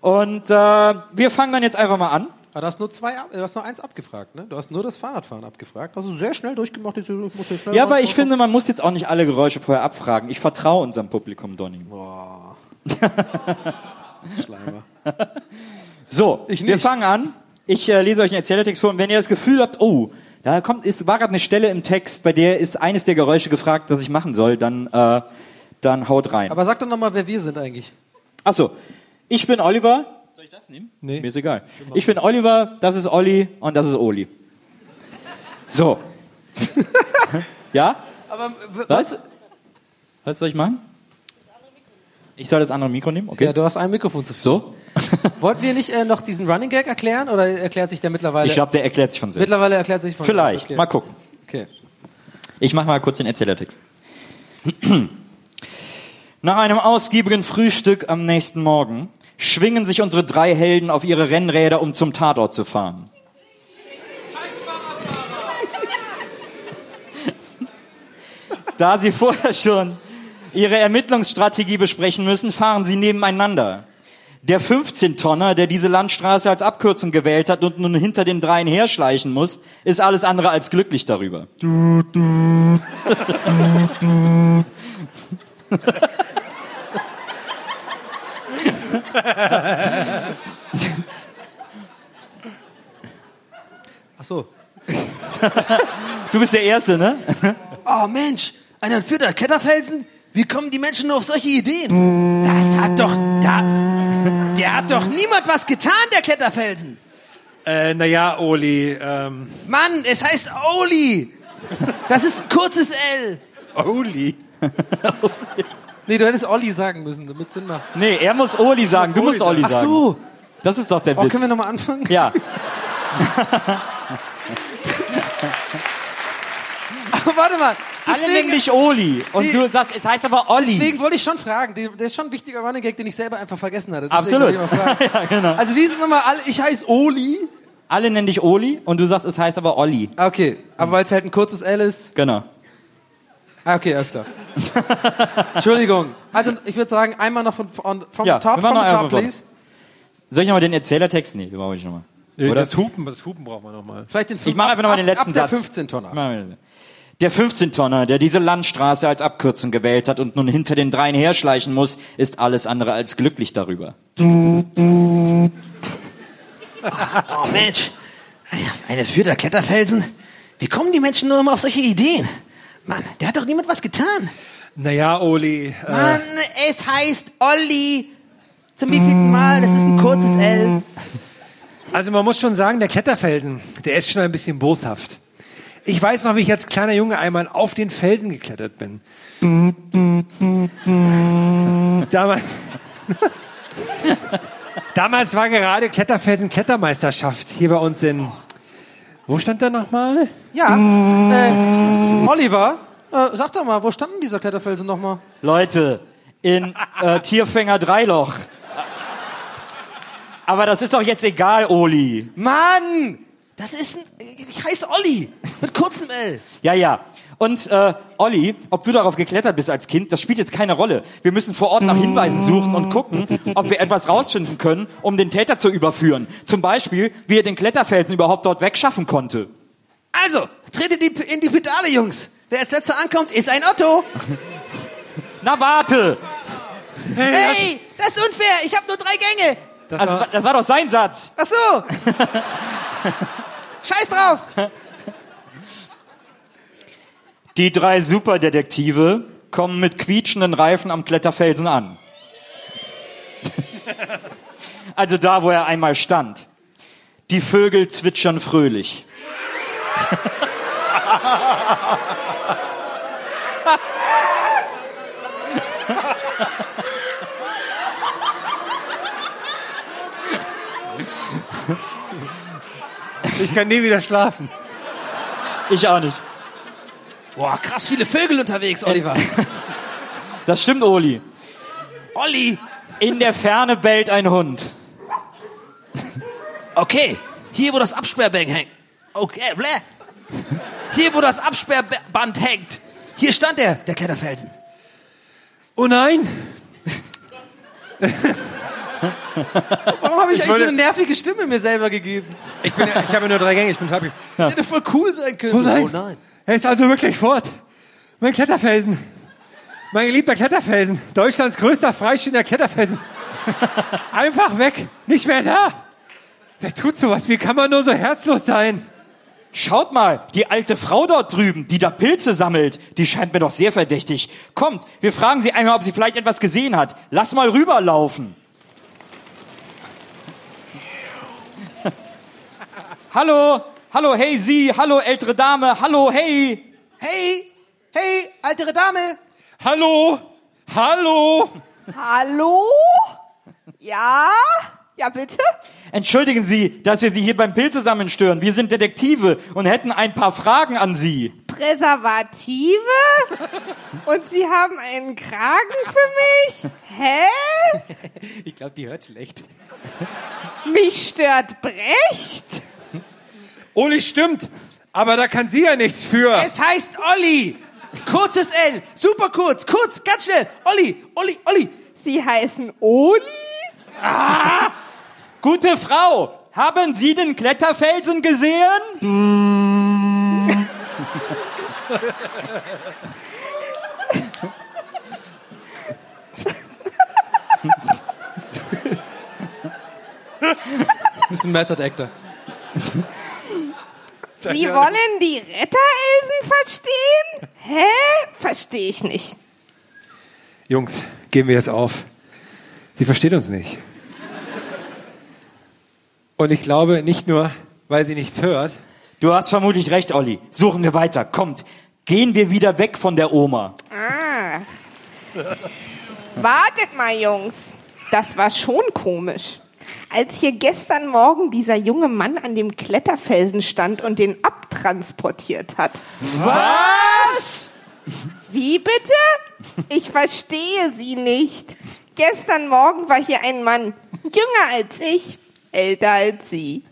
Speaker 6: Und äh, wir fangen dann jetzt einfach mal an.
Speaker 7: Aber du hast nur zwei, ab- du hast nur eins abgefragt, ne? Du hast nur das Fahrradfahren abgefragt. Hast du sehr schnell durchgemacht, jetzt musst du schnell
Speaker 6: Ja, aber ich finde, man muss jetzt auch nicht alle Geräusche vorher abfragen. Ich vertraue unserem Publikum, Donny.
Speaker 7: Schleimer.
Speaker 6: So,
Speaker 7: Ich
Speaker 6: wir fangen an. Ich äh, lese euch einen Erzählertext vor und wenn ihr das Gefühl habt, oh, da kommt, ist, war gerade eine Stelle im Text, bei der ist eines der Geräusche gefragt, das ich machen soll, dann, äh, dann haut rein.
Speaker 7: Aber sag doch nochmal, wer wir sind eigentlich.
Speaker 6: Achso, ich bin Oliver. Soll ich das nehmen?
Speaker 7: Nee.
Speaker 6: Mir ist egal. Ich bin Oliver, das ist Olli und das ist Oli. So. ja?
Speaker 7: Aber
Speaker 6: Was? Was soll ich machen? Ich soll das andere Mikro nehmen? Okay.
Speaker 7: Ja, du hast ein Mikrofon zu viel.
Speaker 6: So?
Speaker 7: Wollten wir nicht äh, noch diesen Running Gag erklären oder erklärt sich der mittlerweile?
Speaker 6: Ich glaube, der erklärt sich von selbst.
Speaker 7: mittlerweile erklärt sich von
Speaker 6: Vielleicht.
Speaker 7: Okay.
Speaker 6: Mal gucken.
Speaker 7: Okay.
Speaker 6: Ich mache mal kurz den Erzählertext. Nach einem ausgiebigen Frühstück am nächsten Morgen schwingen sich unsere drei Helden auf ihre Rennräder, um zum Tatort zu fahren. Da sie vorher schon ihre Ermittlungsstrategie besprechen müssen, fahren sie nebeneinander. Der 15-Tonner, der diese Landstraße als Abkürzung gewählt hat und nun hinter den dreien herschleichen muss, ist alles andere als glücklich darüber.
Speaker 7: Ach so.
Speaker 6: Du bist der Erste, ne?
Speaker 7: Oh Mensch, ein entführter Kletterfelsen? Wie kommen die Menschen nur auf solche Ideen? Das hat doch, da, der hat doch niemand was getan, der Kletterfelsen.
Speaker 8: Äh, naja, Oli, ähm,
Speaker 7: Mann, es heißt Oli. Das ist ein kurzes L.
Speaker 8: Oli.
Speaker 7: Nee, du hättest Olli sagen müssen, damit Sinn macht.
Speaker 6: Nee, er muss Oli sagen, du musst Oli
Speaker 7: Ach
Speaker 6: sagen.
Speaker 7: so.
Speaker 6: Das ist doch der
Speaker 7: Oh,
Speaker 6: Witz.
Speaker 7: können wir nochmal anfangen?
Speaker 6: ja.
Speaker 7: Warte mal.
Speaker 6: Alle nennen dich Oli und
Speaker 7: Nee.
Speaker 6: du sagst, es heißt aber Olli.
Speaker 7: Deswegen wollte ich schon fragen. Der ist schon ein wichtiger Running Gag, den ich selber einfach vergessen hatte. Deswegen
Speaker 6: Absolut. ja, genau.
Speaker 7: Also wie ist es nochmal? Ich heiße Oli.
Speaker 6: Alle nennen dich Oli und du sagst, es heißt aber Olli.
Speaker 7: Okay, aber weil es halt ein kurzes L ist.
Speaker 6: Genau.
Speaker 7: Ah, okay, alles klar. Entschuldigung. Also ich würde sagen, einmal noch von, von vom
Speaker 6: Ja,
Speaker 7: Top,
Speaker 6: wir
Speaker 7: vom Top, please.
Speaker 6: Soll ich nochmal den Erzählertext? Nee, den brauche ich nochmal. Oder?
Speaker 8: Das Hupen, das Hupen brauchen wir nochmal.
Speaker 7: Vielleicht den
Speaker 6: Ich mache einfach nochmal den letzten
Speaker 7: ab der
Speaker 6: Satz.
Speaker 7: 15 Tonner.
Speaker 6: Der 15-Tonner, der diese Landstraße als Abkürzung gewählt hat und nun hinter den dreien herschleichen muss, ist alles andere als glücklich darüber.
Speaker 10: Oh Mensch, ein entführter Kletterfelsen? Wie kommen die Menschen nur immer auf solche Ideen? Mann, der hat doch niemand was getan.
Speaker 8: Naja, Oli, äh,
Speaker 10: Mann, es heißt Olli. Zum wievielten Mal? Das ist ein kurzes L.
Speaker 8: also man muss schon sagen, der Kletterfelsen, der ist schon ein bisschen boshaft. Ich weiß noch, wie ich als kleiner Junge einmal auf den Felsen geklettert bin. Damals, damals war gerade Kletterfelsen-Klettermeisterschaft hier bei uns in, wo stand der nochmal?
Speaker 7: Ja, äh, Oliver, äh, sag doch mal, wo standen dieser Kletterfelsen nochmal?
Speaker 6: Leute, in äh, Tierfänger Dreiloch. Aber das ist doch jetzt egal, Oli.
Speaker 10: Mann, das ist ein, ich heiße Olli. Mit kurzem L.
Speaker 6: Ja, ja. Und äh, Olli, ob du darauf geklettert bist als Kind, das spielt jetzt keine Rolle. Wir müssen vor Ort nach Hinweisen suchen und gucken, ob wir etwas rausfinden können, um den Täter zu überführen. Zum Beispiel, wie er den Kletterfelsen überhaupt dort wegschaffen konnte.
Speaker 10: Also, tretet die, in die Pedale, Jungs. Wer als letzter ankommt, ist ein Otto.
Speaker 6: Na warte!
Speaker 10: Hey, das ist unfair. Ich habe nur drei Gänge.
Speaker 8: Das
Speaker 6: Also,
Speaker 8: war,
Speaker 6: das war doch sein Satz.
Speaker 10: Ach so. Scheiß drauf.
Speaker 6: Die drei Superdetektive kommen mit quietschenden Reifen am Kletterfelsen an. Also da, wo er einmal stand. Die Vögel zwitschern fröhlich.
Speaker 8: ich kann nie wieder schlafen.
Speaker 6: Ich auch nicht.
Speaker 10: Boah, krass viele Vögel unterwegs, Oliver.
Speaker 6: Das stimmt, Oli.
Speaker 10: Olli.
Speaker 6: In der Ferne bellt ein Hund.
Speaker 10: Okay, hier wo das Absperrband hängt. Okay, blä. Hier wo das Absperrband hängt. Hier stand er, der Kletterfelsen.
Speaker 8: Oh nein!
Speaker 7: Warum habe ich,
Speaker 8: Ich
Speaker 7: eigentlich so eine nervige Stimme mir selber gegeben?
Speaker 8: Ich, bin, ja- ich habe nur drei Gänge, ich bin happy.
Speaker 7: Das hätte voll cool sein können.
Speaker 8: Oh nein. Er ist also wirklich fort. Mein Kletterfelsen. Mein geliebter Kletterfelsen. Deutschlands größter freistehender Kletterfelsen. Einfach weg. Nicht mehr da. Wer tut sowas? Wie kann man nur so herzlos sein?
Speaker 6: Schaut mal, die alte Frau dort drüben, die da Pilze sammelt, die scheint mir doch sehr verdächtig. Kommt, wir fragen sie einmal, ob sie vielleicht etwas gesehen hat. Lass mal rüberlaufen. hallo, hallo, hey Sie, hallo ältere Dame, hallo, hey.
Speaker 10: Hey, hey, ältere Dame.
Speaker 8: Hallo? Hallo?
Speaker 4: Hallo? Ja? Ja, bitte?
Speaker 6: Entschuldigen Sie, dass wir Sie hier beim Pilzesammeln stören. Wir sind Detektive und hätten ein paar Fragen an Sie.
Speaker 4: Präservative? Und Sie haben einen Kragen für mich? Hä?
Speaker 8: Ich glaube, die hört schlecht.
Speaker 4: Mich stört Brecht?
Speaker 8: Uli stimmt. Aber da kann sie ja nichts für.
Speaker 10: Es heißt Olli. Kurzes L, super kurz, kurz, ganz schnell. Olli, Olli, Olli.
Speaker 4: Sie heißen Oli?
Speaker 6: Gute Frau, haben Sie den Kletterfelsen gesehen?
Speaker 7: Du bist ein Method Actor.
Speaker 4: Sie wollen die Retterelsen verstehen? Hä? Verstehe ich nicht.
Speaker 8: Jungs, geben wir jetzt auf. Sie versteht uns nicht. Und ich glaube nicht nur, weil sie nichts hört.
Speaker 6: Du hast vermutlich recht, Olli. Suchen wir weiter. Kommt, gehen wir wieder weg von der Oma.
Speaker 4: Ah. Wartet mal, Jungs. Das war schon komisch. Als hier gestern Morgen dieser junge Mann an dem Kletterfelsen stand und den abtransportiert hat.
Speaker 6: Was?
Speaker 4: Wie bitte? Ich verstehe Sie nicht. Gestern Morgen war hier ein Mann, jünger als ich, älter als Sie.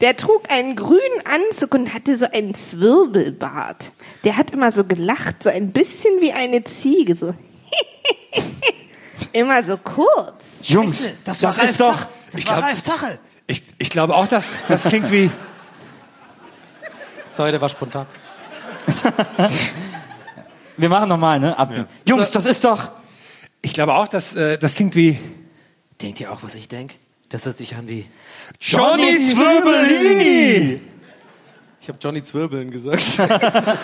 Speaker 4: Der trug einen grünen Anzug und hatte so einen Zwirbelbart. Der hat immer so gelacht, so ein bisschen wie eine Ziege, so. immer so kurz.
Speaker 6: Jungs, das,
Speaker 10: war Ralf
Speaker 6: ist doch...
Speaker 10: Das
Speaker 8: Ich
Speaker 10: war
Speaker 8: glaub-
Speaker 10: Ralf Zachel.
Speaker 8: Ich, ich glaube auch, dass das klingt wie.
Speaker 7: Sorry, der war spontan.
Speaker 6: Wir machen nochmal, ne? Ab. Jungs, das ist doch...
Speaker 8: Ich glaube auch, dass äh, das klingt wie.
Speaker 10: Denkt ihr auch, was ich denk? Das hört sich an wie...
Speaker 6: Johnny Zwirbelini!
Speaker 7: Ich habe Johnny Zwirbeln gesagt.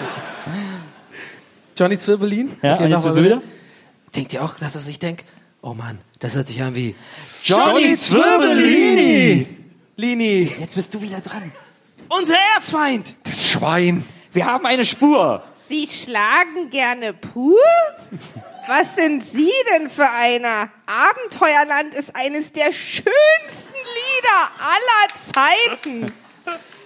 Speaker 7: Johnny Zwirbelin?
Speaker 6: Ja, und jetzt
Speaker 7: nochmal
Speaker 6: bist du wieder?
Speaker 10: Denkt ihr auch, das, was ich denk? Oh Mann, das hört sich an wie...
Speaker 6: Johnny Zwirbelini!
Speaker 7: Lini.
Speaker 6: Jetzt bist du wieder dran.
Speaker 10: Unser Erzfeind!
Speaker 8: Das Schwein.
Speaker 6: Wir haben eine Spur.
Speaker 4: Sie schlagen gerne pur? Was sind Sie denn für einer? Abenteuerland ist eines der schönsten Lieder aller Zeiten.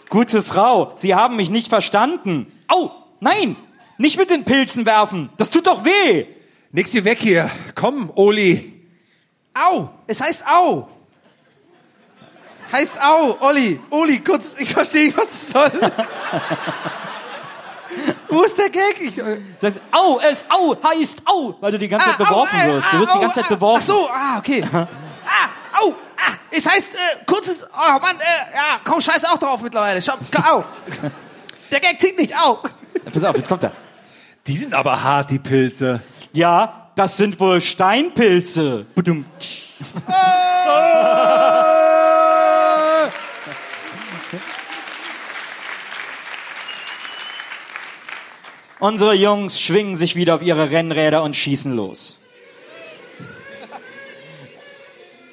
Speaker 6: Gute Frau, Sie haben mich nicht verstanden. Au, nein, nicht mit den Pilzen werfen. Das tut doch weh.
Speaker 8: Nix hier weg hier. Komm, Oli.
Speaker 7: Au! Es heißt Au! Heißt Au, Olli. Oli, kurz, ich verstehe nicht, was es soll. Wo ist der Gag? Ich, äh,
Speaker 6: Das heißt, au, es au heißt au, weil du die ganze Zeit
Speaker 10: Ah,
Speaker 6: beworfen
Speaker 10: au, äh,
Speaker 6: wirst. Du
Speaker 10: ah,
Speaker 6: wirst die
Speaker 10: au,
Speaker 6: ganze Zeit
Speaker 10: ah,
Speaker 6: beworfen.
Speaker 10: Ach so, ah, okay. ah, au, ah, es heißt, äh, kurzes, oh Mann, äh, ja, komm, scheiß auch drauf mittlerweile. Schau, au. Der Gag zieht nicht, au.
Speaker 6: Pass auf, jetzt kommt er.
Speaker 8: Die sind aber hart, die Pilze.
Speaker 6: Ja, das sind wohl Steinpilze. Unsere Jungs schwingen sich wieder auf ihre Rennräder und schießen los.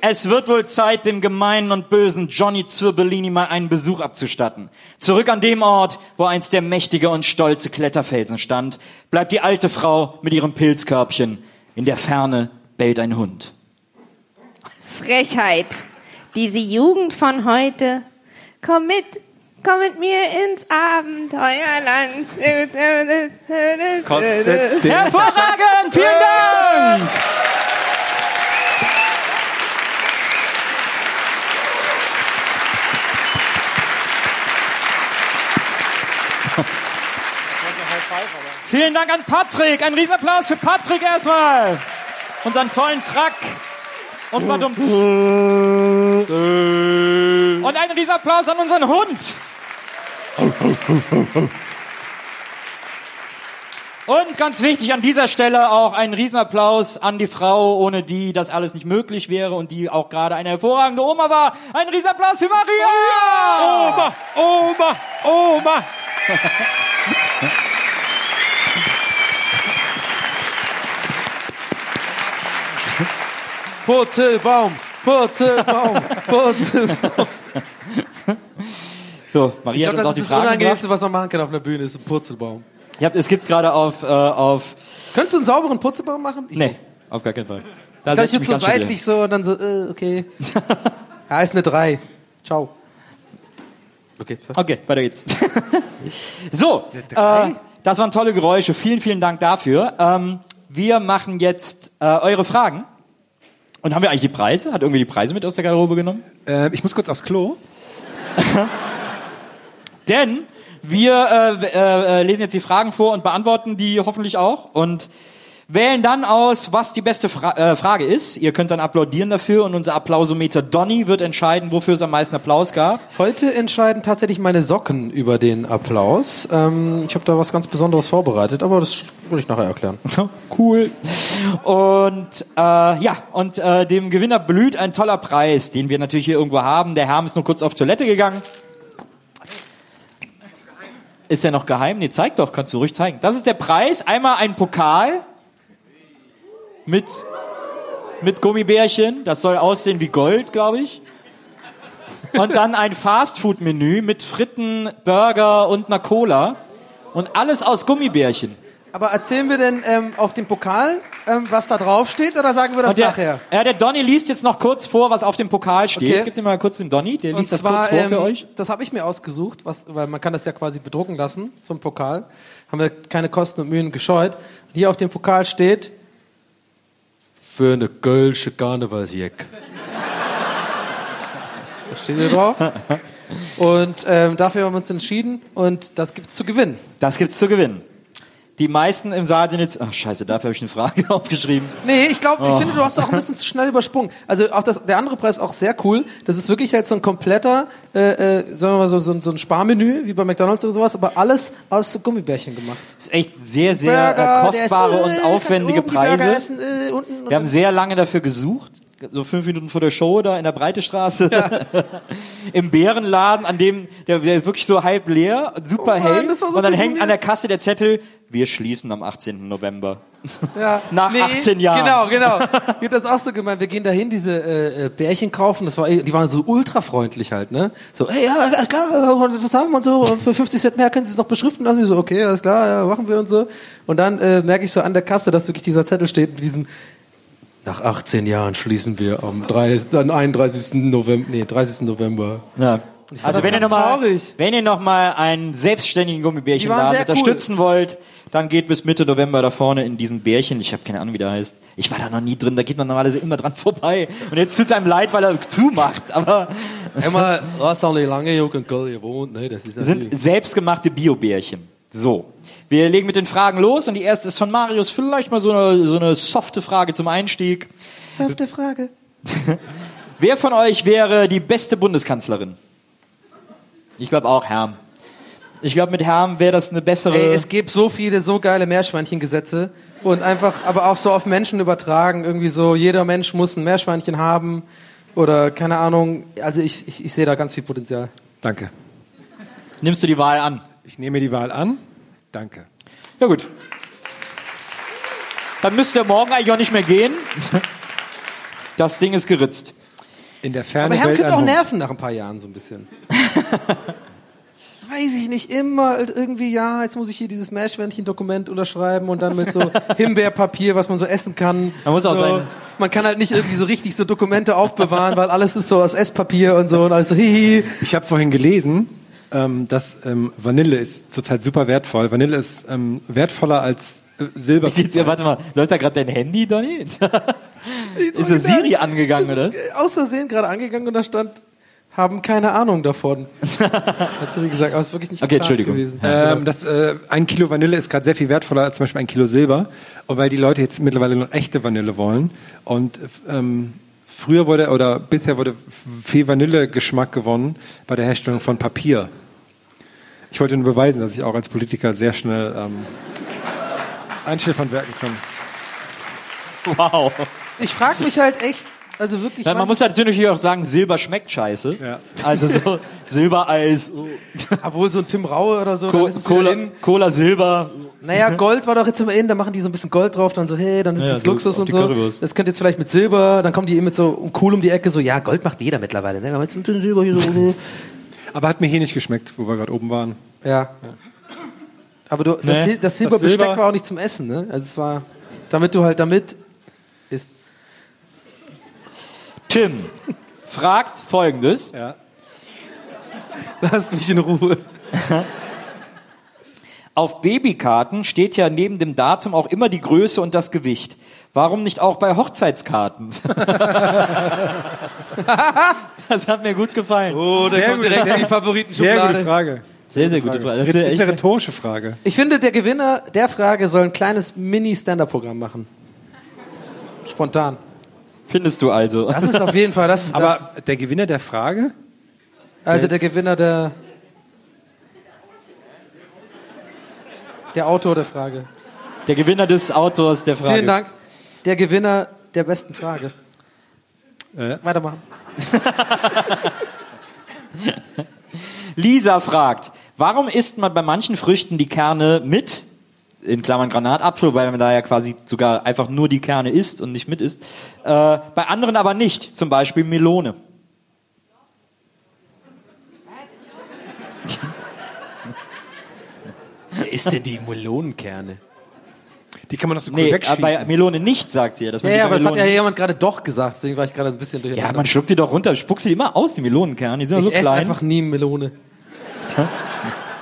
Speaker 6: Es wird wohl Zeit, dem gemeinen und bösen Johnny Zirbellini mal einen Besuch abzustatten. Zurück an dem Ort, wo einst der mächtige und stolze Kletterfelsen stand, bleibt die alte Frau mit ihrem Pilzkörbchen. In der Ferne bellt ein Hund.
Speaker 4: Frechheit. Diese Jugend von heute. Komm mit, komm mit mir ins Abenteuerland.
Speaker 8: Kostet den
Speaker 6: Hervorragend! Vielen Dank! Vielen Dank an Patrick. Ein Riesenapplaus für Patrick erstmal. Unseren tollen Truck. Und Badumts. Und einen Riesenapplaus an unseren Hund. Und ganz wichtig an dieser Stelle auch einen Riesenapplaus an die Frau, ohne die das alles nicht möglich wäre und die auch gerade eine hervorragende Oma war. Ein Riesenapplaus für Maria!
Speaker 8: Oma, Oma, Oma.
Speaker 7: Purzelbaum, Purzelbaum, Purzelbaum.
Speaker 6: So,
Speaker 7: Ich
Speaker 6: Maria
Speaker 7: glaube,
Speaker 6: uns auch
Speaker 7: das
Speaker 6: die
Speaker 7: ist das
Speaker 6: Fragen
Speaker 7: Unangenehmste,
Speaker 6: gebracht.
Speaker 7: was man machen kann auf einer Bühne, ist ein Purzelbaum.
Speaker 6: Ihr habt, es gibt gerade auf, äh, auf,
Speaker 7: Könntest du einen sauberen Purzelbaum machen? Ich,
Speaker 6: nee, auf gar keinen Fall. Da
Speaker 7: Da
Speaker 6: setz
Speaker 7: ich
Speaker 6: ich
Speaker 7: so seitlich so und dann so, äh, okay. ja, ist eine 3. Ciao. Okay.
Speaker 6: Okay, weiter geht's. so, äh, das waren tolle Geräusche. Vielen, vielen Dank dafür. Ähm, wir machen jetzt äh, eure Fragen. Und haben wir eigentlich die Preise? Hat irgendwie die Preise mit aus der Garderobe genommen?
Speaker 8: Äh, ich muss kurz aufs Klo.
Speaker 6: Denn Wir äh, äh, äh, lesen jetzt die Fragen vor und beantworten die hoffentlich auch und wählen dann aus, was die beste Fra äh, Frage ist. Ihr könnt dann applaudieren dafür und unser Applausometer Donny wird entscheiden, wofür es am meisten Applaus gab.
Speaker 7: Heute entscheiden tatsächlich meine Socken über den Applaus. Ähm, ich habe da was ganz Besonderes vorbereitet, aber das würde ich nachher erklären.
Speaker 6: Cool. Und äh, ja, und äh, dem Gewinner blüht ein toller Preis, den wir natürlich hier irgendwo haben. Der Herm ist nur kurz auf Toilette gegangen. Ist der noch geheim? Nee, zeig doch, kannst du ruhig zeigen. Das ist der Preis. Einmal ein Pokal mit, mit Gummibärchen. Das soll aussehen wie Gold, glaube ich. Und dann ein Fastfood-Menü mit Fritten, Burger und einer Cola. Und alles aus Gummibärchen.
Speaker 7: Aber erzählen wir denn ähm, auf dem Pokal, ähm, was da drauf steht, oder sagen wir das
Speaker 6: der,
Speaker 7: nachher?
Speaker 6: Ja, der Donny liest jetzt noch kurz vor, was auf dem Pokal steht.
Speaker 7: Okay.
Speaker 6: Gibt's ihm mal kurz den Donny, der
Speaker 7: Und
Speaker 6: liest das
Speaker 7: zwar,
Speaker 6: kurz vor
Speaker 7: ähm,
Speaker 6: für euch.
Speaker 7: Das habe ich mir ausgesucht, was, weil man kann das ja quasi bedrucken lassen zum Pokal. Haben wir keine Kosten und Mühen gescheut. Und hier auf dem Pokal steht für eine kölsche Karnevalsjack. Das steht hier drauf. Und ähm, dafür haben wir uns entschieden und das gibt's zu gewinnen.
Speaker 6: Das gibt's zu gewinnen. Die meisten im Saal sind jetzt, ach scheiße, dafür habe ich eine Frage aufgeschrieben.
Speaker 7: Nee, ich glaube, ich
Speaker 6: Oh.
Speaker 7: finde, du hast auch ein bisschen zu schnell übersprungen. Also auch das, der andere Preis ist auch sehr cool. Das ist wirklich halt so ein kompletter, äh, äh, sagen wir mal so, so, ein- so ein Sparmenü, wie bei McDonalds oder sowas, aber alles aus so Gummibärchen gemacht.
Speaker 6: Das ist echt sehr, sehr
Speaker 7: Burger,
Speaker 6: äh, kostbare
Speaker 7: ist, äh,
Speaker 6: und aufwendige Preise.
Speaker 7: essen, äh, unten,
Speaker 6: Wir haben sehr lange dafür gesucht. So fünf Minuten vor der Show da in der Breitestraße. Im Bärenladen, an dem, der, der ist wirklich so halb leer, super
Speaker 7: Oh Mann,
Speaker 6: hell.
Speaker 7: so
Speaker 6: und dann hängt an der Kasse der Zettel, wir schließen am 18. November.
Speaker 7: Ja.
Speaker 6: Nach 18 Jahren.
Speaker 7: Genau, genau. Ich hab das auch so gemeint. Wir gehen dahin, diese äh, äh, Bärchen kaufen. Das war, die waren so ultra freundlich halt, ne? So, ey, ja, alles klar, das haben wir und so. Und für 50 Cent mehr können Sie es noch beschriften lassen. Ich so, okay, alles klar, ja, machen wir und so. Und dann äh, merke ich so an der Kasse, dass wirklich dieser Zettel steht mit diesem nach 18 Jahren schließen wir am 30, am 31. November, nee, 30. November.
Speaker 6: Ja. Also wenn ihr, mal, wenn ihr noch mal einen selbstständigen
Speaker 7: waren
Speaker 6: Gummibärchenladen unterstützen wollt, dann geht bis Mitte November da vorne in diesen Bärchen. Ich habe keine Ahnung, wie der heißt. Ich war da noch nie drin, da geht man normalerweise immer dran vorbei. Und jetzt tut's einem leid, weil er zumacht. Aber
Speaker 7: Einmal, was die lange Jugend in Köln gewohnt, ne? Das ist
Speaker 6: sind selbstgemachte Biobärchen. So. Wir legen mit den Fragen los und die erste ist von Marius. Vielleicht mal so eine, so eine softe Frage zum Einstieg.
Speaker 7: Softe Frage.
Speaker 6: Wer von euch wäre die beste Bundeskanzlerin? Ich glaube auch Herm. Ich glaube, mit Herm wäre das eine bessere.
Speaker 7: Ey, es gibt so viele so geile Meerschweinchengesetze und einfach, aber auch so auf Menschen übertragen, irgendwie so, jeder Mensch muss ein Meerschweinchen haben oder keine Ahnung. Also ich, ich, ich sehe da ganz viel Potenzial.
Speaker 8: Danke.
Speaker 6: Nimmst du die Wahl an?
Speaker 8: Ich nehme die Wahl an. Danke.
Speaker 6: Ja gut. Dann müsst ihr morgen eigentlich auch nicht mehr gehen. Das Ding ist geritzt.
Speaker 8: In der Ferne
Speaker 7: Aber Herr
Speaker 8: Welt
Speaker 7: könnte auch nerven nach ein paar Jahren so ein bisschen. Weiß ich nicht, immer irgendwie, ja, jetzt muss ich hier dieses Meerschweinchen-Dokument unterschreiben und dann mit so Himbeerpapier, was man so essen kann.
Speaker 6: Man muss auch
Speaker 7: so,
Speaker 6: sein-
Speaker 7: Man kann halt nicht irgendwie so richtig so Dokumente aufbewahren, weil alles ist so aus Esspapier und so und alles so hihi.
Speaker 8: Ich habe vorhin gelesen, ähm, dass ähm, Vanille ist zurzeit super wertvoll. Vanille ist ähm, wertvoller als äh, Silber.
Speaker 6: Geht's ja, warte mal, läuft da gerade dein Handy, Donny? ist so Siri angegangen, oder?
Speaker 7: Das ist äh, aus Versehen gerade angegangen und da stand, haben keine Ahnung davon. Hat Siri gesagt, aber es ist wirklich nicht
Speaker 6: Okay, Entschuldigung.
Speaker 7: gewesen.
Speaker 8: Ähm, das, äh, ein Kilo Vanille ist gerade sehr viel wertvoller als zum Beispiel ein Kilo Silber. Und weil die Leute jetzt mittlerweile noch echte Vanille wollen. Und ähm, früher wurde, oder bisher wurde viel Vanillegeschmack gewonnen bei der Herstellung von Papier. Ich wollte nur beweisen, dass ich auch als Politiker sehr schnell ähm, einschläfern wirken kann.
Speaker 6: Wow.
Speaker 7: Ich frage mich halt echt, also wirklich.
Speaker 6: Ja, man muss natürlich auch sagen, Silber schmeckt scheiße.
Speaker 8: Ja.
Speaker 6: Also so Silbereis,
Speaker 7: Obwohl so ein Tim Raue oder so,
Speaker 6: Co Cola. Cola Silber.
Speaker 7: Naja, Gold war doch jetzt immer in, da machen die so ein bisschen Gold drauf, dann so, hey, dann ist
Speaker 6: Ja,
Speaker 7: jetzt
Speaker 6: so
Speaker 7: Luxus und so.
Speaker 6: Currywurst.
Speaker 7: Das könnte jetzt vielleicht mit Silber, dann kommen die eben mit so cool um die Ecke, so, ja, Gold macht jeder mittlerweile, ne? Wir haben jetzt ein bisschen Silber hier so.
Speaker 8: Aber hat mir hier nicht geschmeckt, wo wir gerade oben waren.
Speaker 7: ja. Aber du, das,
Speaker 6: Nee.
Speaker 7: Sil- das Silberbesteck
Speaker 8: Silber-
Speaker 7: war auch nicht zum Essen, ne? Also es war, damit du halt damit isst.
Speaker 6: Tim fragt folgendes.
Speaker 8: Ja.
Speaker 7: Lasst mich in Ruhe.
Speaker 6: Auf Babykarten steht ja neben dem Datum auch immer die Größe und das Gewicht. Warum nicht auch bei Hochzeitskarten? das hat mir gut gefallen.
Speaker 7: Oh, der
Speaker 8: Sehr
Speaker 7: kommt direkt in die
Speaker 8: Sehr
Speaker 7: Favoriten-Schublade.
Speaker 8: gute Frage.
Speaker 6: Sehr, sehr gute Frage. Das ist,
Speaker 8: ist
Speaker 6: echt,
Speaker 8: eine rhetorische Frage.
Speaker 7: Ich finde, der Gewinner der Frage soll ein kleines Mini-Stand-Up-Programm machen. Spontan.
Speaker 6: findest du also?
Speaker 7: Das ist auf jeden Fall das. das
Speaker 8: Aber der Gewinner der Frage?
Speaker 7: also der Gewinner der. Der Autor der Frage.
Speaker 6: Der Gewinner des Autors der Frage.
Speaker 7: Vielen Dank. Der Gewinner der besten Frage.
Speaker 8: Äh.
Speaker 7: Weitermachen.
Speaker 6: Lisa fragt, warum isst man bei manchen Früchten die Kerne mit, in Klammern Granatapfel, weil man da ja quasi sogar einfach nur die Kerne isst und nicht mit isst, äh, bei anderen aber nicht, zum Beispiel Melone.
Speaker 7: Wer isst denn die Melonenkerne?
Speaker 8: Die kann man doch so cool
Speaker 6: Nee, äh,
Speaker 8: wegschießen.
Speaker 6: bei Melone nicht, sagt sie ja. Dass man
Speaker 7: Ja, ja, aber das hat ja jemand gerade doch gesagt, deswegen war ich gerade ein bisschen durcheinander.
Speaker 6: ja, man schluckt die doch runter, spuckt sie immer aus, die Melonenkerne, die sind ja
Speaker 7: ich
Speaker 6: so
Speaker 7: esse
Speaker 6: klein.
Speaker 7: einfach nie Melone.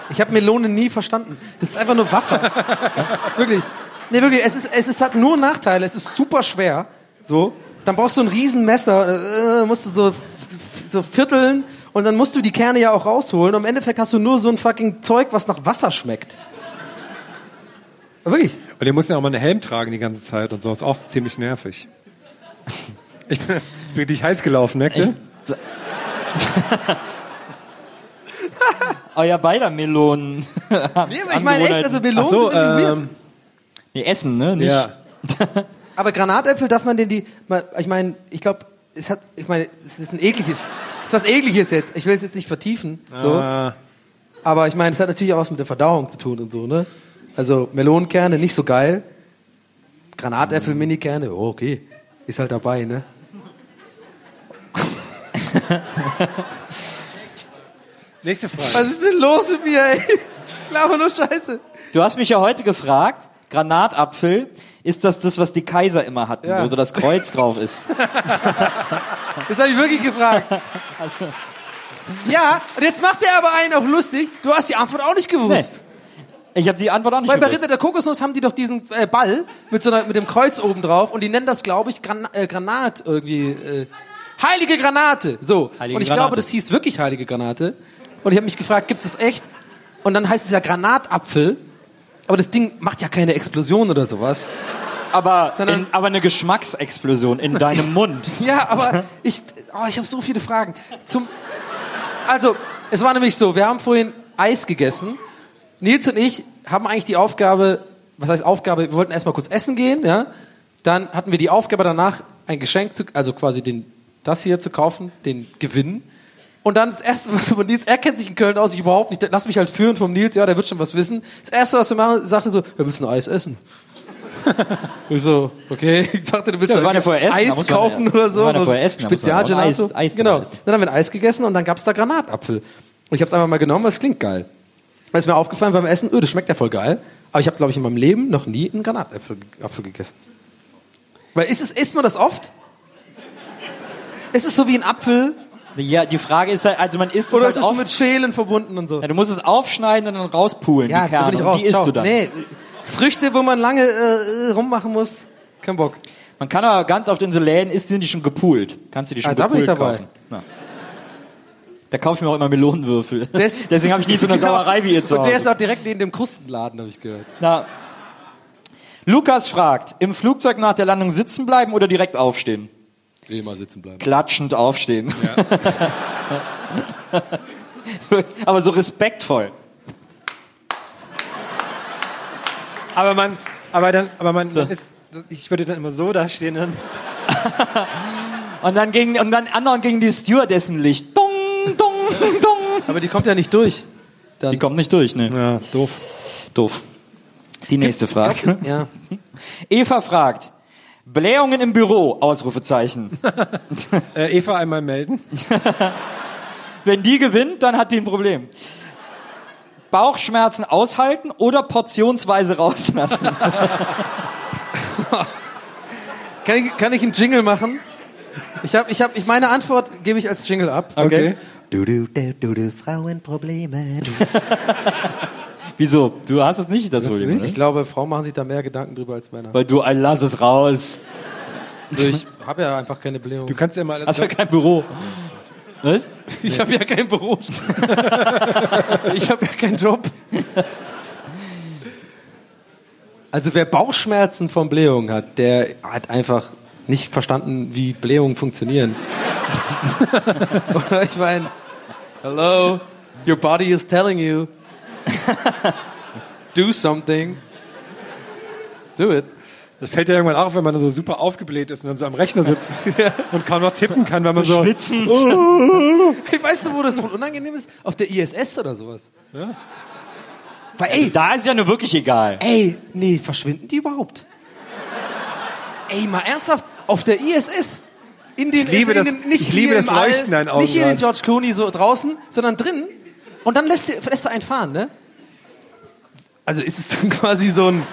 Speaker 7: Ich habe Melone nie verstanden. Das ist einfach nur Wasser. wirklich. Nee, wirklich, es, ist, es ist, hat nur Nachteile. Es ist super schwer. So. Dann brauchst du ein Riesenmesser, äh, musst du so, so vierteln und dann musst du die Kerne ja auch rausholen. Und im Endeffekt hast du nur so ein fucking Zeug, was nach Wasser schmeckt. Wirklich.
Speaker 8: Und der muss ja auch mal einen Helm tragen die ganze Zeit und so. Ist auch ziemlich nervig. Ich bin wirklich heiß gelaufen, ne?
Speaker 6: Euer beider Melonen.
Speaker 7: Nee, aber ich meine echt, also Melonen
Speaker 8: Ach so,
Speaker 7: sind
Speaker 8: ähm,
Speaker 6: Nee, essen, ne? Nicht.
Speaker 8: ja.
Speaker 7: Aber Granatäpfel darf man den die, mal- ich meine, ich glaube, es hat, ich meine, es ist ein ekliges, es ist was ekliges jetzt. Ich will es jetzt nicht vertiefen, so.
Speaker 8: Ah,
Speaker 7: Aber ich meine, es hat natürlich auch was mit der Verdauung zu tun und so, ne? Also Melonenkerne nicht so geil. Granatäpfel, Minikerne, oh, okay, ist halt dabei, ne?
Speaker 8: nächste Frage.
Speaker 7: Was ist denn los mit mir, ey? Ich glaube nur Scheiße.
Speaker 6: Du hast mich ja heute gefragt, Granatapfel, ist das das, was die Kaiser immer hatten,
Speaker 7: Ja.
Speaker 6: wo so das Kreuz drauf ist?
Speaker 7: Das habe ich wirklich gefragt.
Speaker 6: Also,
Speaker 7: Ja, und jetzt macht er aber einen auf lustig. Du hast die Antwort auch nicht gewusst.
Speaker 6: Ich habe die Antwort auch nicht
Speaker 7: Weil bei
Speaker 6: gewusst.
Speaker 7: Ritter der Kokosnuss haben die doch diesen äh, Ball mit so einer, mit dem Kreuz oben drauf und die nennen das, glaube ich, Gran äh, Granat irgendwie. Äh, heilige Granate. So.
Speaker 6: Heilige
Speaker 7: und ich
Speaker 6: Granate.
Speaker 7: glaube, das hieß wirklich heilige Granate. Und ich habe mich gefragt, gibt es das echt? Und dann heißt es ja Granatapfel. Aber das Ding macht ja keine Explosion oder sowas.
Speaker 6: aber,
Speaker 7: sondern-
Speaker 6: in, aber eine Geschmacksexplosion in deinem Mund.
Speaker 7: Ja, aber ich, oh, ich habe so viele Fragen. Zum, also, es war nämlich so, wir haben vorhin Eis gegessen. Nils und ich haben eigentlich die Aufgabe, was heißt Aufgabe, wir wollten erstmal kurz essen gehen, ja. Dann hatten wir die Aufgabe danach, ein Geschenk zu, also quasi den, das hier zu kaufen, den Gewinn. Und dann das erste, was von Nils, er kennt sich in Köln aus, ich überhaupt nicht, lass mich halt führen vom Nils, ja, der wird schon was wissen. Das erste, was wir machen, sagte so, wir müssen Eis essen. ich so, okay, ich dachte, du willst
Speaker 6: Ja, vorher essen,
Speaker 7: Eis kaufen
Speaker 6: ja-
Speaker 7: oder so. so
Speaker 6: essen,
Speaker 7: Spezialgelato.
Speaker 6: Eis- Eis
Speaker 7: genau. Dann haben wir ein Eis gegessen und dann gab's da Granatapfel. Und ich habe es einfach mal genommen, es klingt geil. Ist mir aufgefallen beim Essen, öh, das schmeckt ja voll geil. Aber ich habe, glaube ich, in meinem Leben noch nie einen Granatapfel Apfel gegessen. Weil ist es, isst man das oft? Ist es so wie ein Apfel?
Speaker 6: Ja, die Frage ist halt, also man isst
Speaker 7: Oder
Speaker 6: es
Speaker 7: ist
Speaker 6: halt
Speaker 7: es so
Speaker 6: auf,
Speaker 7: mit Schälen verbunden und so?
Speaker 6: ja, du musst es aufschneiden und dann rauspulen,
Speaker 7: Ja,
Speaker 6: die
Speaker 7: da
Speaker 6: Kerne.
Speaker 7: bin ich raus.
Speaker 6: Die isst du dann.
Speaker 7: Nee, Früchte, wo man lange äh, rummachen muss, kein Bock.
Speaker 6: Man kann aber ganz oft in so Läden, ist, sind die schon gepoolt. Kannst du die schon
Speaker 7: Ah, da bin ich dabei.
Speaker 6: kaufen. Ja. Da kaufe ich mir auch immer Melonenwürfel.
Speaker 7: Der ist-
Speaker 6: Deswegen habe ich nie so eine
Speaker 7: Genau.
Speaker 6: Sauerei wie ihr zu
Speaker 7: Und der ist auch direkt neben dem Krustenladen, habe ich gehört.
Speaker 6: Na, Lukas fragt, im Flugzeug nach der Landung sitzen bleiben oder direkt aufstehen?
Speaker 7: Immer sitzen bleiben.
Speaker 6: Klatschend aufstehen. aber so respektvoll.
Speaker 8: Aber man, aber dann, aber man, man ist, ich würde dann immer so da stehen dann.
Speaker 6: Und dann gegen, und dann anderen gegen die Stewardessenlicht. Dong, dong, dong.
Speaker 7: Aber die kommt ja nicht durch.
Speaker 6: Die kommt nicht durch, ne?
Speaker 8: Ja, doof.
Speaker 6: Doof. Die nächste Frage.
Speaker 7: Ja.
Speaker 6: Eva fragt, Blähungen im Büro, Ausrufezeichen.
Speaker 8: Äh, Eva einmal melden.
Speaker 6: Wenn die gewinnt, dann hat die ein Problem. Bauchschmerzen aushalten oder portionsweise rauslassen.
Speaker 7: Kann ich, kann ich einen Jingle machen? Ich habe, ich habe, ich meine Antwort gebe ich als Jingle ab.
Speaker 8: Okay.
Speaker 9: Du, du, du, du, du, Frauenprobleme. Du.
Speaker 6: Wieso? Du hast es nicht, das Problem.
Speaker 7: Ich
Speaker 6: ne?
Speaker 7: glaube, Frauen machen sich da mehr Gedanken drüber als Männer.
Speaker 6: Weil du, ein lass es raus.
Speaker 7: Also ich habe ja einfach keine Blähung.
Speaker 8: Du kannst ja mal.
Speaker 6: Hast ja kein Büro. Was?
Speaker 7: Ich habe ja keinen Beruf. ich habe ja keinen Job. Also wer Bauchschmerzen von Blähungen hat, der hat einfach nicht verstanden, wie Blähungen funktionieren. Oder ich meine, hello, your body is telling you, do something, do it.
Speaker 8: Das fällt ja irgendwann auf, wenn man so super aufgebläht ist und dann so am Rechner sitzt und kaum noch tippen kann, weil man so,
Speaker 6: schwitzend.
Speaker 7: Hey, weißt du, wo das wohl unangenehm ist? Auf der ISS oder sowas.
Speaker 8: Ja.
Speaker 7: Weil, ey,
Speaker 6: Da ist ja nur wirklich egal.
Speaker 7: ey, nee, verschwinden die überhaupt? Ey, mal ernsthaft, auf der ISS. In den,
Speaker 8: Ich liebe
Speaker 7: in
Speaker 8: das-
Speaker 7: den, nicht
Speaker 8: ich liebe das
Speaker 7: im All,
Speaker 8: Leuchten in Augen
Speaker 7: Nicht hier in den. George Clooney so draußen, sondern drinnen. Und dann lässt, du- lässt du einen fahren, ne? Also ist es dann quasi so ein,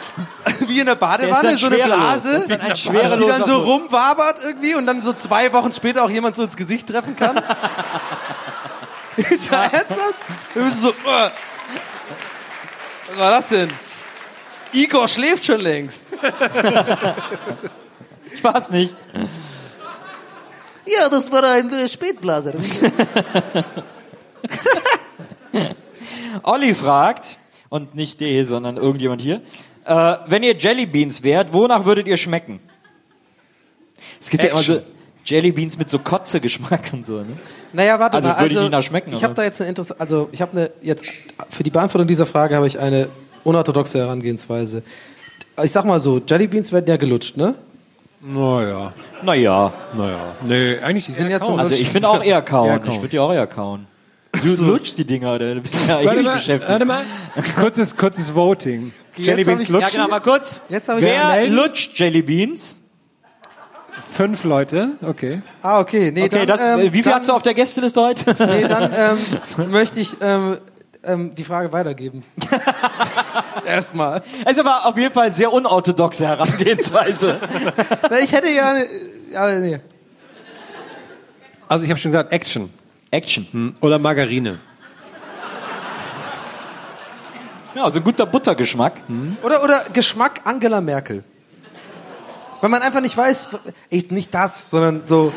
Speaker 7: wie in der Badewanne, so eine. Blase,
Speaker 6: dann ein
Speaker 7: die dann so rumwabert irgendwie und dann so zwei Wochen später auch jemand so ins Gesicht treffen kann. ist ja ernsthaft? Wir müssen so, uh, was war das denn? Igor schläft schon längst.
Speaker 6: Ich weiß nicht.
Speaker 9: Ja, das war ein äh, Spätblaser.
Speaker 6: Olli fragt, und nicht D, sondern irgendjemand hier, äh, wenn ihr Jellybeans wärt, wonach würdet ihr schmecken? Es gibt ja immer so Jellybeans mit so Kotze-Geschmack und so, ne?
Speaker 7: Naja, warte
Speaker 6: Also
Speaker 7: mal.
Speaker 6: würde ich Ihnen auch schmecken,
Speaker 7: Ich habe da jetzt eine Interesse, also ich habe eine jetzt für die Beantwortung dieser Frage habe ich eine unorthodoxe Herangehensweise. Ich sag mal so, Jellybeans werden ja gelutscht, ne?
Speaker 8: Naja,
Speaker 6: Naja,
Speaker 8: naja. Nee, eigentlich, die sind
Speaker 7: so-
Speaker 8: so.
Speaker 6: also ich finde auch eher kauen.
Speaker 8: Eher kauen.
Speaker 6: Ich würde die auch eher kauen. Du lutschst die Dinger, oder? Du bist ja
Speaker 8: Warte
Speaker 6: ewig
Speaker 8: mal,
Speaker 6: beschäftigt.
Speaker 8: warte mal. Kurzes, kurzes Voting. Jellybeans
Speaker 7: ich-
Speaker 6: Ja, genau, mal kurz.
Speaker 7: Jetzt ich
Speaker 6: Wer
Speaker 8: melden?
Speaker 6: lutscht Jellybeans?
Speaker 8: Fünf Leute, okay.
Speaker 7: Ah, okay. Nee,
Speaker 6: Okay,
Speaker 7: dann,
Speaker 6: das,
Speaker 7: ähm,
Speaker 6: wie viel
Speaker 7: dann,
Speaker 6: hast du auf der Gästeliste heute?
Speaker 7: Nee, dann ähm, möchte ich ähm, ähm, die Frage weitergeben. Erstmal.
Speaker 6: ist aber auf jeden Fall sehr unorthodoxe Herangehensweise.
Speaker 7: Ich hätte ja, aber nee.
Speaker 8: Also ich habe schon gesagt, Action.
Speaker 6: Action.
Speaker 8: Hm. Oder Margarine.
Speaker 6: Ja, also guter Buttergeschmack.
Speaker 7: Oder, oder Geschmack Angela Merkel. Weil man einfach nicht weiß, ey, nicht das, sondern so.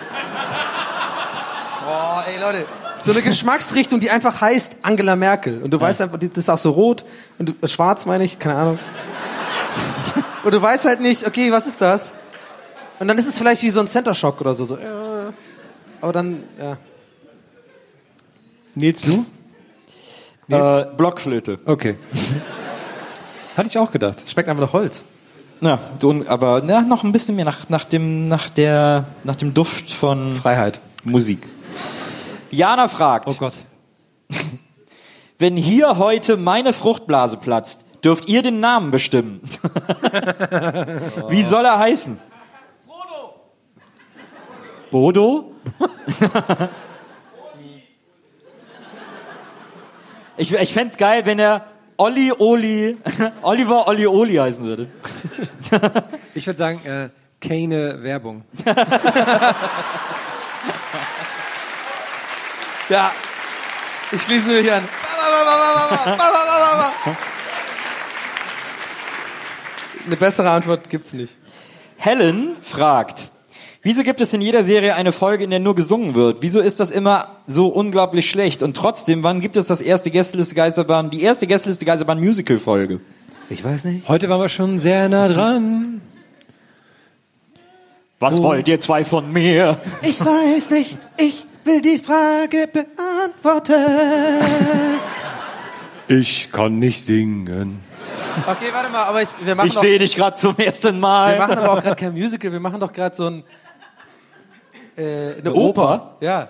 Speaker 7: Boah, ey Leute. So eine Geschmacksrichtung, die einfach heißt Angela Merkel. Und du weißt einfach, das ist auch so rot und du, äh, schwarz meine ich, keine Ahnung. Und du weißt halt nicht, okay, was ist das? Und dann ist es vielleicht wie so ein Center Shock oder so. so äh, aber dann, ja.
Speaker 8: Nils, du?
Speaker 6: Äh, Blockflöte.
Speaker 8: Okay. Hatte ich auch gedacht.
Speaker 7: Es schmeckt einfach nach Holz.
Speaker 6: Ja, du, aber na, noch ein bisschen mehr nach, nach, dem, nach, der, nach dem Duft von
Speaker 7: Freiheit.
Speaker 6: Musik. Jana fragt,
Speaker 8: Oh Gott.
Speaker 6: wenn hier heute meine Fruchtblase platzt, dürft ihr den Namen bestimmen. Wie soll er heißen? Bodo. Bodo? ich ich fände es geil, wenn er Olli Oli, Oliver Olli Oli heißen würde.
Speaker 8: Ich würde sagen, äh, keine Werbung.
Speaker 7: Ja. Ich schließe mich an. Eine bessere Antwort gibt's nicht.
Speaker 6: Helen fragt, wieso gibt es in jeder Serie eine Folge, in der nur gesungen wird? Wieso ist das immer so unglaublich schlecht? Und trotzdem, wann gibt es das erste Gästeliste Geisterbahn, die erste Gästeliste Geisterbahn Musical Folge?
Speaker 7: Ich weiß nicht.
Speaker 8: Heute waren wir schon sehr nah dran.
Speaker 6: Was wollt ihr zwei von mir?
Speaker 7: Ich weiß nicht. Ich will die Frage beantworten.
Speaker 8: Ich kann nicht singen.
Speaker 7: Okay, warte mal, aber ich, wir machen
Speaker 6: Ich sehe dich gerade zum ersten Mal.
Speaker 7: wir machen aber auch gerade kein Musical, wir machen doch gerade so ein äh, eine Oper. Ja.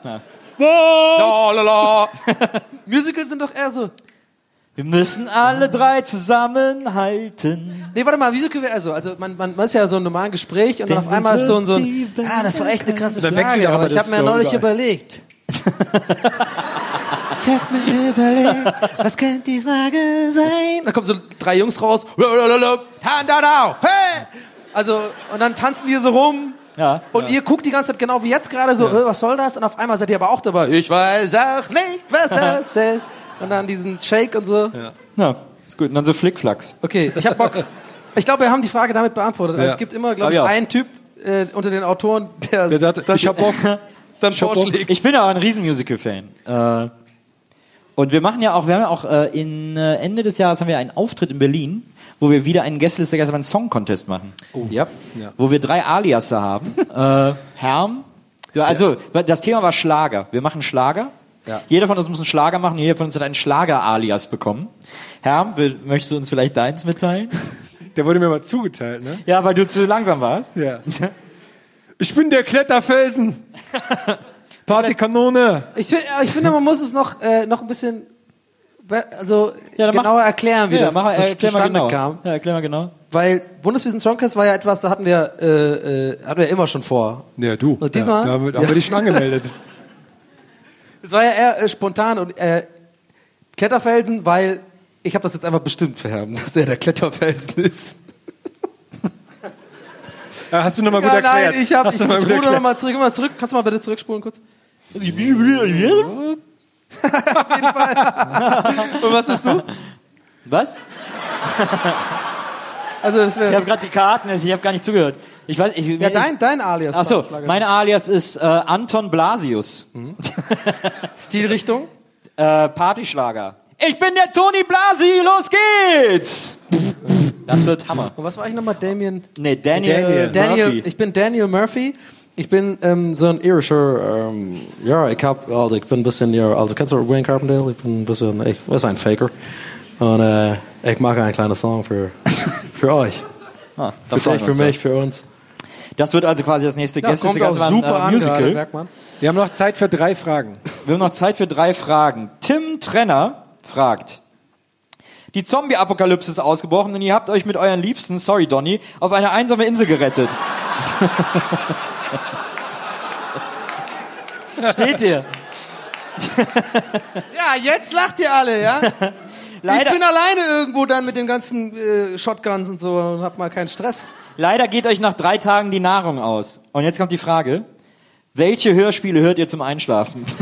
Speaker 7: La, la, la. Musicals sind doch eher so.
Speaker 6: Wir müssen alle drei zusammenhalten.
Speaker 7: Nee, warte mal, Musical wäre eher so. Also man, man, man ist ja so ein normales Gespräch und dann auf einmal ist so ein, so ein ah, das war echt eine krasse Frage,
Speaker 8: auch
Speaker 7: aber ich habe mir
Speaker 8: so
Speaker 7: neulich
Speaker 8: überall.
Speaker 7: überlegt. ich habe mir überlegt, was könnte die Frage sein? Dann kommen so drei Jungs raus. Hand now. Hey! Also, und dann tanzen die so rum.
Speaker 6: Ja.
Speaker 7: Und ihr guckt die ganze Zeit genau wie jetzt gerade so, äh, was soll das? Und auf einmal seid ihr aber auch dabei. Ich weiß auch nicht, was das ist. Und dann diesen Shake und so.
Speaker 6: Ja, ist gut. Und dann so Flickflacks.
Speaker 7: Okay, ich hab Bock. Ich glaube, wir haben die Frage damit beantwortet. Also
Speaker 8: Ja.
Speaker 7: es gibt immer, glaube ich,
Speaker 6: Ah, ja.
Speaker 7: einen Typ äh, unter den Autoren, der,
Speaker 8: Der sagt,
Speaker 7: das,
Speaker 8: ich hab Bock.
Speaker 7: dann vorschlägt.
Speaker 6: Ich bin ja auch ein Riesenmusical-Fan. Äh, und wir machen ja auch, wir haben ja auch äh, in äh, Ende des Jahres haben wir einen Auftritt in Berlin, wo wir wieder einen Gästeliste Geisterbahn Song Contest machen.
Speaker 7: Ja.
Speaker 6: Wo wir drei Aliasse haben. äh, Herm. Also, das Thema war Schlager. Wir machen Schlager.
Speaker 7: Ja.
Speaker 6: Jeder von uns muss einen Schlager machen. Jeder von uns hat einen Schlager-Alias bekommen. Herm, will, möchtest du uns vielleicht deins mitteilen?
Speaker 8: Der wurde mir mal zugeteilt, ne?
Speaker 6: Ja, weil du zu langsam warst.
Speaker 8: Ja. Ich bin der Kletterfelsen. Partykanone.
Speaker 7: Ich, find- ich finde, man muss es noch, äh, noch ein bisschen also
Speaker 6: Ja, dann mach-
Speaker 7: genauer erklären, wie
Speaker 6: ja,
Speaker 7: das
Speaker 6: mach,
Speaker 7: zu-
Speaker 6: äh, erklär mal
Speaker 7: zustande
Speaker 6: genau.
Speaker 7: kam.
Speaker 6: Ja, erklär mal genau.
Speaker 7: Weil Bundeswiesen Songcast war ja etwas, da hatten wir, äh, äh, hatten wir immer schon vor.
Speaker 8: Ja, du.
Speaker 7: Und diesmal?
Speaker 8: Ja, da haben wir, da haben wir dich schon angemeldet.
Speaker 7: Es war ja eher äh, spontan und äh, Kletterfelsen, weil ich habe das jetzt einfach bestimmt für Herrn, dass er der Kletterfelsen ist.
Speaker 8: Ja, hast du nochmal gut
Speaker 7: ja,
Speaker 8: erklärt.
Speaker 7: nein, ich habe, ich, spule nochmal zurück, mal zurück. Kannst du mal bitte zurückspulen kurz? Und was bist du?
Speaker 6: Was?
Speaker 7: Also das
Speaker 6: Ich habe gerade die Karten, ich habe gar nicht zugehört. Ich weiß, ich,
Speaker 7: ja dein dein Alias.
Speaker 6: Ach so,
Speaker 7: Schlager.
Speaker 6: mein Alias ist äh, Anton Blasius.
Speaker 7: Stilrichtung.
Speaker 6: Äh, Partyschlager. Ich bin der Toni Blasi, los geht's! Das wird Hammer.
Speaker 7: Und was war ich nochmal? Damien.
Speaker 6: Nee, Daniel,
Speaker 8: Daniel.
Speaker 7: Daniel,
Speaker 6: Murphy.
Speaker 7: ich bin Daniel Murphy. Ich bin ähm, so ein irischer, ähm, ja, ich hab, also ich bin ein bisschen, ja, also kennst du Wayne Carpendale? Ich bin ein bisschen, ich ist ein Faker. Und äh, ich mache einen kleinen Song für, für euch.
Speaker 6: Ah,
Speaker 7: Für dich, für mich, für uns.
Speaker 6: Das wird also quasi das nächste
Speaker 7: Ja,
Speaker 6: Gäste.
Speaker 7: kommt auch super an,
Speaker 6: Musical.
Speaker 7: gerade, merkt man.
Speaker 8: Wir haben noch Zeit für drei Fragen.
Speaker 6: Wir haben noch Zeit für drei Fragen. Tim Trenner fragt. Die Zombie-Apokalypse ist ausgebrochen und ihr habt euch mit euren Liebsten, sorry Donny, auf eine einsame Insel gerettet. Steht ihr?
Speaker 7: Ja, jetzt lacht ihr alle, ja?
Speaker 6: Leider-
Speaker 7: Ich bin alleine irgendwo dann mit den ganzen äh, Shotguns und so und hab mal keinen Stress.
Speaker 6: Leider geht euch nach drei Tagen die Nahrung aus. Und jetzt kommt die Frage. Welche Hörspiele hört ihr zum Einschlafen?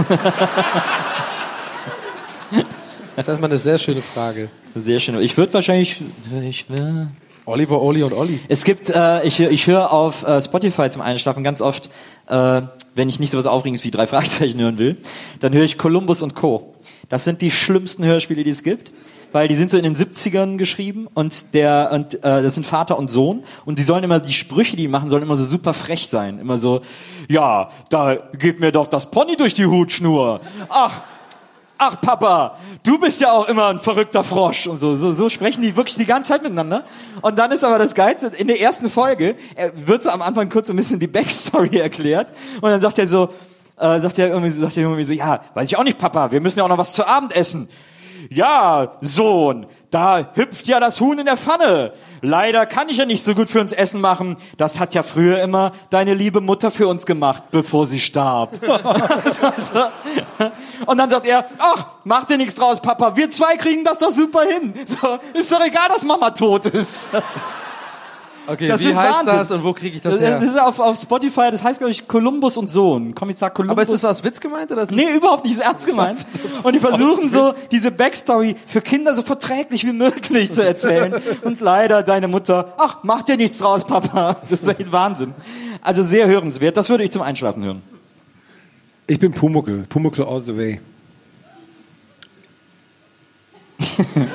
Speaker 7: Das ist erstmal eine sehr schöne Frage.
Speaker 6: Sehr schön. Ich würde wahrscheinlich... Ich will
Speaker 7: Oliver, Oli und Olli.
Speaker 6: Es gibt, äh, ich, ich höre auf äh, Spotify zum Einschlafen ganz oft, äh, wenn ich nicht so was Aufregendes wie drei Fragezeichen hören will, dann höre ich Columbus und Co. Das sind die schlimmsten Hörspiele, die es gibt. Weil die sind so in den 70ern geschrieben und der und äh, das sind Vater und Sohn und die sollen immer die Sprüche, die die machen, sollen immer so super frech sein, immer so ja, da geht mir doch das Pony durch die Hutschnur. Ach, ach Papa, du bist ja auch immer ein verrückter Frosch und so, so, so sprechen die wirklich die ganze Zeit miteinander. Und dann ist aber das Geilste, in der ersten Folge äh, wird so am Anfang kurz so ein bisschen die Backstory erklärt und dann sagt er so, äh, sagt er irgendwie, sagt er irgendwie so, ja, weiß ich auch nicht, Papa, wir müssen ja auch noch was zu Abend essen. Ja, Sohn, da hüpft ja das Huhn in der Pfanne. Leider kann ich ja nicht so gut für uns Essen machen. Das hat ja früher immer deine liebe Mutter für uns gemacht, bevor sie starb. Und dann sagt er, ach, mach dir nichts draus, Papa, wir zwei kriegen das doch super hin. So, ist doch egal, dass Mama tot ist.
Speaker 7: Okay,
Speaker 6: Das
Speaker 7: wie
Speaker 6: ist
Speaker 7: heißt
Speaker 6: Wahnsinn.
Speaker 7: das und wo kriege ich das
Speaker 6: Das,
Speaker 7: her?
Speaker 6: das ist auf, auf Spotify, das heißt, glaube ich, Columbus und Sohn. Komm, ich sag Columbus.
Speaker 7: Aber ist das aus Witz gemeint oder
Speaker 6: Nee, überhaupt nicht, ist ernst gemeint. Und die versuchen so, diese Backstory für Kinder so verträglich wie möglich zu erzählen. Und leider deine Mutter, ach, mach dir nichts draus, Papa. Das ist echt Wahnsinn. Also sehr hörenswert. Das würde ich zum Einschlafen hören.
Speaker 8: Ich bin Pumuckl. Pumuckl all the way.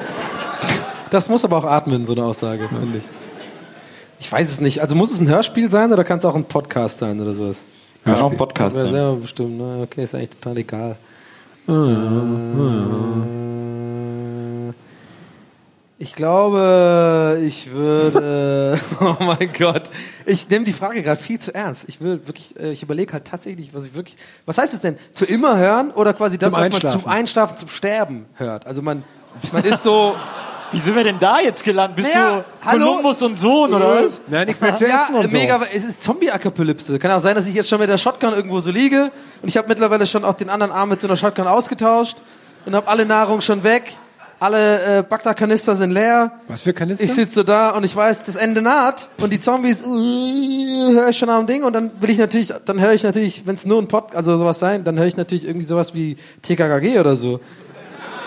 Speaker 7: Das muss aber auch atmen, so eine Aussage, finde ich. Ich weiß es nicht. Also muss es ein Hörspiel sein oder kann es auch ein Podcast sein oder sowas?
Speaker 6: Kann auch ein Podcast
Speaker 7: Ja,
Speaker 6: sein.
Speaker 7: selber bestimmt. Ne? Okay, ist eigentlich total egal. Äh, Ich glaube, ich würde. Oh mein Gott. Ich nehme die Frage gerade viel zu ernst. Ich will wirklich, äh, ich überlege halt tatsächlich, was ich wirklich. Was heißt es denn? Für immer hören oder quasi das,
Speaker 8: Zum
Speaker 7: was man zum Einschlafen, zum Sterben hört? Also man, man ist so.
Speaker 6: Wie sind wir denn da jetzt gelandet? Bist
Speaker 7: Naja,
Speaker 6: du
Speaker 7: hallo?
Speaker 6: Columbus und Sohn oder was?
Speaker 8: Nein, nichts mehr zu
Speaker 7: Ja,
Speaker 8: essen und so.
Speaker 7: mega, es ist Zombie-Akapolypse. Kann auch sein, dass ich jetzt schon mit der Shotgun irgendwo so liege und ich habe mittlerweile schon auch den anderen Arm mit so einer Shotgun ausgetauscht und habe alle Nahrung schon weg. Alle äh, Bagdad-Kanister sind leer.
Speaker 8: Was für Kanister?
Speaker 7: Ich sitze so da und ich weiß, das Ende naht und die Zombies uh, höre ich schon am Ding und dann will ich natürlich, dann höre ich natürlich, wenn es nur ein Pod, also sowas sein, dann höre ich natürlich irgendwie sowas wie TKKG oder so,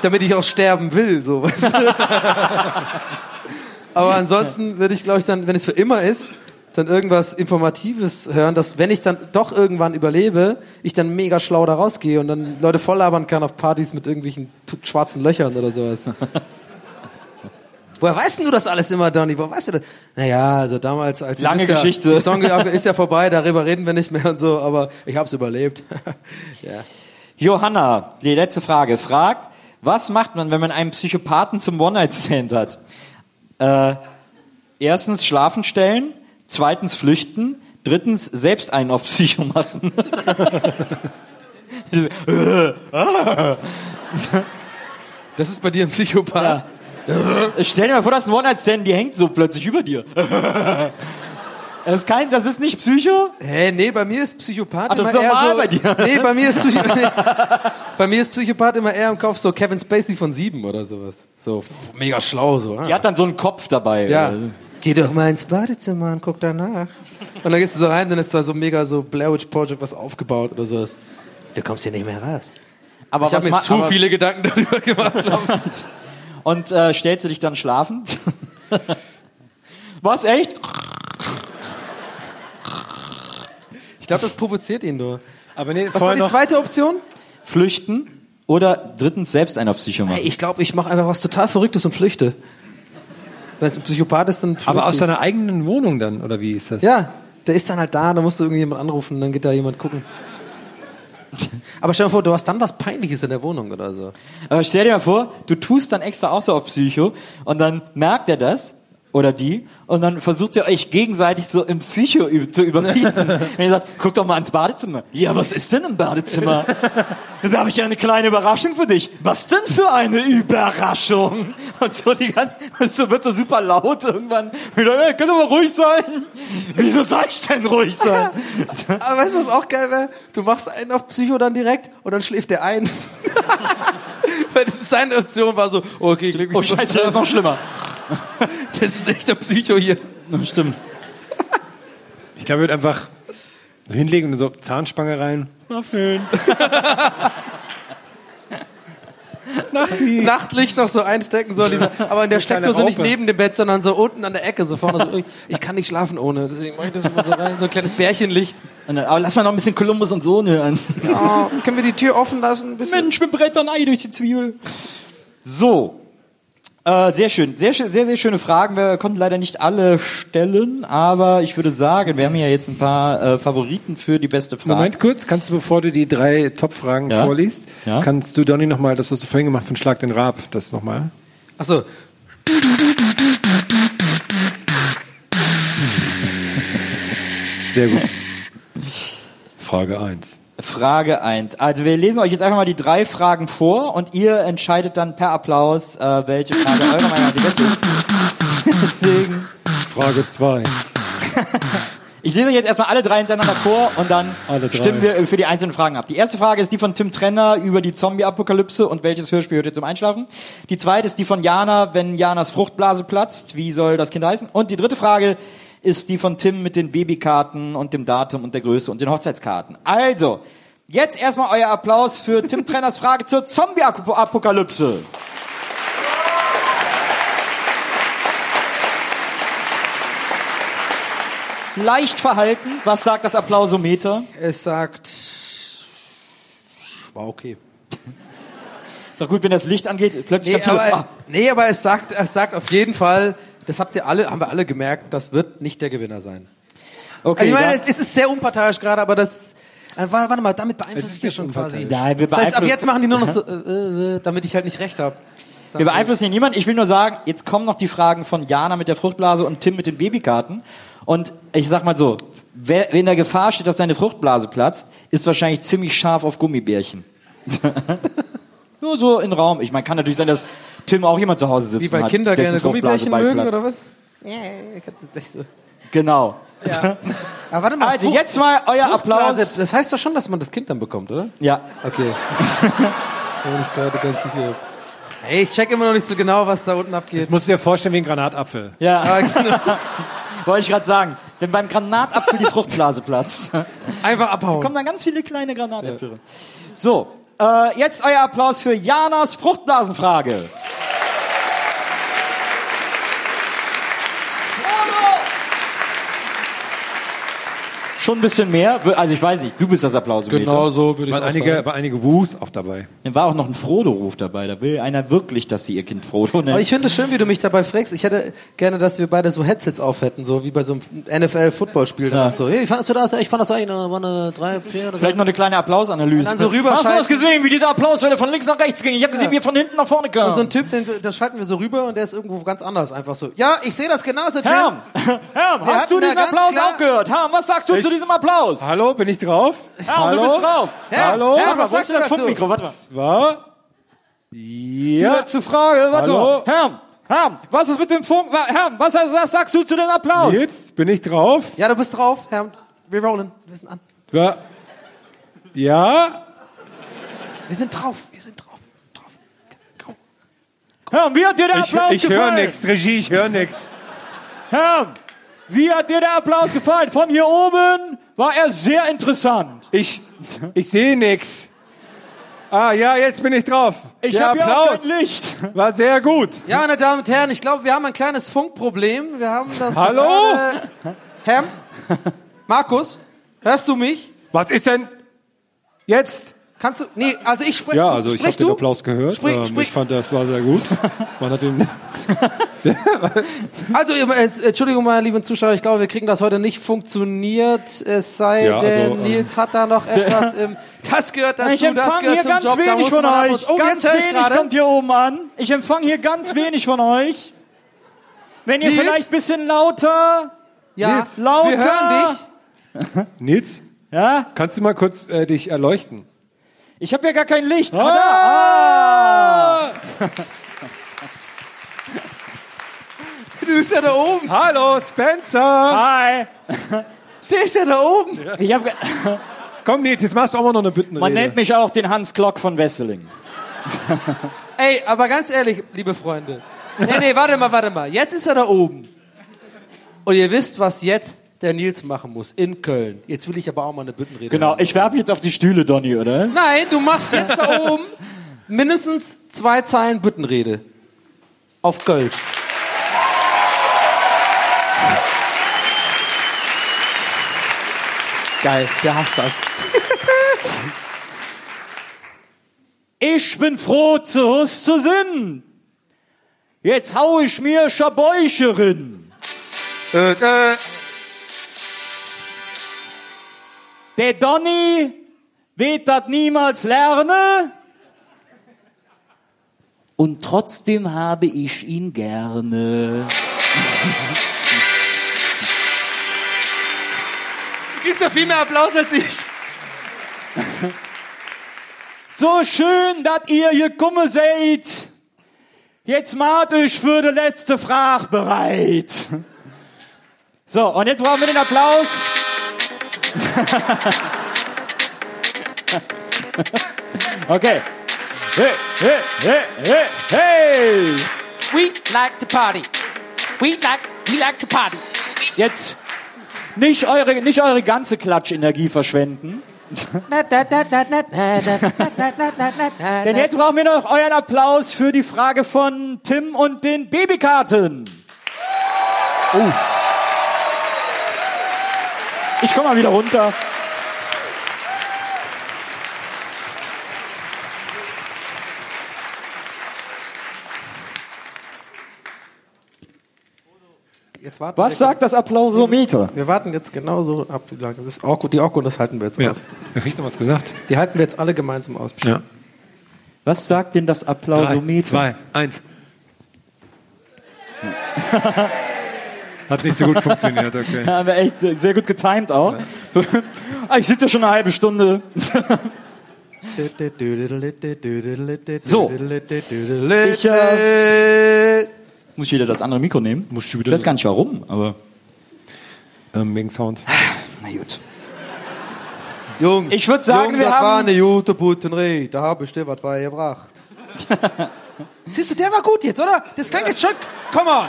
Speaker 7: damit ich auch sterben will, so. Weißt du? Aber ansonsten würde ich, glaube ich, dann, wenn es für immer ist, dann irgendwas Informatives hören, dass wenn ich dann doch irgendwann überlebe, ich dann mega schlau da rausgehe und dann Leute voll labern kann auf Partys mit irgendwelchen schwarzen Löchern oder sowas. Woher weißt denn du das alles immer, Donny? Woher weißt du das? Naja, also damals, als
Speaker 6: Lange
Speaker 7: ist ja,
Speaker 6: Geschichte.
Speaker 7: der Song ist ja vorbei, darüber reden wir nicht mehr und so, aber ich hab's überlebt. ja.
Speaker 6: Johanna, die letzte Frage, fragt, was macht man, wenn man einen Psychopathen zum One-Night-Stand hat? Äh, erstens schlafen stellen, zweitens flüchten, drittens selbst einen auf Psycho machen.
Speaker 7: Das ist bei dir ein Psychopath?
Speaker 6: Stell dir mal vor, das ist ein One-Night-Stand, die hängt so plötzlich über dir. Das ist kein, das ist nicht Psycho?
Speaker 7: Hä, nee, bei mir ist Psychopath
Speaker 6: Ach, das
Speaker 7: immer
Speaker 6: ist normal
Speaker 7: so,
Speaker 6: bei dir.
Speaker 7: Nee, bei mir ist Psycho bei mir ist Psychopath immer eher im Kopf so Kevin Spacey von sieben oder sowas. So f- mega schlau so. ah.
Speaker 6: Die hat dann so einen Kopf dabei.
Speaker 7: Ja. Geh doch mal ins Badezimmer und guck danach. Und dann gehst du so rein, dann ist da so mega so Blair Witch Project was aufgebaut oder sowas. Du kommst hier nicht mehr raus.
Speaker 6: Aber
Speaker 7: ich habe mir zu viele Gedanken darüber gemacht.
Speaker 6: Und äh, stellst du dich dann schlafen? Was, echt?
Speaker 7: Ich glaube, das provoziert ihn nur.
Speaker 8: Aber nee,
Speaker 7: Was war die zweite Option?
Speaker 6: Flüchten oder drittens selbst einen auf Psycho machen?
Speaker 7: Hey, ich glaube, ich mache einfach was total Verrücktes und flüchte. Wenn es ein Psychopath ist, dann flüchte
Speaker 8: aber aus
Speaker 7: ich.
Speaker 8: seiner eigenen Wohnung dann, oder wie ist das?
Speaker 7: Ja, der ist dann halt da, da musst du irgendjemand anrufen, dann geht da jemand gucken. Aber stell dir vor, du hast dann was Peinliches in der Wohnung oder so.
Speaker 6: Aber stell dir mal vor, du tust dann extra auch so auf Psycho und dann merkt er das oder die und dann versucht ihr euch gegenseitig so im Psycho zu überbieten. Wenn ihr sagt, guck doch mal ins Badezimmer. Ja, was ist denn im Badezimmer? Da habe ich eine kleine Überraschung für dich. Was denn für eine Überraschung? Und so die ganze, so wird so super laut irgendwann. Wieder, hey, könnt ihr mal ruhig sein? Wieso soll ich denn ruhig sein?
Speaker 7: Aber weißt du, was auch geil wäre? Du machst einen auf Psycho dann direkt und dann schläft der ein. Weil das ist seine Option war so, okay, ich leg mich
Speaker 6: Oh scheiße, das ist noch schlimmer.
Speaker 7: Das ist echt der Psycho hier.
Speaker 6: Stimmt.
Speaker 8: Ich glaube, ich würde einfach hinlegen und so Zahnspange rein. Waffeln.
Speaker 7: Nachtlicht noch so einstecken, so diese, aber in der Steckdose nicht neben dem Bett, sondern so unten an der Ecke, so vorne. So, ich, kann nicht schlafen ohne, deswegen mache ich das immer so rein, so ein kleines Bärchenlicht.
Speaker 6: Dann, aber lass mal noch ein bisschen Kolumbus und Sohn hören.
Speaker 7: Ja, können wir die Tür offen lassen? Ein bisschen?
Speaker 6: Mensch, mit Brettern Ei durch die Zwiebel. So. Äh, sehr schön. Sehr, sehr, sehr schöne Fragen. Wir konnten leider nicht alle stellen, aber ich würde sagen, wir haben ja jetzt ein paar äh, Favoriten für die beste Frage.
Speaker 8: Moment kurz, kannst du, bevor du die drei Top-Fragen
Speaker 6: Ja.
Speaker 8: vorliest,
Speaker 6: Ja.
Speaker 8: kannst du Donny nochmal, das hast du vorhin gemacht, von Schlag den Raab, das nochmal.
Speaker 7: Achso,
Speaker 8: Sehr gut. Frage 1.
Speaker 6: Frage 1. Also wir lesen euch jetzt einfach mal die drei Fragen vor und ihr entscheidet dann per Applaus, äh, welche Frage eurer Meinung nach die beste ist. Deswegen.
Speaker 8: Frage 2.
Speaker 6: Ich lese euch jetzt erstmal alle drei hintereinander vor und dann stimmen wir für die einzelnen Fragen ab. Die erste Frage ist die von Tim Trenner über die Zombie-Apokalypse und welches Hörspiel hört ihr zum Einschlafen. Die zweite ist die von Jana, wenn Janas Fruchtblase platzt. Wie soll das Kind heißen? Und die dritte Frage ist die von Tim mit den Babykarten und dem Datum und der Größe und den Hochzeitskarten. Also, jetzt erstmal euer Applaus für Tim Trenners Frage zur Zombie-Apokalypse. Leicht verhalten. Was sagt das Applausometer?
Speaker 7: es sagt, war okay.
Speaker 6: Ist doch gut, wenn das Licht angeht, plötzlich
Speaker 7: Nee, aber,
Speaker 6: ah,
Speaker 7: nee, aber es sagt, es sagt auf jeden Fall, das habt ihr alle, haben wir alle gemerkt, das wird nicht der Gewinner sein.
Speaker 6: okay,
Speaker 7: Also ich meine, es ist sehr unparteiisch gerade, aber das. Äh, warte, mal, damit beeinflusst
Speaker 8: ist
Speaker 7: ja schon quasi.
Speaker 6: Nein, wir
Speaker 7: Das heißt, ab jetzt machen die nur noch so, äh, äh, damit ich halt nicht recht habe.
Speaker 6: wir beeinflussen hier niemanden. Ich will nur sagen, jetzt kommen noch die Fragen von Jana mit der Fruchtblase und Tim mit den Babykarten. Und ich sag mal so, wer wer in der Gefahr steht, dass seine Fruchtblase platzt, ist wahrscheinlich ziemlich scharf auf Gummibärchen. nur so in Raum. Ich meine, kann natürlich sein, dass Tim auch jemand zu Hause sitzen
Speaker 7: Wie bei
Speaker 6: hat,
Speaker 7: Kindern gerne
Speaker 6: Fruchtblase
Speaker 7: Gummibärchen mögen, oder was? Ja, ja, kannst du nicht so.
Speaker 6: Genau.
Speaker 7: Aber warte mal,
Speaker 6: Also
Speaker 7: Frucht-
Speaker 6: jetzt mal euer Applaus.
Speaker 7: Das heißt doch schon, dass man das Kind dann bekommt, oder?
Speaker 6: Ja.
Speaker 7: Okay. Bin ich gerade ganz sicher. Hey, ich check immer noch nicht so genau, was da unten abgeht.
Speaker 8: Jetzt musst du dir vorstellen wie ein Granatapfel.
Speaker 6: Ja.
Speaker 7: Ah, genau.
Speaker 6: Wollte ich gerade sagen. Wenn beim Granatapfel die Fruchtblase platzt.
Speaker 7: Einfach abhauen.
Speaker 6: kommen dann ganz viele kleine Granatäpfel. So, äh, jetzt euer Applaus für Janas Fruchtblasenfrage. Schon ein bisschen mehr. Also ich weiß nicht, du bist das Applausometer.
Speaker 12: Genau so würde ich
Speaker 8: Waren
Speaker 12: auch
Speaker 8: einige,
Speaker 12: sagen.
Speaker 8: waren einige Wus auch dabei.
Speaker 6: Dann war auch noch ein Frodo-Ruf dabei. Da will einer wirklich, dass sie ihr Kind Frodo
Speaker 7: Aber
Speaker 6: nennt.
Speaker 7: ich finde es schön, wie du mich dabei fragst. Ich hätte gerne, dass wir beide so Headsets auf hätten, so wie bei so einem NFL-Footballspiel.
Speaker 6: Ja.
Speaker 7: So, hey, fandest du das? Ich fand das eigentlich eine, war eine drei, vier oder so.
Speaker 6: Vielleicht noch eine kleine Applausanalyse.
Speaker 7: Dann so.
Speaker 6: Hast du das gesehen, wie diese Applauswelle von links nach rechts ging? Ich habe gesehen, wie er von hinten nach vorne kam.
Speaker 7: Und so ein Typ, den, da schalten wir so rüber und der ist irgendwo ganz anders. Einfach so, ja, ich sehe das genauso, Jim.
Speaker 6: Herm, Herm,
Speaker 7: Wir
Speaker 6: hast du diesen Applaus auch gehört? Herm, was sagst du
Speaker 8: Ich-
Speaker 6: zu diesem Applaus?
Speaker 8: Hallo, bin ich drauf?
Speaker 6: Herm,
Speaker 8: Hallo?
Speaker 6: du bist drauf.
Speaker 7: Herm,
Speaker 8: Hallo?
Speaker 6: Mal,
Speaker 7: was sagst du
Speaker 6: das
Speaker 7: dazu?
Speaker 6: Funkmikro? Warte mal.
Speaker 8: War?
Speaker 6: Die
Speaker 8: Ja.
Speaker 6: letzte Frage, warte
Speaker 8: Hallo?
Speaker 6: mal. Herm, Herm, was ist mit dem Funk? Herm, was, was sagst du zu dem Applaus?
Speaker 8: Jetzt bin ich drauf.
Speaker 7: Ja, du bist drauf, Herr. Wir rollen. Wir sind an.
Speaker 8: War? Ja?
Speaker 7: Wir sind drauf. Wir sind drauf. drauf.
Speaker 6: Herm, wie hat dir der
Speaker 8: Ich,
Speaker 6: Applaus
Speaker 8: ich höre
Speaker 6: gefallen?
Speaker 8: nichts, Regie, ich höre nichts.
Speaker 6: Herm, wie hat dir der Applaus gefallen? Von hier oben war er sehr interessant.
Speaker 8: Ich, ich sehe nichts. Ah, ja, jetzt bin ich drauf.
Speaker 6: Ich
Speaker 8: Der
Speaker 6: habe ja kein Licht.
Speaker 8: war sehr gut.
Speaker 7: Ja, meine Damen und Herren, ich glaube, wir haben ein kleines Funkproblem. Wir haben das.
Speaker 8: Hallo?
Speaker 7: gerade- Herr? Markus? Hörst du mich?
Speaker 8: Was ist denn jetzt?
Speaker 7: Kannst du. Nee, also ich spreche.
Speaker 8: Ja, also ich habe
Speaker 7: sprich
Speaker 8: den Applaus gehört.
Speaker 7: Sprich,
Speaker 8: ähm,
Speaker 7: sprich.
Speaker 8: Ich fand, das war sehr gut. Man hat den
Speaker 7: Also, äh, Entschuldigung, meine lieben Zuschauer, ich glaube, wir kriegen das heute nicht funktioniert. Es sei
Speaker 8: Ja, also,
Speaker 7: denn,
Speaker 8: ähm,
Speaker 7: Nils hat da noch etwas im. Das gehört dazu,
Speaker 6: Ich
Speaker 7: das
Speaker 6: empfange
Speaker 7: gehört
Speaker 6: hier
Speaker 7: zum
Speaker 6: ganz
Speaker 7: Job.
Speaker 6: wenig von euch.
Speaker 7: Oh,
Speaker 6: ganz wenig
Speaker 7: gerade.
Speaker 6: kommt hier oben an. Ich empfange hier ganz wenig von euch. Wenn ihr
Speaker 7: Nils?
Speaker 6: vielleicht ein bisschen lauter,
Speaker 7: Ja,
Speaker 8: Nils,
Speaker 6: lauter.
Speaker 7: wir hören dich.
Speaker 8: Nils,
Speaker 6: Ja,
Speaker 8: kannst du mal kurz äh, dich erleuchten?
Speaker 6: Ich habe ja gar kein Licht.
Speaker 8: Ah!
Speaker 6: Ah.
Speaker 7: Du bist ja da oben.
Speaker 8: Hallo, Spencer.
Speaker 6: Hi.
Speaker 7: Der ist ja da oben.
Speaker 6: Ich hab,
Speaker 8: Komm, Nils, jetzt machst du auch mal noch eine Büttenrede.
Speaker 6: man nennt mich auch den Hans Klock von Wesseling.
Speaker 7: Ey, aber ganz ehrlich, liebe Freunde. Nee, nee, warte mal, warte mal. Jetzt ist er da oben. Und ihr wisst, was jetzt der Nils machen muss in Köln. Jetzt will ich aber auch mal eine Büttenrede.
Speaker 6: Genau,
Speaker 7: haben.
Speaker 6: ich werbe jetzt auf die Stühle, Donny, oder?
Speaker 7: Nein, du machst jetzt da oben mindestens zwei Zeilen Büttenrede. Auf Kölsch. Geil, der hasst das.
Speaker 6: Ich bin froh, zu Hus zu sinn. Jetzt hau ich mir Schabäucherin.
Speaker 7: Äh, äh,
Speaker 6: Der Donny wird das niemals lernen. Und trotzdem habe ich ihn gerne.
Speaker 7: du kriegst ja viel mehr Applaus als ich.
Speaker 6: So schön, dass ihr gekommen seid. Jetzt macht euch für die letzte Frage bereit. So, und jetzt brauchen wir den Applaus. Okay. Hey, hey, hey, hey, hey.
Speaker 10: We like to party. We like, we like to party.
Speaker 6: Jetzt nicht eure, nicht eure ganze Klatschenergie verschwenden. Denn jetzt brauchen wir noch euren Applaus für die Frage von Tim und den Babykarten. Oh. Ich komme mal wieder runter.
Speaker 7: Jetzt warten
Speaker 6: Was sagt das Applausometer?
Speaker 7: wir warten jetzt genauso ab, wie lange. Das ist auch gut, die auch gut, das halten wir jetzt
Speaker 8: Ja.
Speaker 7: aus.
Speaker 8: Hab ich noch was gesagt?
Speaker 7: Die halten wir jetzt alle gemeinsam aus.
Speaker 8: Ja.
Speaker 6: Was sagt denn das
Speaker 8: Drei,
Speaker 6: Applausometer?
Speaker 8: zwei, eins. Hat nicht so gut funktioniert, okay.
Speaker 6: Haben wir echt sehr sehr gut getimed auch. Ah, ich sitze ja schon eine halbe Stunde. So. Ich, äh, muss ich wieder das andere Mikro nehmen?
Speaker 8: Musst du
Speaker 6: Ich
Speaker 8: wieder
Speaker 6: weiß gar nicht warum, aber
Speaker 8: ähm, wegen Sound.
Speaker 6: na gut.
Speaker 7: Jung,
Speaker 6: Ich würd sagen,
Speaker 7: Jung,
Speaker 6: wir
Speaker 7: das
Speaker 6: haben-
Speaker 7: war eine gute Buttenrede. Da habe ich dir was beigebracht. Siehst du, der war gut jetzt, oder? Das klang jetzt schon, come on.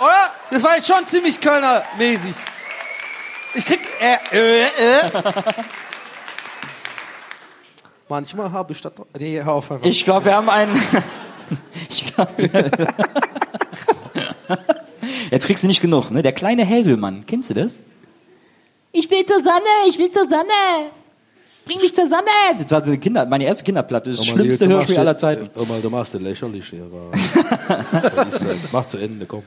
Speaker 7: Oder? Das war jetzt schon ziemlich Kölner-mäßig. Ich krieg, äh, äh, äh. Manchmal habe ich das, nee, hör auf einfach.
Speaker 6: Ich glaube, wir haben einen. ich glaub, wir- Jetzt kriegst du nicht genug, ne? Der kleine Helvelmann, kennst du das? Ich will zur Sonne, ich will zur Sonne. Bring mich zur Sonne. Das war eine Kinder, meine erste Kinderplatte. Das
Speaker 11: Hör mal,
Speaker 6: schlimmste Hörspiel aller Zeiten.
Speaker 11: Hör mal, du machst den lächerlich hier. Das äh, Mach zu Ende, komm.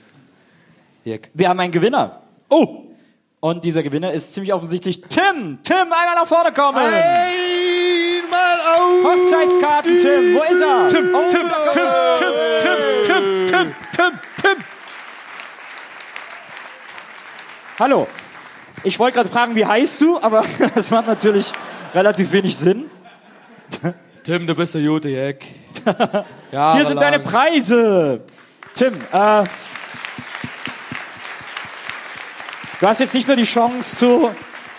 Speaker 11: Jack.
Speaker 6: Wir haben einen Gewinner. Oh! Und dieser Gewinner ist ziemlich offensichtlich Tim. Tim, einmal nach vorne kommen.
Speaker 12: Einmal auf!
Speaker 6: Hochzeitskarten, Tim. Wo ist er?
Speaker 8: Tim,
Speaker 6: Oh,
Speaker 8: Tim, Tim,
Speaker 6: er.
Speaker 8: Tim, Tim, Tim, Tim, Tim.
Speaker 6: Hallo. Ich wollte gerade fragen, wie heißt du? Aber das macht natürlich relativ wenig Sinn.
Speaker 12: Tim, du bist der gute Jack.
Speaker 6: Hier sind deine Preise. Tim, äh, du hast jetzt nicht nur die Chance zu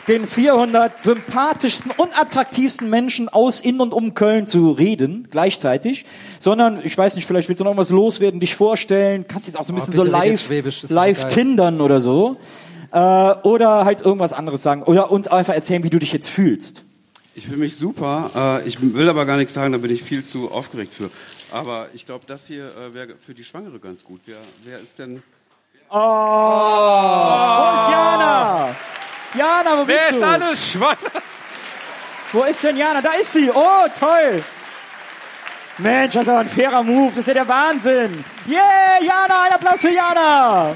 Speaker 6: den 400 sympathischsten und attraktivsten Menschen aus in und um Köln zu reden gleichzeitig, sondern ich weiß nicht, vielleicht willst du noch was loswerden, dich vorstellen, kannst jetzt auch so ein
Speaker 7: Oh,
Speaker 6: bisschen
Speaker 7: bitte
Speaker 6: so live, live tindern oder so. Äh, oder halt irgendwas anderes sagen oder uns einfach erzählen, wie du dich jetzt fühlst.
Speaker 14: Ich fühle mich super. Äh, ich will aber gar nichts sagen, da bin ich viel zu aufgeregt für. Aber ich glaube, das hier äh, wäre für die Schwangere ganz gut. Wer, wer ist denn...
Speaker 6: Oh, wo ist Jana? Jana, wo bist
Speaker 12: Wer
Speaker 6: du?
Speaker 12: ist alles schwanger?
Speaker 6: Wo ist denn Jana? Da ist sie. Oh, toll. Mensch, das ist aber ein fairer Move. Das ist ja der Wahnsinn. Yeah, Jana, ein Applaus für Jana.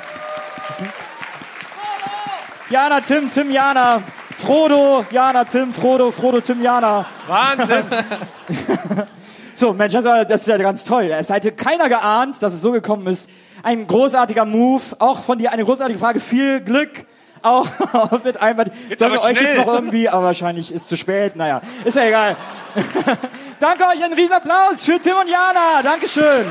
Speaker 6: Jana, Tim, Tim, Jana. Frodo, Jana, Tim, Frodo, Frodo, Tim, Jana.
Speaker 12: Wahnsinn.
Speaker 6: So, Mensch, das ist ja ganz toll. Es hätte keiner geahnt, dass es so gekommen ist. Ein großartiger Move. Auch von dir eine großartige Frage. Viel Glück. Auch mit einmal. Sollen wir euch jetzt noch irgendwie, aber wahrscheinlich ist zu spät. Naja, ist ja egal. Danke euch, ein Riesenapplaus für Tim und Jana. Dankeschön.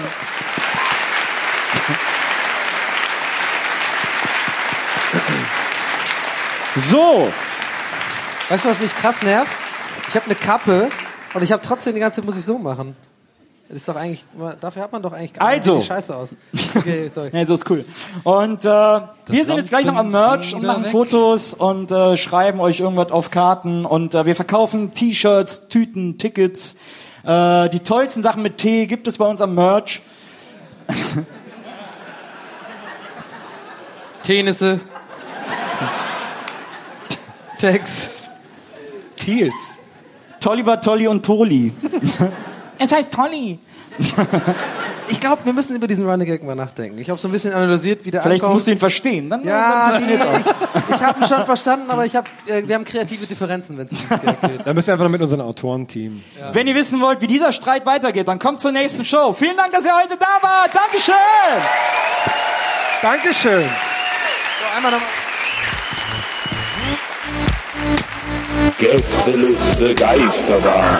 Speaker 6: So.
Speaker 7: Weißt du, was mich krass nervt? Ich habe eine Kappe und ich habe trotzdem die ganze Zeit muss ich so machen. Das ist doch eigentlich, dafür hat man doch eigentlich gar
Speaker 6: Also.
Speaker 7: die Scheiße aus. Okay, sorry.
Speaker 6: Nee, so ist cool. Und äh, wir sind jetzt gleich noch am Merch und machen Fotos und äh, schreiben euch irgendwas auf Karten und äh, wir verkaufen T-Shirts, Tüten, Tickets. Äh, die tollsten Sachen mit Tee gibt es bei uns am Merch.
Speaker 7: Tenisse. Tex.
Speaker 6: Teals. Tolliver, Tolli und Toli. es heißt Tolli.
Speaker 7: Ich glaube, wir müssen über diesen Running Gag mal nachdenken. Ich habe so ein bisschen analysiert, wie der
Speaker 6: Vielleicht
Speaker 7: ankommt.
Speaker 6: musst du ihn verstehen. Dann,
Speaker 7: Ja,
Speaker 6: dann
Speaker 7: nee, ich, ich habe ihn schon verstanden, aber ich hab, äh, wir haben kreative Differenzen, wenn es um Gag geht.
Speaker 8: Da müssen wir einfach noch mit unserem Autorenteam.
Speaker 6: Wenn ihr wissen wollt, wie dieser Streit weitergeht, dann kommt zur nächsten Show. Vielen Dank, dass ihr heute da wart. Dankeschön.
Speaker 8: Dankeschön.
Speaker 7: So, einmal nochmal.
Speaker 5: Gästeliste Geisterbahn.